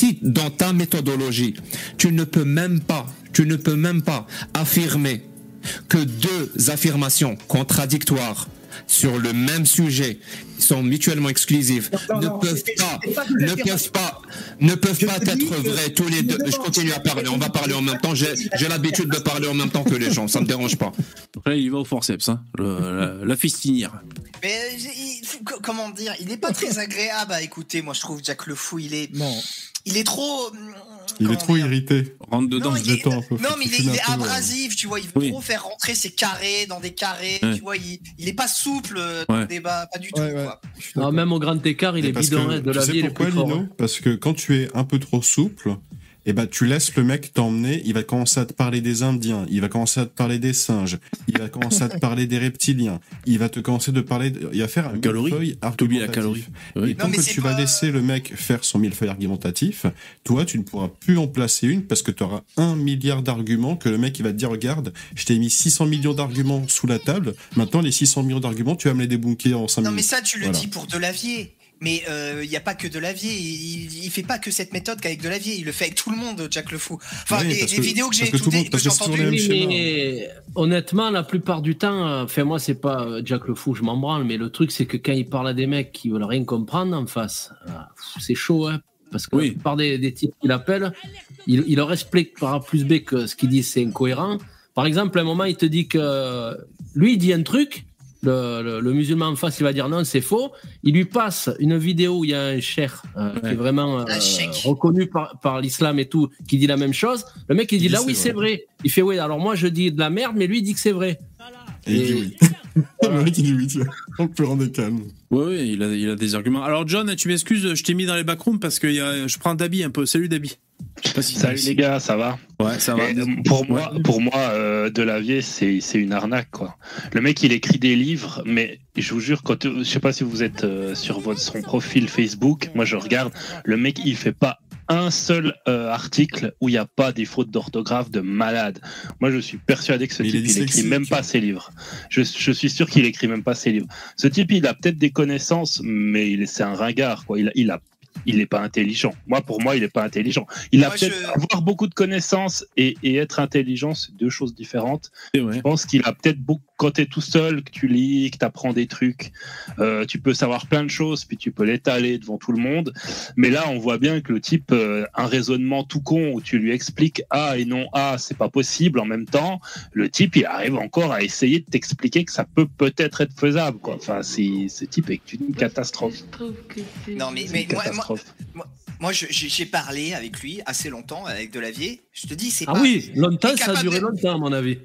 M: Si dans ta méthodologie, tu ne peux même pas, tu ne peux même pas affirmer que deux affirmations contradictoires sur le même sujet sont mutuellement exclusives,
N: Non,
M: ne
N: non,
M: peuvent pas, ne peuvent pas, ne peuvent
N: Je
M: pas être vrais tous les deux. Je continue à parler, on va parler en même temps. J'ai l'habitude de parler en même temps que les gens, ça me dérange pas.
C: Là, il va au forceps, hein, le- la, la fistinière.
F: Mais il- comment dire, il n'est pas très agréable à écouter. Moi, je trouve Jack le fou, il est,
E: Non.
F: Il est trop. hum,
G: Il est trop
F: dire
G: irrité.
C: Rentre dedans.
F: Non, il est,
G: détends un peu,
F: non, mais il est, il abrasif, tu vois. Il veut
C: Oui.
F: trop faire rentrer ses carrés dans des carrés,
C: Ouais.
F: tu vois. Il, il est pas souple euh, dans
C: Ouais.
F: le débat, pas du tout.
E: Ouais, ouais.
F: quoi.
I: Non, même au grand écart, il
G: Et
I: est bidon hein, de la vie. il est
G: pourquoi,
I: plus fort,
G: Lino?
I: hein.
G: Parce que quand tu es un peu trop souple, et ben tu laisses le mec t'emmener, il va commencer à te parler des Indiens, il va commencer à te parler des singes, il va commencer à te parler des reptiliens, il va te commencer de parler, de- il va faire un millefeuille
C: T'oublies la
G: argumentatif.
C: calorie.
G: Et tant
F: Non,
G: que tu vas laisser le mec faire son millefeuille argumentatif, toi tu ne pourras plus en placer une parce que tu auras un milliard d'arguments que le mec il va te dire regarde, je t'ai mis 600 millions d'arguments sous la table, maintenant les 600 millions d'arguments tu vas me les débunker en 5
F: Non,
G: minutes.
F: mais ça, tu le
G: Voilà.
F: dis pour Delavier. Mais il n'y a pas que Delavier. Il, il, il fait pas que cette méthode qu'avec Delavier. Il le fait avec tout le monde, Jack le Fou. Enfin,
G: Oui,
F: les, les
G: que-
F: vidéos que j'ai
G: que
F: écoutées,
G: monde-
F: que
G: parce
F: j'ai
G: que toujours
F: entendues.
I: Oui, mais honnêtement, la plupart du temps, euh, enfin moi c'est pas euh, Jack le fou, je m'en branle, mais le truc c'est que quand il parle à des mecs qui veulent rien comprendre en face, euh, c'est chaud, hein, parce que la plupart des, des types qu'il appelle, il, il leur explique par A plus B que ce qu'il dit c'est incohérent. Par exemple, à un moment, il te dit que lui il dit un truc, le, le- le musulman en face il va dire non c'est faux, il lui passe une vidéo où il y a un cher qui est vraiment euh, reconnu par, par l'islam et tout, qui dit la même chose. Le mec il dit
G: Il dit
I: là oui c'est vrai. Il fait oui alors moi je dis de la merde mais lui il dit que c'est vrai.
G: Et il dit oui. le mec il dit oui, tiens. on peut rendre calme.
C: Oui, oui, il a, il a des arguments. Alors, John, tu m'excuses, je t'ai mis dans les backrooms parce que il y a- je prends Dabi un peu. Salut, Dabi. Je sais pas si
O: Salut les gars, ça va
C: Ouais, ça va.
O: Et, euh, Pour moi, pour moi, euh, Delavier, c'est c'est une arnaque quoi. Le mec, il écrit des livres, mais je vous jure, quand je sais pas si vous êtes euh, sur votre son profil Facebook, moi je regarde, le mec, il fait pas un seul euh, article où il n'y a pas des fautes d'orthographe de malade. Moi, je suis persuadé que ce
G: Mais
O: type, il écrit même pas ses livres. Je, je suis sûr qu'il écrit même pas ses livres. Ce type, il a peut-être des connaissances, mais c'est un ringard, quoi. Il a, il a il n'est pas intelligent. Moi, pour moi, il n'est pas intelligent. Il a peut-être
F: je-
O: avoir beaucoup de connaissances et, et être intelligent, c'est deux choses différentes. Je pense qu'il a peut-être beaucoup. Quand tu es tout seul, que tu lis, que tu apprends des trucs, euh, tu peux savoir plein de choses, puis tu peux l'étaler devant tout le monde. Mais là, on voit bien que le type, euh, un raisonnement tout con où tu lui expliques A et non A, c'est pas possible en même temps. Le type, il arrive encore à essayer de t'expliquer que ça peut peut-être être faisable. Quoi. Enfin, c'est- ce type est une catastrophe.
F: Non, mais,
O: C'est
F: mais
O: une
F: moi, moi,
O: catastrophe.
F: moi, moi, je- j'ai parlé avec lui assez longtemps, avec Delavier. Je te dis, c'est
I: Ah
F: pas.
I: oui, longtemps ça a duré
F: de-
I: longtemps à mon avis.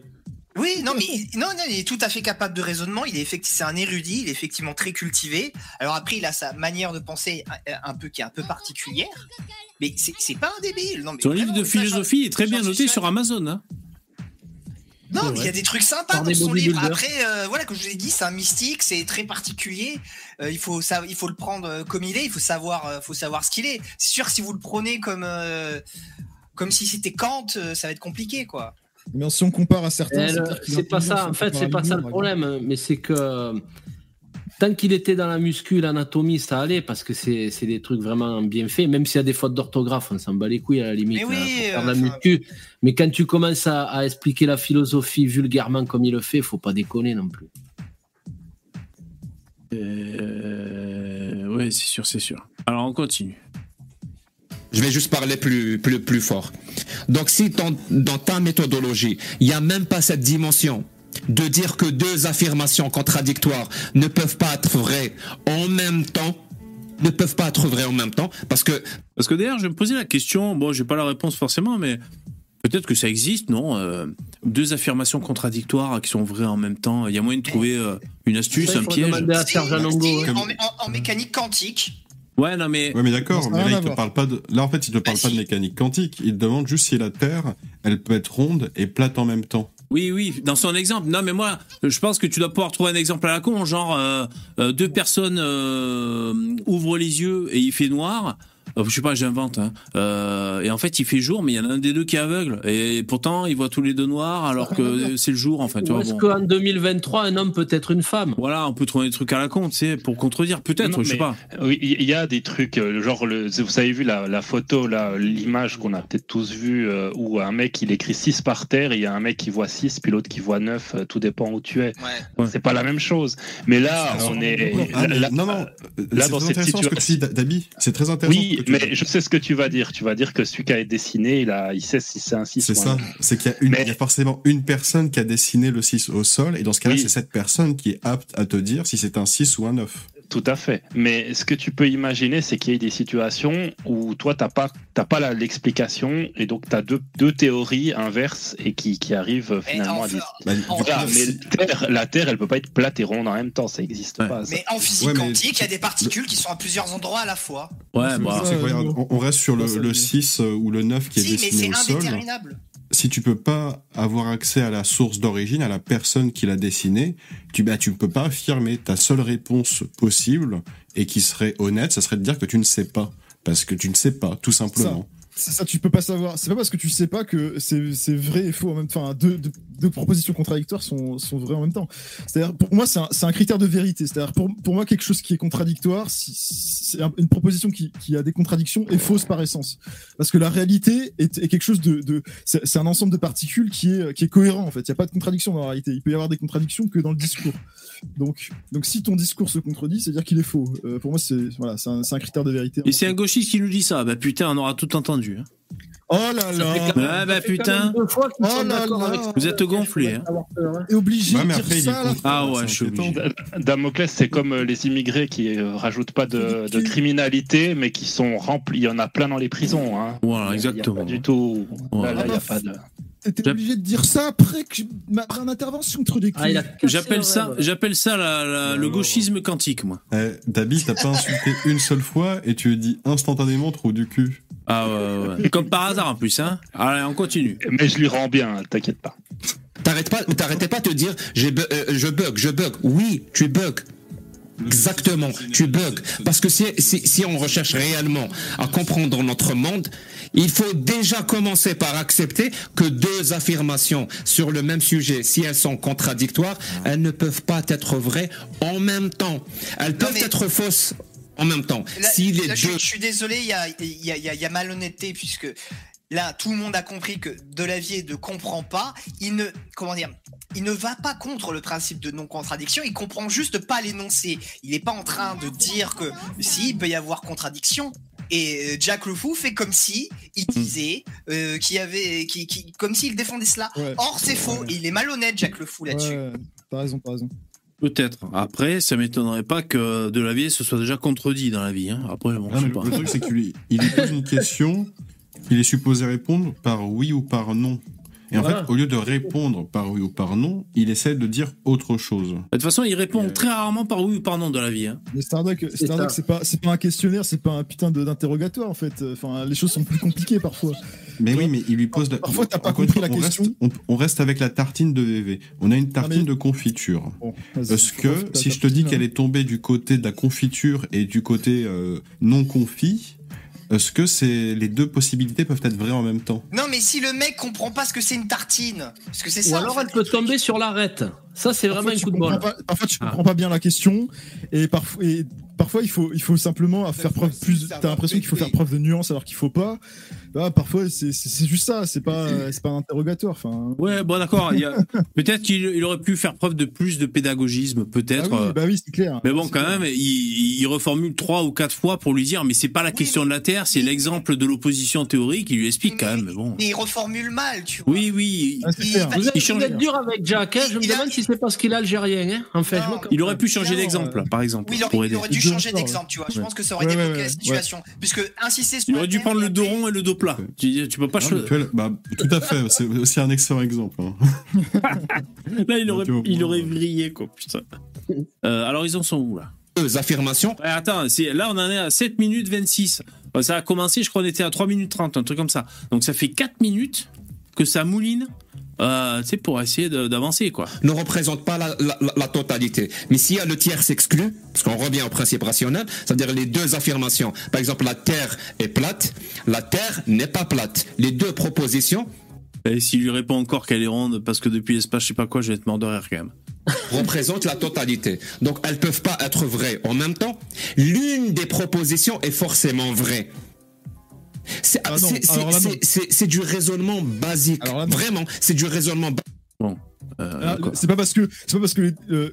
F: Oui, non, mais il, non, non, il est tout à fait capable de raisonnement. Il est effectivement, c'est un érudit. Il est effectivement très cultivé. Alors après, il a sa manière de penser un, un peu qui est un peu particulière. Mais c'est pas un débile. Non, mais
C: Ton livre de
F: ça,
C: philosophie est très bien noté sur Amazon. Hein.
F: Non, mais il y a des trucs sympas dans son livre. Après, euh, voilà, comme je vous ai dit, c'est un mystique, c'est très particulier. Euh, il faut ça, il faut le prendre euh, comme il est. Il faut savoir, euh, faut savoir ce qu'il est. C'est sûr, que si vous le prenez comme euh, comme si c'était Kant, euh, ça va être compliqué, quoi.
E: Mais si on compare à certains. Qu'il
I: C'est
E: est
I: pas ça, en fait, c'est pas ça le problème, mais c'est que tant qu'il était dans la muscu, l'anatomie, ça allait parce que c'est c'est des trucs vraiment bien faits, même s'il y a des fautes d'orthographe, on s'en bat les couilles à la limite.
F: Mais oui,
I: hein, pour faire
F: euh,
I: de la. Mais quand tu commences à, à expliquer la philosophie vulgairement comme il le fait, faut pas déconner non plus.
C: Euh, ouais, c'est sûr, c'est sûr. Alors, on continue.
M: Je vais juste parler plus, plus, plus fort. Donc, si ton- dans ta méthodologie, il n'y a même pas cette dimension de dire que deux affirmations contradictoires ne peuvent pas être vraies en même temps, ne peuvent pas être vraies en même temps, parce que...
C: Parce que d'ailleurs, je vais me poser la question, bon, j'ai pas la réponse forcément, mais peut-être que ça existe, non euh, Deux affirmations contradictoires qui sont vraies en même temps. Il y a moyen de trouver euh, une astuce,
I: Ça,
C: un piège.
I: demander à
F: Si,
I: ouais.
F: en, en- en mécanique quantique.
C: Ouais, non, mais.
G: Ouais, mais d'accord, mais là, il te parle pas de. Là, en fait, il te parle pas de mécanique quantique. Il te demande juste si la Terre, elle peut être ronde et plate en même temps.
C: Oui, oui, dans son exemple. Non, mais moi, je pense que tu dois pouvoir trouver un exemple à la con, genre euh, euh, deux personnes euh, ouvrent les yeux et il fait noir. Euh, je sais pas, j'invente. Hein. Euh, et en fait, il fait jour, mais il y en a un des deux qui est aveugle. Et pourtant, ils voient tous les deux noirs, alors que c'est le jour, en fait. tu
I: Ou
C: vois,
I: est-ce
C: bon.
I: qu'en 2023, un homme peut être une femme?
C: Voilà, on peut trouver des trucs à la con, tu sais, pour contredire. Peut-être, je sais pas.
O: Oui, il y a des trucs, euh, genre, le, vous avez vu la, la photo, l'image qu'on a peut-être tous vue, euh, où un mec il écrit 6 par terre, et il y a un mec qui voit 6, puis l'autre qui voit 9, tout dépend où tu es. C'est pas la même chose. Mais là, on est.
G: Ah,
O: là-
G: non, non.
O: Là,
G: c'est
O: dans
G: très
O: cette
G: intéressant ce que tu dis, Dabi. C'est très intéressant.
O: Oui, mais je sais ce que tu vas dire. Tu vas dire que celui qui a dessiné, il, a, il sait si c'est un 6
G: C'est
O: ou un
G: ça.
O: 9.
G: C'est qu'il y a, une, il y a forcément une personne qui a dessiné le 6 au sol, et dans ce cas-là,
O: Oui.
G: c'est cette personne qui est apte à te dire si c'est un 6 ou un 9.
O: Tout à fait. Mais ce que tu peux imaginer, c'est qu'il y ait des situations où toi, t'as pas, t'as pas la- l'explication, et donc tu as deux, deux théories inverses et qui, qui arrivent finalement à des.
G: Bah,
O: Voilà, mais la terre, la Terre, elle peut pas être plate et ronde en même temps, ça n'existe pas. ça.
F: Mais en physique
G: Ouais, mais
F: quantique, il y a des particules qui sont à plusieurs endroits à la fois.
C: Ouais, bah.
G: on, on reste sur le, le 6 euh, ou le 9 qui est
F: Si, mais
G: dessiné
F: c'est
G: au sol. Si tu peux pas avoir accès à la source d'origine, à la personne qui l'a dessiné, tu bah, tu ne peux pas affirmer. Ta seule réponse possible et qui serait honnête, ça serait de dire que tu ne sais pas. Parce que tu ne sais pas, tout simplement.
E: C'est ça, tu peux pas savoir. C'est pas parce que tu sais pas que c'est vrai et faux en même temps. Deux propositions contradictoires sont, sont vraies en même temps. C'est-à-dire, pour moi, c'est un, un critère de vérité. C'est-à-dire, pour, pour moi, quelque chose qui est contradictoire, c'est un- une proposition qui, qui a des contradictions est fausse par essence. Parce que la réalité est, quelque chose de. de c'est un ensemble de particules qui est, qui est cohérent, en fait. Il n'y a pas de contradiction dans la réalité. Il peut y avoir des contradictions que dans le discours. Donc, donc si ton discours se contredit, c'est-à-dire qu'il est faux. Euh, pour moi, c'est voilà, un, un critère de vérité.
C: Et c'est un gauchiste qui nous dit ça. Bah putain, on aura tout entendu. hein.
E: Oh là là
C: Ah bah putain.
E: Oh là là
C: Vous êtes gonflés. Hein.
E: Et obligé
G: Ouais, mais
E: de dire ça.
C: Ah ouais, je suis obligé.
O: Damoclès, c'est comme euh, les immigrés qui euh, rajoutent pas de, de criminalité, mais qui sont remplis. Il y en a plein dans les prisons. Hein.
C: Voilà,
O: il a
C: exactement.
O: pas du tout.
C: Voilà.
O: Là, là, il y a pas de.
E: T'étais obligé de dire ça après que ma, mon intervention, truc
I: Ah,
C: J'appelle
I: le
C: ça, j'appelle ça la- la- le gauchisme quantique, moi.
G: Eh, Dabi, t'as pas insulté une seule fois et tu dis instantanément trop du cul.
C: Ah ouais, ouais. Comme par hasard en plus, hein. Allez, on continue.
O: Mais je lui rends bien, t'inquiète pas.
M: T'arrêtes pas, t'arrêtais pas de te dire j'ai bu- euh, je bug, je bug. Oui, tu bugs. Exactement, tu bugs. Parce que si, si, si on recherche réellement à comprendre notre monde, il faut déjà commencer par accepter que deux affirmations sur le même sujet, si elles sont contradictoires, elles ne peuvent pas être vraies en même temps. Elles peuvent
F: mais-
M: être fausses en même temps.
F: Là,
M: si les
F: là,
M: deux...
F: je suis désolé, il y a, y, a, y a- y a malhonnêteté puisque là, tout le monde a compris que Delavier ne comprend pas. Il ne, comment dire, il ne va pas contre le principe de non-contradiction. Il comprend juste pas l'énoncé. Il n'est pas en train de dire que si il peut y avoir contradiction. Et euh, Jack le Fou fait comme si il disait euh, qu'il y avait, qui, qui, comme s'il défendait cela.
E: Ouais.
F: Or c'est faux. Et il est malhonnête Jack le Fou là-dessus.
E: Ouais, t'as raison, t'as raison.
C: Peut-être. Après, ça m'étonnerait pas que Delavier se soit déjà contredit dans la vie. Hein. Après, bon,
G: Non,
C: je sais
G: mais
C: pas.
G: le truc, c'est qu'il il pose une question, il est supposé répondre par oui ou par non. Et en
I: Voilà.
G: fait, au lieu de répondre par oui ou par non, il essaie de dire autre chose.
C: De toute façon, il répond très rarement par oui ou par non dans la vie. Hein.
E: Mais Stardock,
I: C'est
E: pas, pas un questionnaire, c'est pas un putain d'interrogatoire en fait. Enfin, les choses sont plus compliquées parfois.
G: Mais oui, mais il lui pose la...
E: Parfois, t'as pas
G: Encore
E: compris
G: fois,
E: la
G: on
E: question.
G: Reste, on, on reste avec la tartine de VV. On a une tartine
E: mais-
G: de confiture.
E: Bon, faut
G: que si je te dis
E: tartine,
G: qu'elle
E: hein.
G: est tombée du côté de la confiture et du côté euh, non confit, est-ce que c'est les deux possibilités peuvent être vraies en même temps?
F: Non mais si le mec comprend pas ce que c'est une tartine, parce que c'est
I: Ou
F: ça. en
I: alors
F: fait,
I: elle peut tomber sur l'arête. Ça, c'est vraiment un coup de bol.
E: pas- parfois, tu
I: Ah.
E: comprends pas bien la question et parfois, et parfois il faut, il faut simplement faire preuve plus. T'as l'impression qu'il faut faire preuve de nuance alors qu'il faut pas. Bah, parfois, c'est juste ça. C'est pas, c'est pas un interrogatoire. Enfin.
C: Ouais, bon, d'accord. a- Peut-être qu'il il aurait pu faire preuve de plus de pédagogisme, peut-être.
E: Ah oui,
C: euh,
E: bah oui, c'est clair.
C: Mais bon, quand
E: clair.
C: même, il, il reformule trois ou quatre fois pour lui dire, mais c'est pas la question de la Terre, c'est l'exemple de l'opposition théorique. Il lui explique quand même. Mais bon.
F: Mais il reformule mal, tu vois.
C: Oui, oui.
E: Ah,
F: Il-
E: clair.
F: il-
I: Vous êtes,
C: Il
I: vous
C: change-
I: êtes dur avec Jack, hein je me
F: a-
I: demande si c'est parce qu'il est algérien. Hein
F: Non.
C: Il aurait pu changer d'exemple,
E: euh,
C: par exemple,
F: Oui, il aurait,
C: pour
F: il
C: aider.
F: aurait dû
E: Deux
F: changer d'exemple, tu vois. Je pense que ça aurait
E: Ouais,
F: débloqué
E: ouais,
F: la
E: ouais,
F: situation. Puisque insister sur
C: Il aurait dû prendre le dos rond et le dos plat. Tu, tu peux pas choisir.
G: bah, Tout à fait, c'est aussi un excellent exemple. hein.
C: Là, il aurait, il aurait
G: euh,
C: vrillé, quoi, putain. Euh, alors, ils en sont où, là?
M: Deux affirmations,
C: Ouais, Attends, c'est- là, on en est à 7 minutes 26. Bah, Ça a commencé, je crois, on était à 3 minutes 30, un truc comme ça. Donc, ça fait 4 minutes que ça mouline, euh, pour essayer d'avancer, quoi.
M: ne représente pas la, la- la- totalité. Mais s'il y a le tiers s'exclut, parce qu'on revient au principe rationnel, c'est-à-dire les deux affirmations. Par exemple, la Terre est plate, la Terre n'est pas plate. Les deux propositions
C: Et s'il lui répond encore qu'elle est ronde parce que depuis l'espace, je sais pas quoi, je vais être mort de rire quand même.
M: représentent la totalité. Donc elles peuvent pas être vraies en même temps. L'une des propositions est forcément vraie. C'est
E: Ah là,
M: du raisonnement basique.
E: Alors là, non.
M: Vraiment, c'est du raisonnement basique.
C: Bon. Euh,
E: Ah, c'est pas parce que c'est pas parce que les, euh,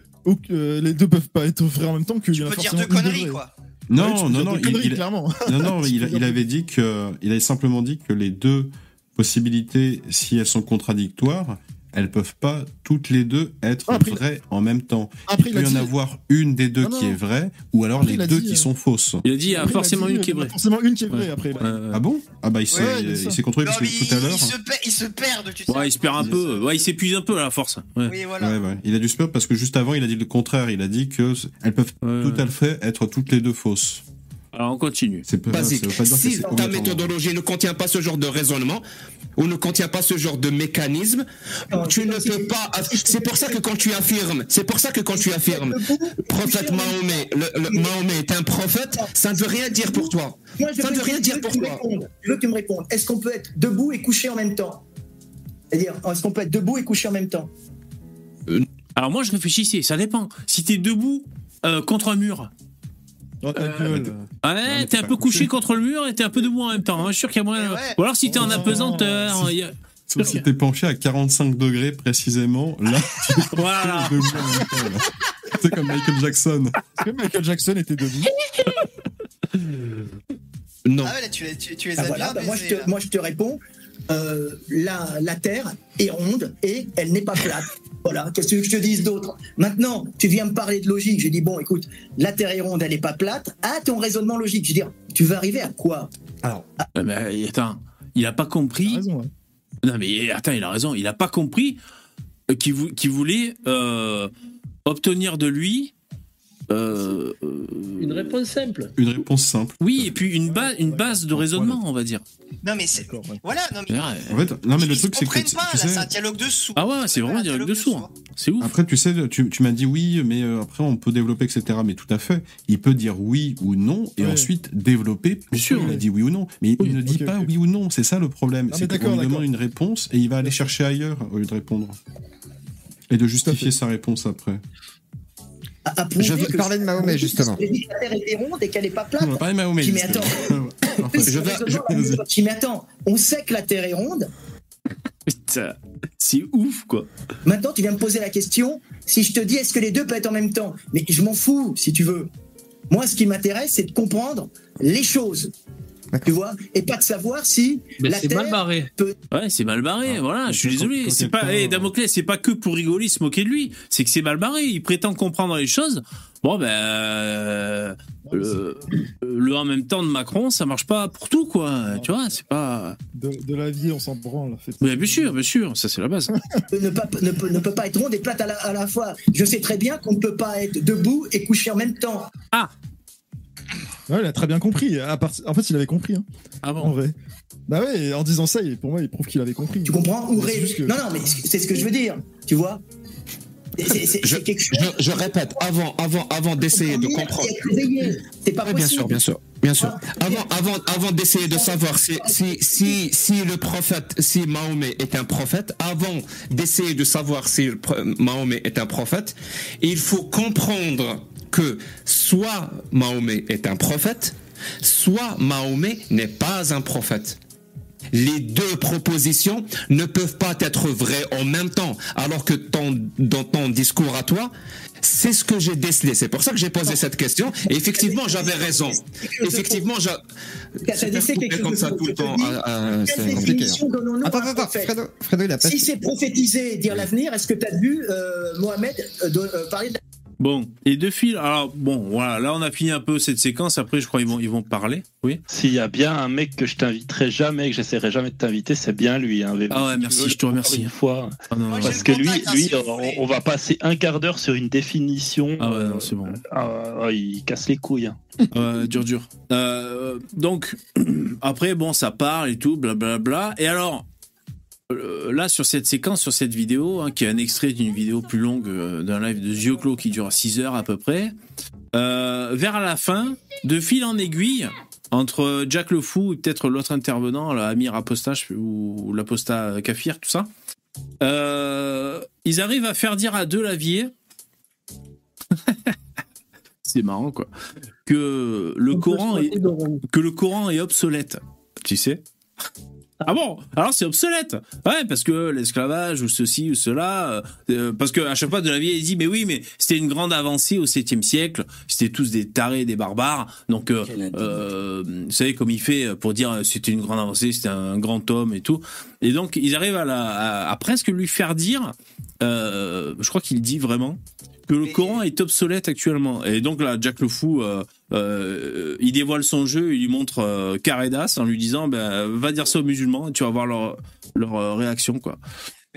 E: euh, les deux peuvent pas être vrais en même temps qu'il y
F: Tu
E: en a
F: peux dire
E: forcément
F: deux conneries, quoi.
E: Ouais,
G: Non,
E: peux
G: non, non,
E: deux
G: il,
E: conneries,
G: il-
E: clairement.
G: non, non, il, il avait dit que, il avait simplement dit que les deux possibilités, si elles sont contradictoires, elles peuvent pas toutes les deux être
E: Ah, après,
G: vraies en même temps.
E: Après,
G: il peut y en
E: dit-
G: avoir une des deux qui est vraie, ou alors
E: Après,
G: les deux
E: dit,
G: qui
E: euh,
G: sont fausses.
C: Il a dit il y a forcément
E: dit,
C: une qui est
E: il y en a
C: vraie.
E: Forcément une qui est vraie après.
G: Ah bon? Ah bah il s'est
E: Ouais,
G: contrôlé
F: Non,
G: parce que tout à l'heure.
F: il se perd, il se perd, tu sais.
C: Ouais, il se perd un peu. Ouais, il s'épuise un peu à la force. Ouais.
F: Oui, voilà.
G: Ouais, ouais. Il a dû se perdre parce que juste avant, il a dit le contraire. Il a dit que elles peuvent
C: Ouais,
G: tout à fait être toutes les deux fausses.
C: Alors on continue.
G: C'est pas, ça
M: Basique.
G: pas dire
M: Si ta méthodologie ne contient pas ce genre de raisonnement ou ne contient pas ce genre de mécanisme,
N: Non,
M: tu
N: c'est
M: ne peux pas. C'est pour ça que quand tu affirmes, c'est pour ça que quand tu affirmes, prophète Mahomet, le, le- Mahomet est un prophète, ça ne veut rien dire pour toi.
N: Moi, je
M: Ça ne
N: veux-
M: veut rien dire pour
N: tu
M: toi.
N: Je veux que tu me répondes. Est-ce qu'on peut être debout et couché en même temps? C'est-à-dire, est-ce qu'on peut être debout et couché en même temps?
C: Alors moi je réfléchissais, ça dépend. Si t'es debout euh, contre un mur,
E: Oh, ta gueule.
C: ouais,
G: mais
C: t'es un peu couché
G: couché.
C: contre le mur et t'es un peu debout en même temps. hein. Je suis sûr qu'il y a moyen. Ou alors si t'es en
E: Oh,
C: apesanteur, y a-
G: Sauf si t'es penché à 45 degrés précisément, là, tu es
C: voilà.
G: debout en même temps, là. C'est comme Michael Jackson.
E: Est-ce que Michael Jackson était debout?
M: Non.
F: Ah ouais, là, tu, les- tu, tu les
N: Ah,
F: as
N: voilà,
F: bien
N: bah, moi, je te,
F: là.
N: moi je te réponds. Euh, la, la Terre est ronde et elle n'est pas plate. Voilà, qu'est-ce que tu veux que je te dise d'autre? Maintenant, tu viens me parler de logique. Je dis, bon, écoute, la Terre est ronde, elle n'est pas plate. Ah, ton raisonnement logique. Je veux dire, tu veux arriver à quoi?
L: Alors,
C: Ah, mais, attends, il a pas compris.
E: raison, ouais.
C: Non mais attends, il a raison. Il a pas compris euh, qu'il vou- qu'il voulait euh, obtenir de lui. Euh,
I: Une réponse simple.
G: Une réponse simple.
C: oui, et puis une, ba- une base de raisonnement, on va dire.
F: Non, mais c'est. Voilà, non, mais.
G: En fait, non mais le truc c'est que tu
F: pas,
G: tu
F: là, c'est un dialogue de sourds.
C: Ah ouais, c'est vraiment un dialogue de sourds. C'est ouf.
G: Après, tu sais, tu, tu m'as dit oui, mais euh, après, on peut développer, etc. Mais tout à fait. Il peut dire oui ou non, et
E: Ouais.
G: ensuite développer pourquoi
C: sûr,
G: il a dit oui ou non. Mais
E: Oui,
G: il ne dit pas oui ou non. C'est ça le problème. C'est qu'on lui demande une réponse, et il va aller chercher ailleurs au lieu de répondre. Et de justifier sa réponse après.
N: À, à prouver
L: Je veux
N: que-
L: parler de Mahomet, justement.
N: Que la Terre était ronde et qu'elle n'est pas plate.
G: On va parler de Mahomet.
N: Attends.
G: Je vais-
N: attends, on sait que la Terre est ronde.
C: Putain, c'est ouf quoi.
N: Maintenant, tu viens me poser la question si je te dis est-ce que les deux peuvent être en même temps? Mais je m'en fous, si tu veux. Moi, ce qui m'intéresse, c'est de comprendre les choses. Tu vois Et pas de savoir si
I: Mais
N: la
I: c'est
N: Terre
I: mal barré.
N: peut.
C: Ouais, c'est mal barré, voilà, je suis désolé. C'est pas, eh,
G: euh,
C: Damoclès, c'est pas que pour rigoler, se moquer de lui. C'est que c'est mal barré. Il prétend comprendre les choses. Bon, ben, euh, le, le en même temps de Macron, ça marche pas pour tout, quoi. Tu vois, c'est pas.
E: De, de la vie, on s'en branle.
C: Mais bien sûr, bien sûr, ça c'est la base.
N: ne, pas- ne peut, ne peut pas être ronde et plate à la, à la fois. Je sais très bien qu'on ne peut pas être debout et couché en même temps.
C: Ah
E: Ouais, il a très bien compris. À part- En fait, il avait compris. Hein,
C: Ah
E: en vrai. Bah ouais, en disant ça, pour moi, il prouve qu'il avait compris.
N: Tu comprends Ou ré-
E: que-
N: Non, non, mais c'est ce que je veux dire. Tu vois C'est- c'est-
M: Je,
N: c'est quelque chose.
M: je- je répète, avant, avant, avant d'essayer de comprendre.
N: C'est pas
M: Oui, bien sûr, bien sûr, bien sûr. Avant, avant, avant d'essayer de savoir si, si, si, si le prophète, si Mahomet est un prophète, avant d'essayer de savoir si Mahomet est un prophète, il faut comprendre que soit Mahomet est un prophète, soit Mahomet n'est pas un prophète. Les deux propositions ne peuvent pas être vraies en même temps, alors que ton, dans ton discours à toi, c'est ce que j'ai décelé. C'est pour ça que j'ai posé cette question. Et effectivement, j'avais raison. Effectivement, j'a-
N: T'as
M: se
N: dit,
M: faire
N: c'est
M: couper
N: quelque chose
M: comme ça tout le temps, ah, ah, c'est compliqué.
L: Attends, attends,
N: prophète
L: Fredo, Fredo, il a pas.
N: Si c'est prophétiser, dire l'avenir, est-ce que tu as vu euh, Mohamed euh, de- euh, parler de
C: Bon, et deux fils. Alors, bon, voilà, là on a fini un peu cette séquence. Après, je crois qu'ils vont, ils vont parler. Oui.
O: S'il y a bien un mec que je t'inviterai jamais, que j'essaierai jamais de t'inviter, c'est bien lui. Hein,
C: Ah ouais, merci, je te remercie.
O: Une fois.
C: Ah non,
O: Parce que lui,
F: hein,
O: lui
F: vous
O: on, va passer un quart d'heure sur une définition.
C: Ah ouais, non, c'est bon.
O: Ah, ah, il casse les couilles. hein.
C: Euh, dur, dur. Euh, donc, après, bon, ça parle et tout, blablabla. Et alors, euh, là, sur cette séquence, sur cette vidéo, hein, qui est un extrait d'une vidéo plus longue euh, d'un live de Zioclo qui dure 6 heures à peu près, euh, vers la fin, de fil en aiguille, entre Jack le Fou et peut-être l'autre intervenant, là, Amir ou l'Aposta Kafir, tout ça, euh, ils arrivent à faire dire à Delavier c'est marrant quoi que le Coran est que le Coran est obsolète tu sais Ah bon? Alors c'est obsolète. Ouais, parce que l'esclavage ou ceci ou cela, euh, euh, parce que à chaque fois de la vie il dit mais oui, mais c'était une grande avancée au 7e siècle. C'était tous des tarés, des barbares. Donc euh, euh, vous savez comme il fait pour dire c'était une grande avancée, c'était un grand homme et tout. Et donc ils arrivent à, la, à, à presque lui faire dire, je crois qu'il dit vraiment que le Coran est obsolète actuellement. Et donc là, Jack le Fou, euh, euh, il dévoile son jeu, il lui montre euh, Caredas en lui disant, ben, va dire ça aux musulmans et tu vas voir leur, leur euh, réaction, quoi.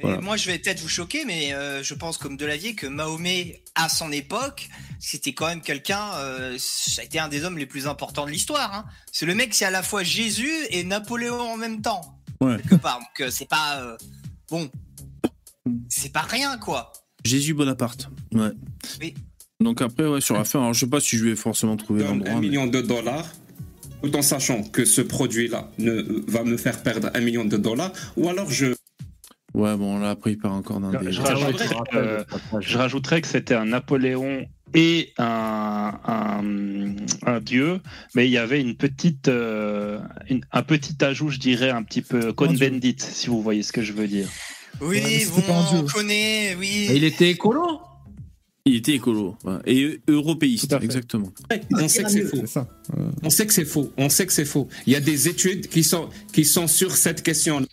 C: Voilà.
F: moi, je vais peut-être vous choquer, mais je pense comme Delavier que Mahomet, à son époque, c'était quand même quelqu'un, ça a été un des hommes les plus importants de l'histoire. Hein. C'est le mec, c'est à la fois Jésus et Napoléon en même temps,
C: Ouais.
F: quelque part. Donc c'est pas bon, c'est pas rien quoi.
C: Jésus Bonaparte. Ouais.
F: Oui.
C: Donc après, ouais, sur la fin, alors je sais pas si je vais forcément trouver l'endroit.
M: un
C: mais-
M: million de dollars, tout en sachant que ce produit-là ne, va me faire perdre un million de dollars, ou alors je
C: Ouais, bon, là, après, il part encore dans des.
O: Je rajouterais, euh, je rajouterais que c'était un Napoléon et un, un, un dieu, mais il y avait une petite, euh, une- un petit ajout, je dirais, un petit peu Cohn-Bendit, si vous voyez ce que je veux dire.
F: Oui, bon, on connaît, oui.
I: Il était écolo
C: Il était écolo. ouais. Et européiste, exactement.
M: On sait que c'est faux. On sait que c'est faux. On sait que c'est faux. Il y a des études qui sont, qui sont sur cette question.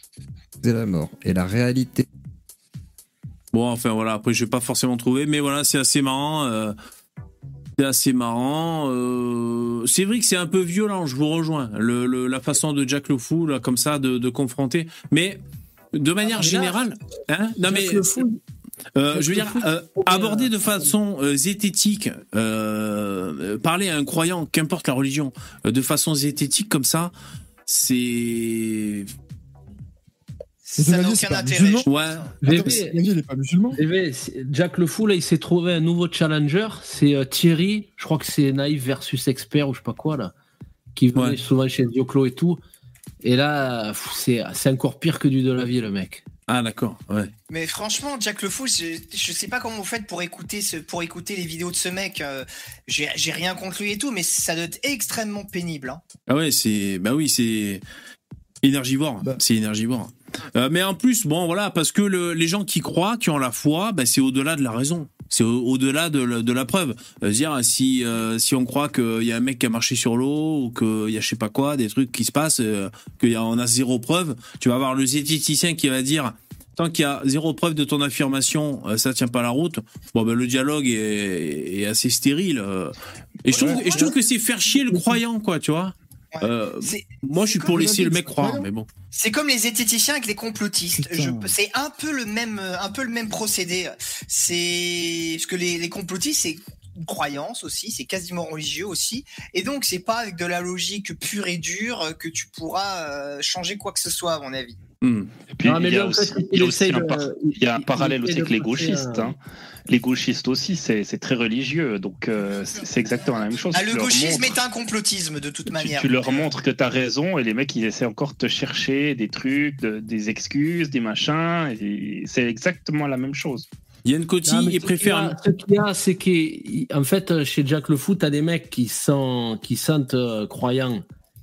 P: C'est la mort. Et la réalité.
C: Bon, enfin voilà, après je vais pas forcément trouver, mais voilà, c'est assez marrant. euh, c'est assez marrant. euh, c'est vrai que c'est un peu violent, je vous rejoins. Le, le- la façon de Jack le Fou, là, comme ça, de, de confronter. Mais de manière
I: là,
C: générale, hein, non
I: Jack
C: mais
I: le Fou,
C: euh, je veux dire, euh, aborder de façon euh, zététique, euh, parler à un croyant, qu'importe la religion, euh, de façon zététique comme ça, c'est
F: Ça n'a aucun intérêt.
C: Ouais.
I: VV,
E: il est pas musulman.
I: VV, Jack le Fou, là, il s'est trouvé un nouveau challenger. C'est euh, Thierry, je crois que c'est Naïf versus Expert ou je sais pas quoi, là. Qui venait souvent chez Dioclo et tout. Et là, c'est encore pire que du Delavier, le mec.
C: Ah, d'accord, ouais.
F: Mais franchement, Jack le Fou, je, je sais pas comment vous faites pour écouter ce, pour écouter les vidéos de ce mec. euh, J'ai rien contre lui et tout, mais ça doit être extrêmement pénible. Hein.
C: Ah ouais, c'est bah oui, c'est énergivore, c'est énergivore. Euh, mais en plus, bon voilà, parce que le- les gens qui croient, qui ont la foi, bah, c'est au-delà de la raison. C'est au- au-delà de, la- de la preuve. Euh, dire si euh, si on croit qu'il y a un mec qui a marché sur l'eau ou qu'il y a je sais pas quoi, des trucs qui se passent, euh, qu'on a zéro preuve, tu vas avoir le zététicien qui va dire tant qu'il y a zéro preuve de ton affirmation, euh, ça tient pas la route. Bon ben le dialogue est, est assez stérile. euh. Et je trouve, et je trouve que c'est faire chier le croyant quoi, tu vois. Euh, moi, je suis pour laisser le mec croire, mais bon.
F: C'est comme les zététiciens avec les complotistes. Je- C'est un peu le même, un peu le même procédé. C'est parce que les, les complotistes, c'est une croyance aussi, c'est quasiment religieux aussi, et donc c'est pas avec de la logique pure et dure que tu pourras euh, changer quoi que ce soit, à mon avis.
O: Et puis,
I: mais
O: il y a
I: lui, en
O: aussi,
I: fait,
O: il y a
I: il
O: aussi
I: essaye
O: un,
I: de-
O: par-
I: il-
O: il y a un
I: il
O: parallèle aussi avec les gauchistes.
I: un-
O: hein. Les gauchistes aussi, c'est très religieux, donc euh, c'est exactement la même chose.
F: Ah,
O: Tu
F: le gauchisme
O: montres-
F: est un complotisme de toute
O: tu,
F: manière.
O: tu leur montres que tu as raison et les mecs ils essaient encore de te chercher des trucs, de- des excuses, des machins. C'est exactement la même chose.
C: Yann Coty,
I: Non,
C: il préfère.
I: Ce qu'il y a, c'est qu'en fait, chez Jack le Foot, t'as des mecs qui sont, qui sentent euh, croyants,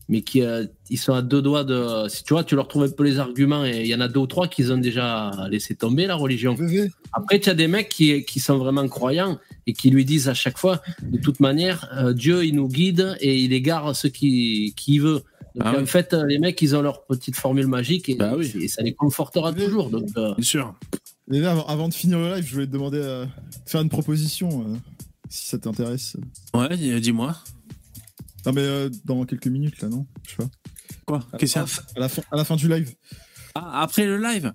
I: mais qui euh, ils sont à deux doigts de. Si tu vois, tu leur trouves un peu les arguments, et il y en a deux ou trois qui ont déjà laissé tomber la religion. Après, tu as des mecs qui, qui sont vraiment croyants et qui lui disent à chaque fois, de toute manière, euh, Dieu, il nous guide et il égare ceux qui, qui il veut. Donc,
C: Ah
I: en
C: oui.
I: fait, euh, les mecs, ils ont leur petite formule magique et, et ça les confortera toujours. Donc, euh,
C: Bien sûr.
E: Et là, avant, de finir le live, je voulais te demander euh, de faire une proposition, euh, si ça t'intéresse.
C: Ouais, dis- dis-moi.
E: Non, mais euh, dans quelques minutes, là, non? Je sais pas.
C: Quoi? Qu'est-ce a
E: à la, fin, à la fin du live.
C: Ah, après le live?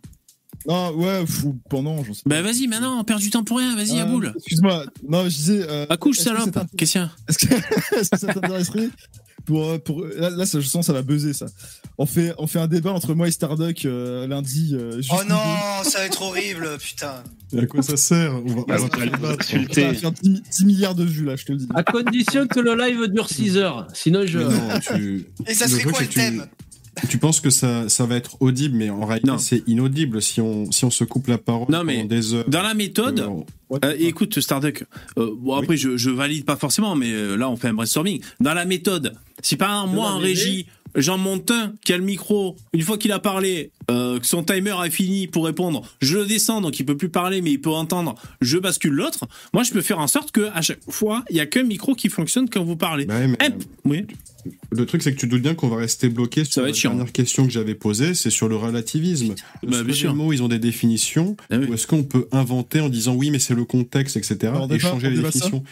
E: Non, ouais, ou pendant, j'en sais
C: Bah vas-y, maintenant, on perd du temps pour rien, vas-y, à
E: Euh,
C: boule.
E: Excuse-moi, non, je disais. Euh,
C: Accouche,
E: que
C: salope. Qu'est-ce
E: que, est-ce que ça t'intéresserait pour, euh, pour là, là, ça, je sens que ça va buzzer ça. On fait on fait un débat entre moi et Starduck euh, lundi. euh, juste
F: Oh non, ça va être horrible, putain.
G: Et à quoi ça sert On va, va
E: faire 10, 10 milliards de vues là, je te le dis.
I: à condition que le live dure 6 heures. Sinon, je.
G: Non, tu-
F: Et ça serait quoi le
G: que tu-
F: thème?
G: Tu penses que ça, ça va être audible, mais en réalité, c'est inaudible si on, si on se coupe la parole
C: Non, mais
G: pendant des heures.
C: Dans la méthode,
G: Euh,
C: euh, écoute, Starduck, euh, bon, après, je, je valide pas forcément, mais là, on fait un brainstorming. Dans la méthode, si par exemple, moi, en régie, monte un qui a le micro. Une fois qu'il a parlé, euh, que son timer a fini pour répondre, je le descends, donc il peut plus parler, mais il peut entendre. Je bascule l'autre. Moi, je peux faire en sorte que à chaque fois, il y a qu'un micro qui fonctionne quand vous parlez. Hop, oui.
G: Le truc, c'est que tu doutes bien qu'on va rester bloqué sur
C: va
G: la
C: être chiant.
G: dernière question que j'avais posée, c'est sur le relativisme.
C: Bah,
G: Est-ce que
C: bien
G: les mots, ils ont des définitions,
C: Ah
G: ou est-ce qu'on peut inventer en disant oui, mais c'est le contexte, etc.,
E: On
G: et changer les
E: ça
G: définitions?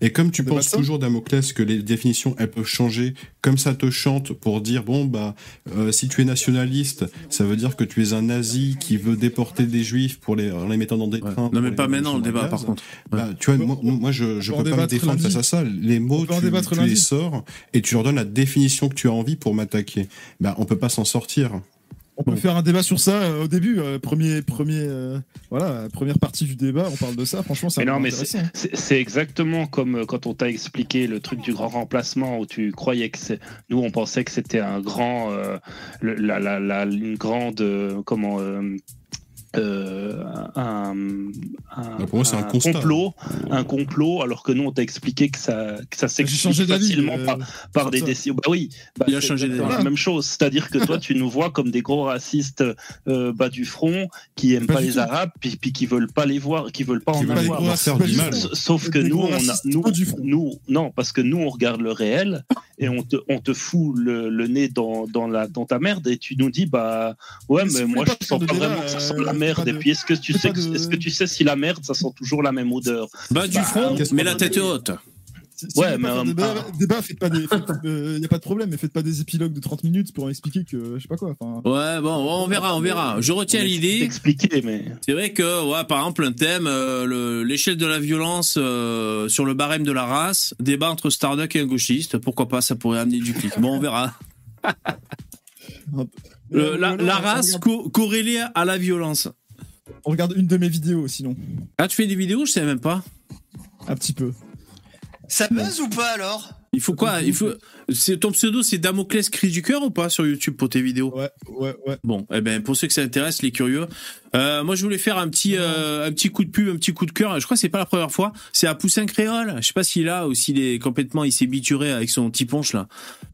G: Et comme tu penses toujours, Damoclès, que les définitions, elles peuvent changer, comme ça te chante pour dire, bon, bah, euh, si tu es nationaliste, ça veut dire que tu es un nazi qui veut déporter des juifs pour les, en les mettant dans des trains.
C: Non, mais pas maintenant, le débat, par contre.
G: Bah, tu vois, moi, moi, je, je peux pas me défendre face à ça. Les mots, tu, tu les sors et tu leur donnes la définition que tu as envie pour m'attaquer. Bah, on peut pas s'en sortir.
E: On peut faire un débat sur ça euh, au début, euh, premier, premier, euh, voilà, première partie du débat, on parle de ça. Franchement, c'est
O: Mais non, c'est- exactement comme quand on t'a expliqué le truc du grand remplacement où tu croyais que c'est. Nous, on pensait que c'était un grand. le- la, la, la- une grande. comment. Euh, un, un-
G: Bah, pour moi, c'est un constat.
O: complot, un complot, alors que nous on t'a expliqué que ça, que ça s'explique facilement
E: euh,
O: par, des décisions. Bah oui, bah,
C: Il a changé
O: la même chose. C'est-à-dire que toi, tu nous vois comme des gros racistes euh, bas du front qui aiment
E: Pas
O: les
E: tout.
O: Arabes, puis, puis qui veulent pas les voir, qui veulent pas
G: Qui
O: en
G: veulent
O: avoir. Sauf que nous, on a, nous,
E: pas du front.
O: nous, non, parce que nous, on regarde le réel et on te, on te fout le, le nez dans, dans, la, dans ta merde et tu nous dis, bah, ouais,
E: Mais
O: moi, je sens pas vraiment que ça sent la merde.
E: pas
O: Et
E: de-
O: puis, est-ce que tu sais,
E: de-
O: est-ce que tu sais si la merde, ça sent toujours la même odeur?
C: Bas du
O: Bah,
C: front,
E: qu'est-ce
C: mais la tête
E: dire
C: haute.
E: Si, si
O: Ouais, mais
E: pas faire
O: en-
E: débat, débat, faites pas des, il y a pas de problème, mais faites pas des épilogues de 30 minutes pour expliquer que, je sais pas quoi.
C: Ouais, bon, on verra, on verra. Je retiens l'idée.
O: d'expliquer, mais.
C: C'est vrai que, ouais, par exemple, un thème, euh, le- l'échelle de la violence euh, sur le barème de la race, débat entre Starduck et un gauchiste. Pourquoi pas, ça pourrait amener du clic. Bon, on verra. La, race
E: regarde-
C: co- corrélée à la violence.
E: On regarde une de mes vidéos, sinon,
C: Ah, tu fais des vidéos, je sais même pas.
E: un petit peu.
F: Ça buzz ou pas alors?
C: Il faut quoi Il faut. C'est ton pseudo, c'est Damoclès cri du cœur ou pas sur YouTube pour tes vidéos?
E: Ouais, ouais, ouais.
C: Bon, eh ben pour ceux que ça intéresse, les curieux, euh, moi je voulais faire un petit euh, un petit coup de pub, un petit coup de cœur. Je crois que c'est pas la première fois. C'est à Poussin Créole. Je sais pas s'il a ou s'il est complètement il s'est bituré avec son petit ponche là.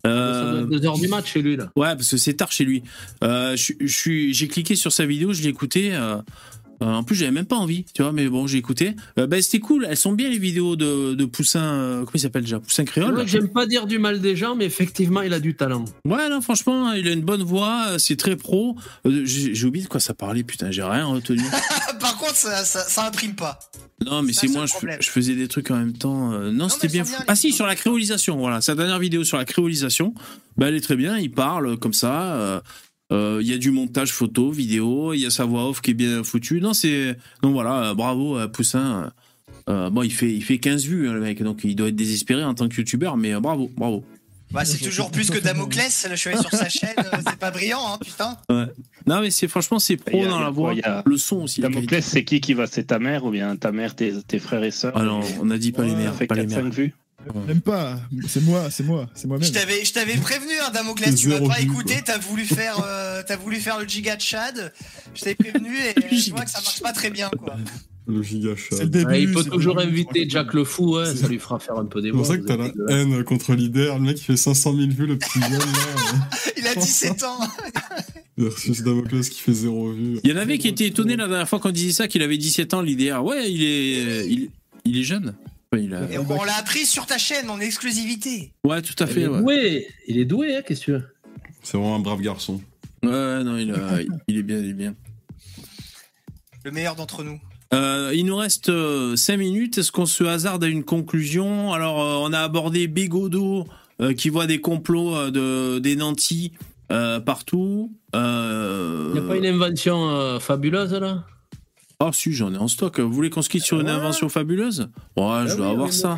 C: Euh,
I: deux heures du match chez lui, là.
C: ouais, parce que c'est tard chez lui. Euh, je je suis j'ai cliqué sur sa vidéo, je l'ai écouté. Euh, en plus, j'avais même pas envie, tu vois, mais bon, j'ai écouté. Euh, ben, c'était cool. Elles sont bien les vidéos de, de Poussin. euh, comment il s'appelle déjà? Poussin Créole.
I: que J'aime pas dire du mal des gens, mais effectivement, il a du talent.
C: Ouais, non, franchement, il a une bonne voix, euh, c'est très pro. Euh, J'ai oublié de quoi ça parlait, putain, j'ai rien retenu.
F: Par contre, ça, ça, ça imprime pas.
C: Non, mais
F: C'est
C: moi, je, faisais des trucs en même temps. euh, non, c'était bien fou.
F: bien,
C: Ah si, sur la créolisation, voilà. Sa dernière vidéo sur la créolisation, bah, elle est très bien, il parle comme ça. Euh, euh, Il y a du montage photo, vidéo, il y a sa voix off qui est bien foutue. Non, c'est. Donc voilà, euh, bravo à Poussin. euh, bon, il fait, il fait 15 vues, hein, le mec, donc il doit être désespéré en tant que youtubeur, mais euh, bravo, bravo.
F: Bah, c'est toujours plus que Damoclès. Le chevet sur sa chaîne, c'est pas brillant, hein, putain.
C: Ouais. Non, mais c'est franchement, c'est pro
O: a-
C: dans la voix.
O: il y a-
C: Le son aussi.
O: Damoclès, c'est qui qui va C'est ta mère ou bien ta mère, tes, tes frères et sœurs?
C: Ah non, on a dit pas les
E: Ouais,
C: mères,
O: Ça fait
C: pas les
O: 4-5
C: mères.
O: vues
E: Même pas, c'est moi, c'est moi, c'est
F: Je
E: moi-même.
F: t'avais, je t'avais prévenu, hein, Damoclès, tu m'as pas écouté, t'as voulu faire, euh, t'as voulu faire le giga de Chad. Je t'avais prévenu et euh, je vois que ça marche pas très bien, quoi.
G: Le giga chat.
E: C'est le début.
I: Ouais, il peut
E: c'est le
I: toujours
E: début,
I: inviter Jack le Fou,
G: C'est-
I: ça lui fera faire un peu des
G: C'est pour ça que t'as la
I: êtes-
G: haine contre l'IDER. Le mec, il fait 500 000 vues, le petit jeune, là.
F: Il a 17 ans.
G: Versus Damoclès qui fait zéro vue.
C: Il y en avait qui étaient étonnés la dernière fois qu'on disait ça, qu'il avait 17 ans, l'IDR. Ouais, il est, il, il est jeune. Enfin, il a-
F: Et on l'a appris sur ta chaîne en exclusivité.
C: Ouais, tout à
I: Il
C: fait.
I: est
C: Ouais,
I: doué, il est doué, hein, qu'est-ce que tu veux
G: C'est vraiment un brave garçon.
C: ouais non, il, a- il est bien, il est bien.
F: Le meilleur d'entre nous.
C: Euh, il nous reste 5 minutes. Est-ce qu'on se hasarde à une conclusion? Alors, euh, on a abordé euh, qui voit des complots euh, de, des nantis euh, partout. Euh...
I: Il n'y a pas une invention euh, fabuleuse, là?
C: Ah, si, j'en ai en stock. Vous voulez qu'on se quitte sur une
I: Ouais.
C: invention fabuleuse? Ouais,
I: Ah
C: je dois
I: oui,
C: avoir ça.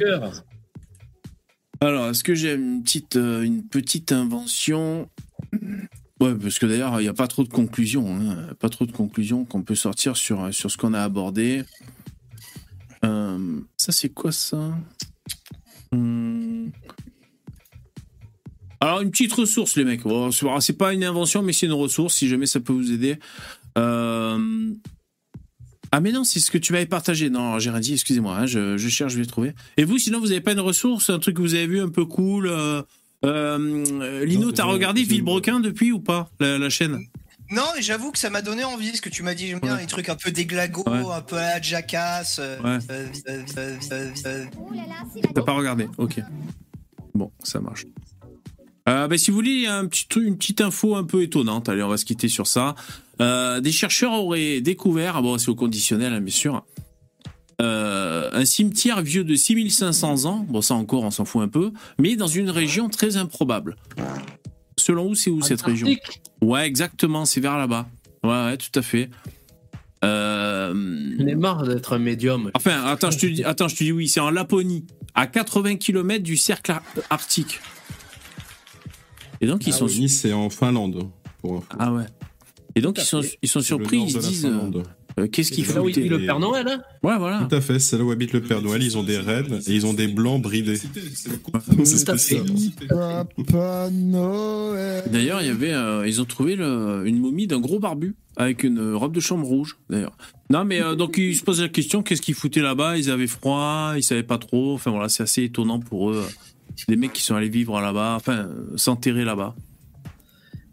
C: Alors, est-ce que j'ai une petite, euh, une petite invention? Ouais, parce que d'ailleurs, il n'y a pas trop de conclusions. hein. Pas trop de conclusions qu'on peut sortir sur, sur ce qu'on a abordé. Euh, ça, c'est quoi ça? Hmm. Alors, une petite ressource, les mecs. Bon, c'est c'est pas une invention, mais c'est une ressource, si jamais ça peut vous aider. Euh, Ah, mais non, c'est ce que tu m'avais partagé. Non, j'ai rien dit, excusez-moi, hein, je, je cherche, je vais trouver. Et vous, sinon, vous n'avez pas une ressource, un truc que vous avez vu un peu cool, euh, Euh, Lino, t'as regardé Villebrequin depuis ou pas la, la chaîne?
F: Non, j'avoue que ça m'a donné envie, ce que tu m'as dit. J'aime bien
C: Ouais.
F: les trucs un peu déglagos,
C: Ouais.
F: un peu à la Jackass. euh,
C: Ouais.
F: euh, euh,
C: T'as pas regardé Ok. Bon, ça marche. Euh, bah, si vous voulez, il y a un petit, une petite info un peu étonnante. Allez, on va se quitter sur ça. Euh, des chercheurs auraient découvert, ah bon, c'est au conditionnel, hein, bien sûr, euh, un cimetière vieux de 6500 ans. Bon, ça encore, on s'en fout un peu, mais dans une région très improbable. Selon vous, c'est où cette région? Ouais, exactement, c'est vers là-bas. Ouais, ouais, tout à fait. Euh,
I: On est marre d'être un médium.
C: Enfin, attends, je te dis, attends, je te dis oui, c'est en Laponie, à 80 km du cercle ar- arctique. Et donc ils
G: Ah
C: sont
G: oui, c'est en Finlande. Pour
C: ah ouais. Et donc ils sont ils sont surpris, ils se disent euh, euh, qu'est-ce qu'ils
I: C'est là où vit le Père Noël, hein
C: Ouais, voilà.
G: Tout à fait, c'est là où habite le Père Noël. Ils ont des rennes et ils ont des blancs bridés. C'est spécial.
E: Papa Noël.
C: D'ailleurs, il y avait euh, ils ont trouvé le- une momie d'un gros barbu avec une robe de chambre rouge d'ailleurs. Non mais euh, donc ils se posent la question qu'est-ce qu'ils foutaient là-bas? Ils avaient froid, ils savaient pas trop. Enfin voilà, c'est assez étonnant pour eux. Des mecs qui sont allés vivre là-bas, enfin euh, s'enterrer là-bas.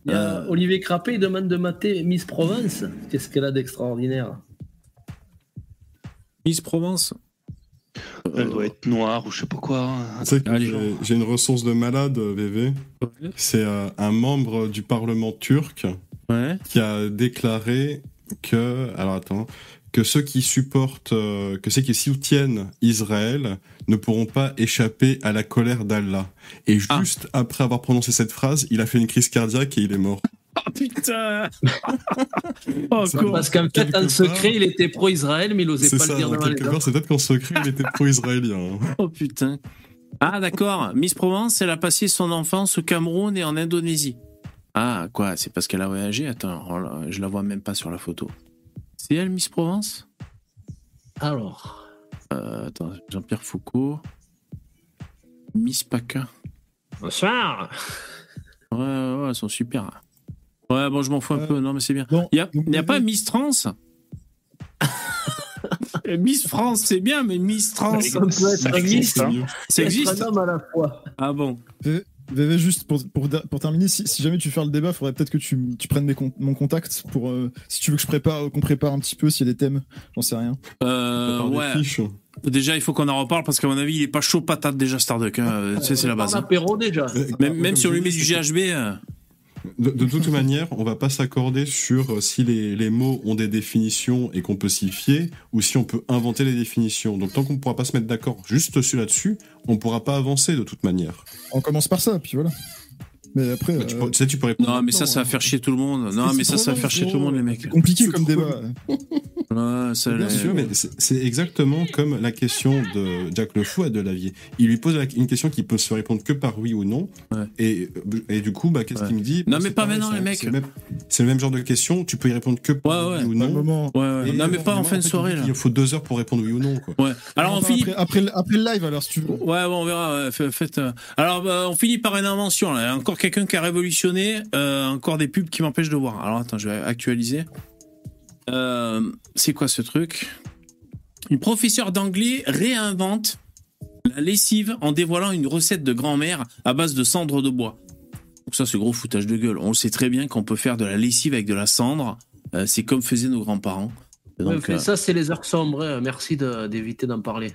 I: A Olivier Crapé, il demande de mater Miss Provence. Qu'est-ce qu'elle a d'extraordinaire
C: Miss Provence.
O: Elle doit être noire ou je sais pas quoi. hein.
G: Tu sais que j'ai- une ressource de malade, euh, VV. C'est euh, un membre du Parlement turc qui a déclaré que, alors attends, que ceux qui supportent, euh, que ceux qui soutiennent Israël ne pourront pas échapper à la colère d'Allah. Et juste après avoir prononcé cette phrase, il a fait une crise cardiaque et il est mort.
C: Oh putain
I: Parce qu'en fait, en secret, il était pro-Israël, mais il n'osait
G: C'est
I: pas
G: ça,
I: le dire devant les
G: quelque part,
I: autres.
G: c'est peut-être qu'en secret, il était pro-israélien. hein.
C: Oh putain. Ah d'accord, Miss Provence, elle a passé son enfance au Cameroun et en Indonésie. Ah quoi, c'est parce qu'elle a voyagé? Attends, oh je la vois même pas sur la photo. C'est elle, Miss Provence?
I: Alors.
C: Euh, attends, Jean-Pierre Foucault. Miss Paca.
I: Bonsoir.
C: Ouais, ouais, ouais, elles sont super. Ouais, bon, je m'en fous un peu, non mais c'est bien. Il y a, y a pas Miss Trans Miss France, c'est bien, mais Miss Trans,
I: Ça être un Miss,
C: Ça existe
I: un homme à la fois.
C: Ah bon
E: V- VV, juste pour, pour, pour terminer, si, si jamais tu veux faire le débat, il faudrait peut-être que tu, tu prennes mes con- mon contact pour euh, si tu veux que je prépare, qu'on prépare un petit peu s'il y a des thèmes, j'en sais rien.
C: Euh, ouais. Déjà, il faut qu'on en reparle parce qu'à mon avis, il est pas chaud patate déjà Starduck. Hein. Euh, tu sais, c'est la base.
I: Un
C: hein.
I: apéro déjà.
C: Même, même si on lui met du GHB.
G: De, toute manière, on va pas s'accorder sur euh, si les, les mots ont des définitions et qu'on peut s'y fier, ou si on peut inventer les définitions. Donc tant qu'on pourra pas se mettre d'accord juste sur là-dessus, on pourra pas avancer de toute manière.
E: On commence par ça, puis voilà. Mais après.
G: Bah, tu,
E: euh,
G: peux- tu sais, tu peux répondre.
C: Non, mais ça, ça va faire chier tout le monde. Non, mais ça, ça va faire chier tout le monde, les mecs.
E: C'est compliqué comme débat.
C: Ouais, ça,
G: Bien
C: les-
G: sûr, mais c'est exactement comme la question de Jack Le Fou à Delavier. Il lui pose la- une question qui peut se répondre que par oui ou non. Et, et du coup, bah, qu'est-ce qu'il me dit?
C: Non,
G: Bah,
C: mais pas
G: pareil,
C: maintenant, les mecs.
G: C'est le, même- c'est le même genre de question. Tu peux y répondre que par oui ou non.
C: Ouais, ouais. Non, mais pas en fin de soirée,
G: il faut deux heures pour répondre oui ou non. Quoi.
C: Ouais. Alors, on
E: Enfin,
C: finit.
E: après, après, le- après le live, alors si tu veux.
C: Ouais, bon, on verra. ouais, fait- faites, euh. Alors, bah, on finit par une invention. Là. Encore quelqu'un qui a révolutionné. euh, encore des pubs qui m'empêchent de voir. Alors, attends, je vais actualiser. Euh, c'est quoi ce truc? Une professeure d'anglais réinvente la lessive en dévoilant une recette de grand-mère à base de cendre de bois. Donc ça, c'est gros foutage de gueule. On sait très bien qu'on peut faire de la lessive avec de la cendre. Euh, c'est comme faisaient nos grands-parents. Donc, euh,
I: Ça, c'est les heures sombres. hein. Merci de- d'éviter d'en parler.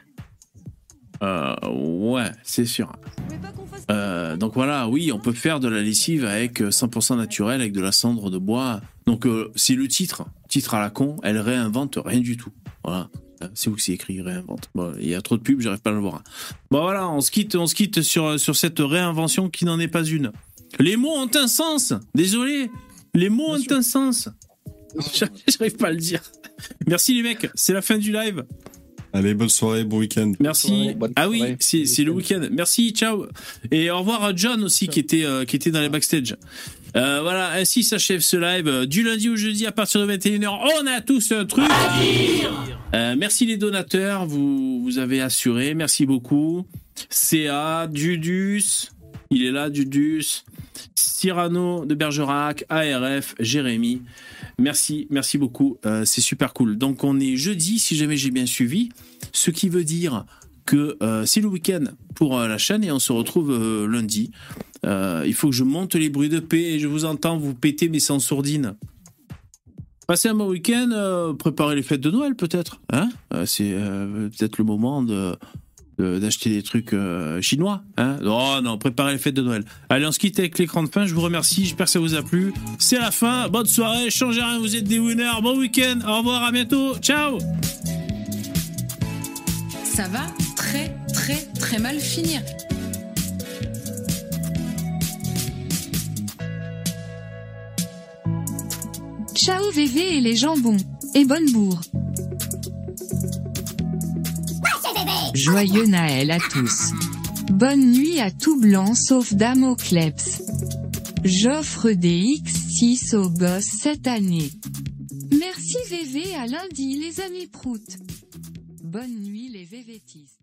C: Euh, ouais, c'est sûr. Euh, donc voilà, oui, on peut faire de la lessive avec euh, 100% naturel, avec de la cendre de bois. Donc euh, c'est le titre, titre à la con, elle réinvente rien du tout. Voilà, Euh, c'est où que c'est écrit réinvente. Bon, il y a trop de pubs, j'arrive pas à le voir. Bon voilà, on se quitte, on se quitte sur sur cette réinvention qui n'en est pas une. Les mots ont un sens. Désolé, les mots ont un sens. J'arrive pas à le dire. Merci les mecs, c'est la fin du live.
G: Allez, bonne soirée, bon week-end.
C: Merci. Ah oui, c'est c'est le week-end. Merci, ciao. Et au revoir à John aussi qui était euh, qui était dans les backstage. Euh, voilà, ainsi s'achève ce live euh, du lundi au jeudi à partir de 21h. On a tous un truc. Euh, merci les donateurs, vous vous avez assuré, merci beaucoup. CA, Dudus, il est là, Dudus, Cyrano de Bergerac, ARF, Jérémy. Merci, merci beaucoup, euh, c'est super cool. Donc on est jeudi, si jamais j'ai bien suivi, ce qui veut dire que euh, c'est le week-end pour euh, la chaîne et on se retrouve lundi. Il faut que je monte les bruits de paix et je vous entends vous péter mais sans sourdine. Passez un bon week-end, préparez les fêtes de Noël peut-être. Hein C'est peut-être le moment de- d'acheter des trucs euh, chinois. Hein oh non, préparez les fêtes de Noël. Allez, on se quitte avec l'écran de fin. Je vous remercie. J'espère que ça vous a plu. C'est la fin. Bonne soirée. Changez rien. Vous êtes des winners. Bon week-end. Au revoir. À bientôt. Ciao.
D: Ça va très très très mal finir.
A: Ciao VV et les jambons. Et bonne bourre. Joyeux Naël à tous. Bonne nuit à tout blanc sauf Dame. J'offre des X6 aux gosses cette année. Merci VV à lundi les amis proutes. Bonne nuit les VVTistes.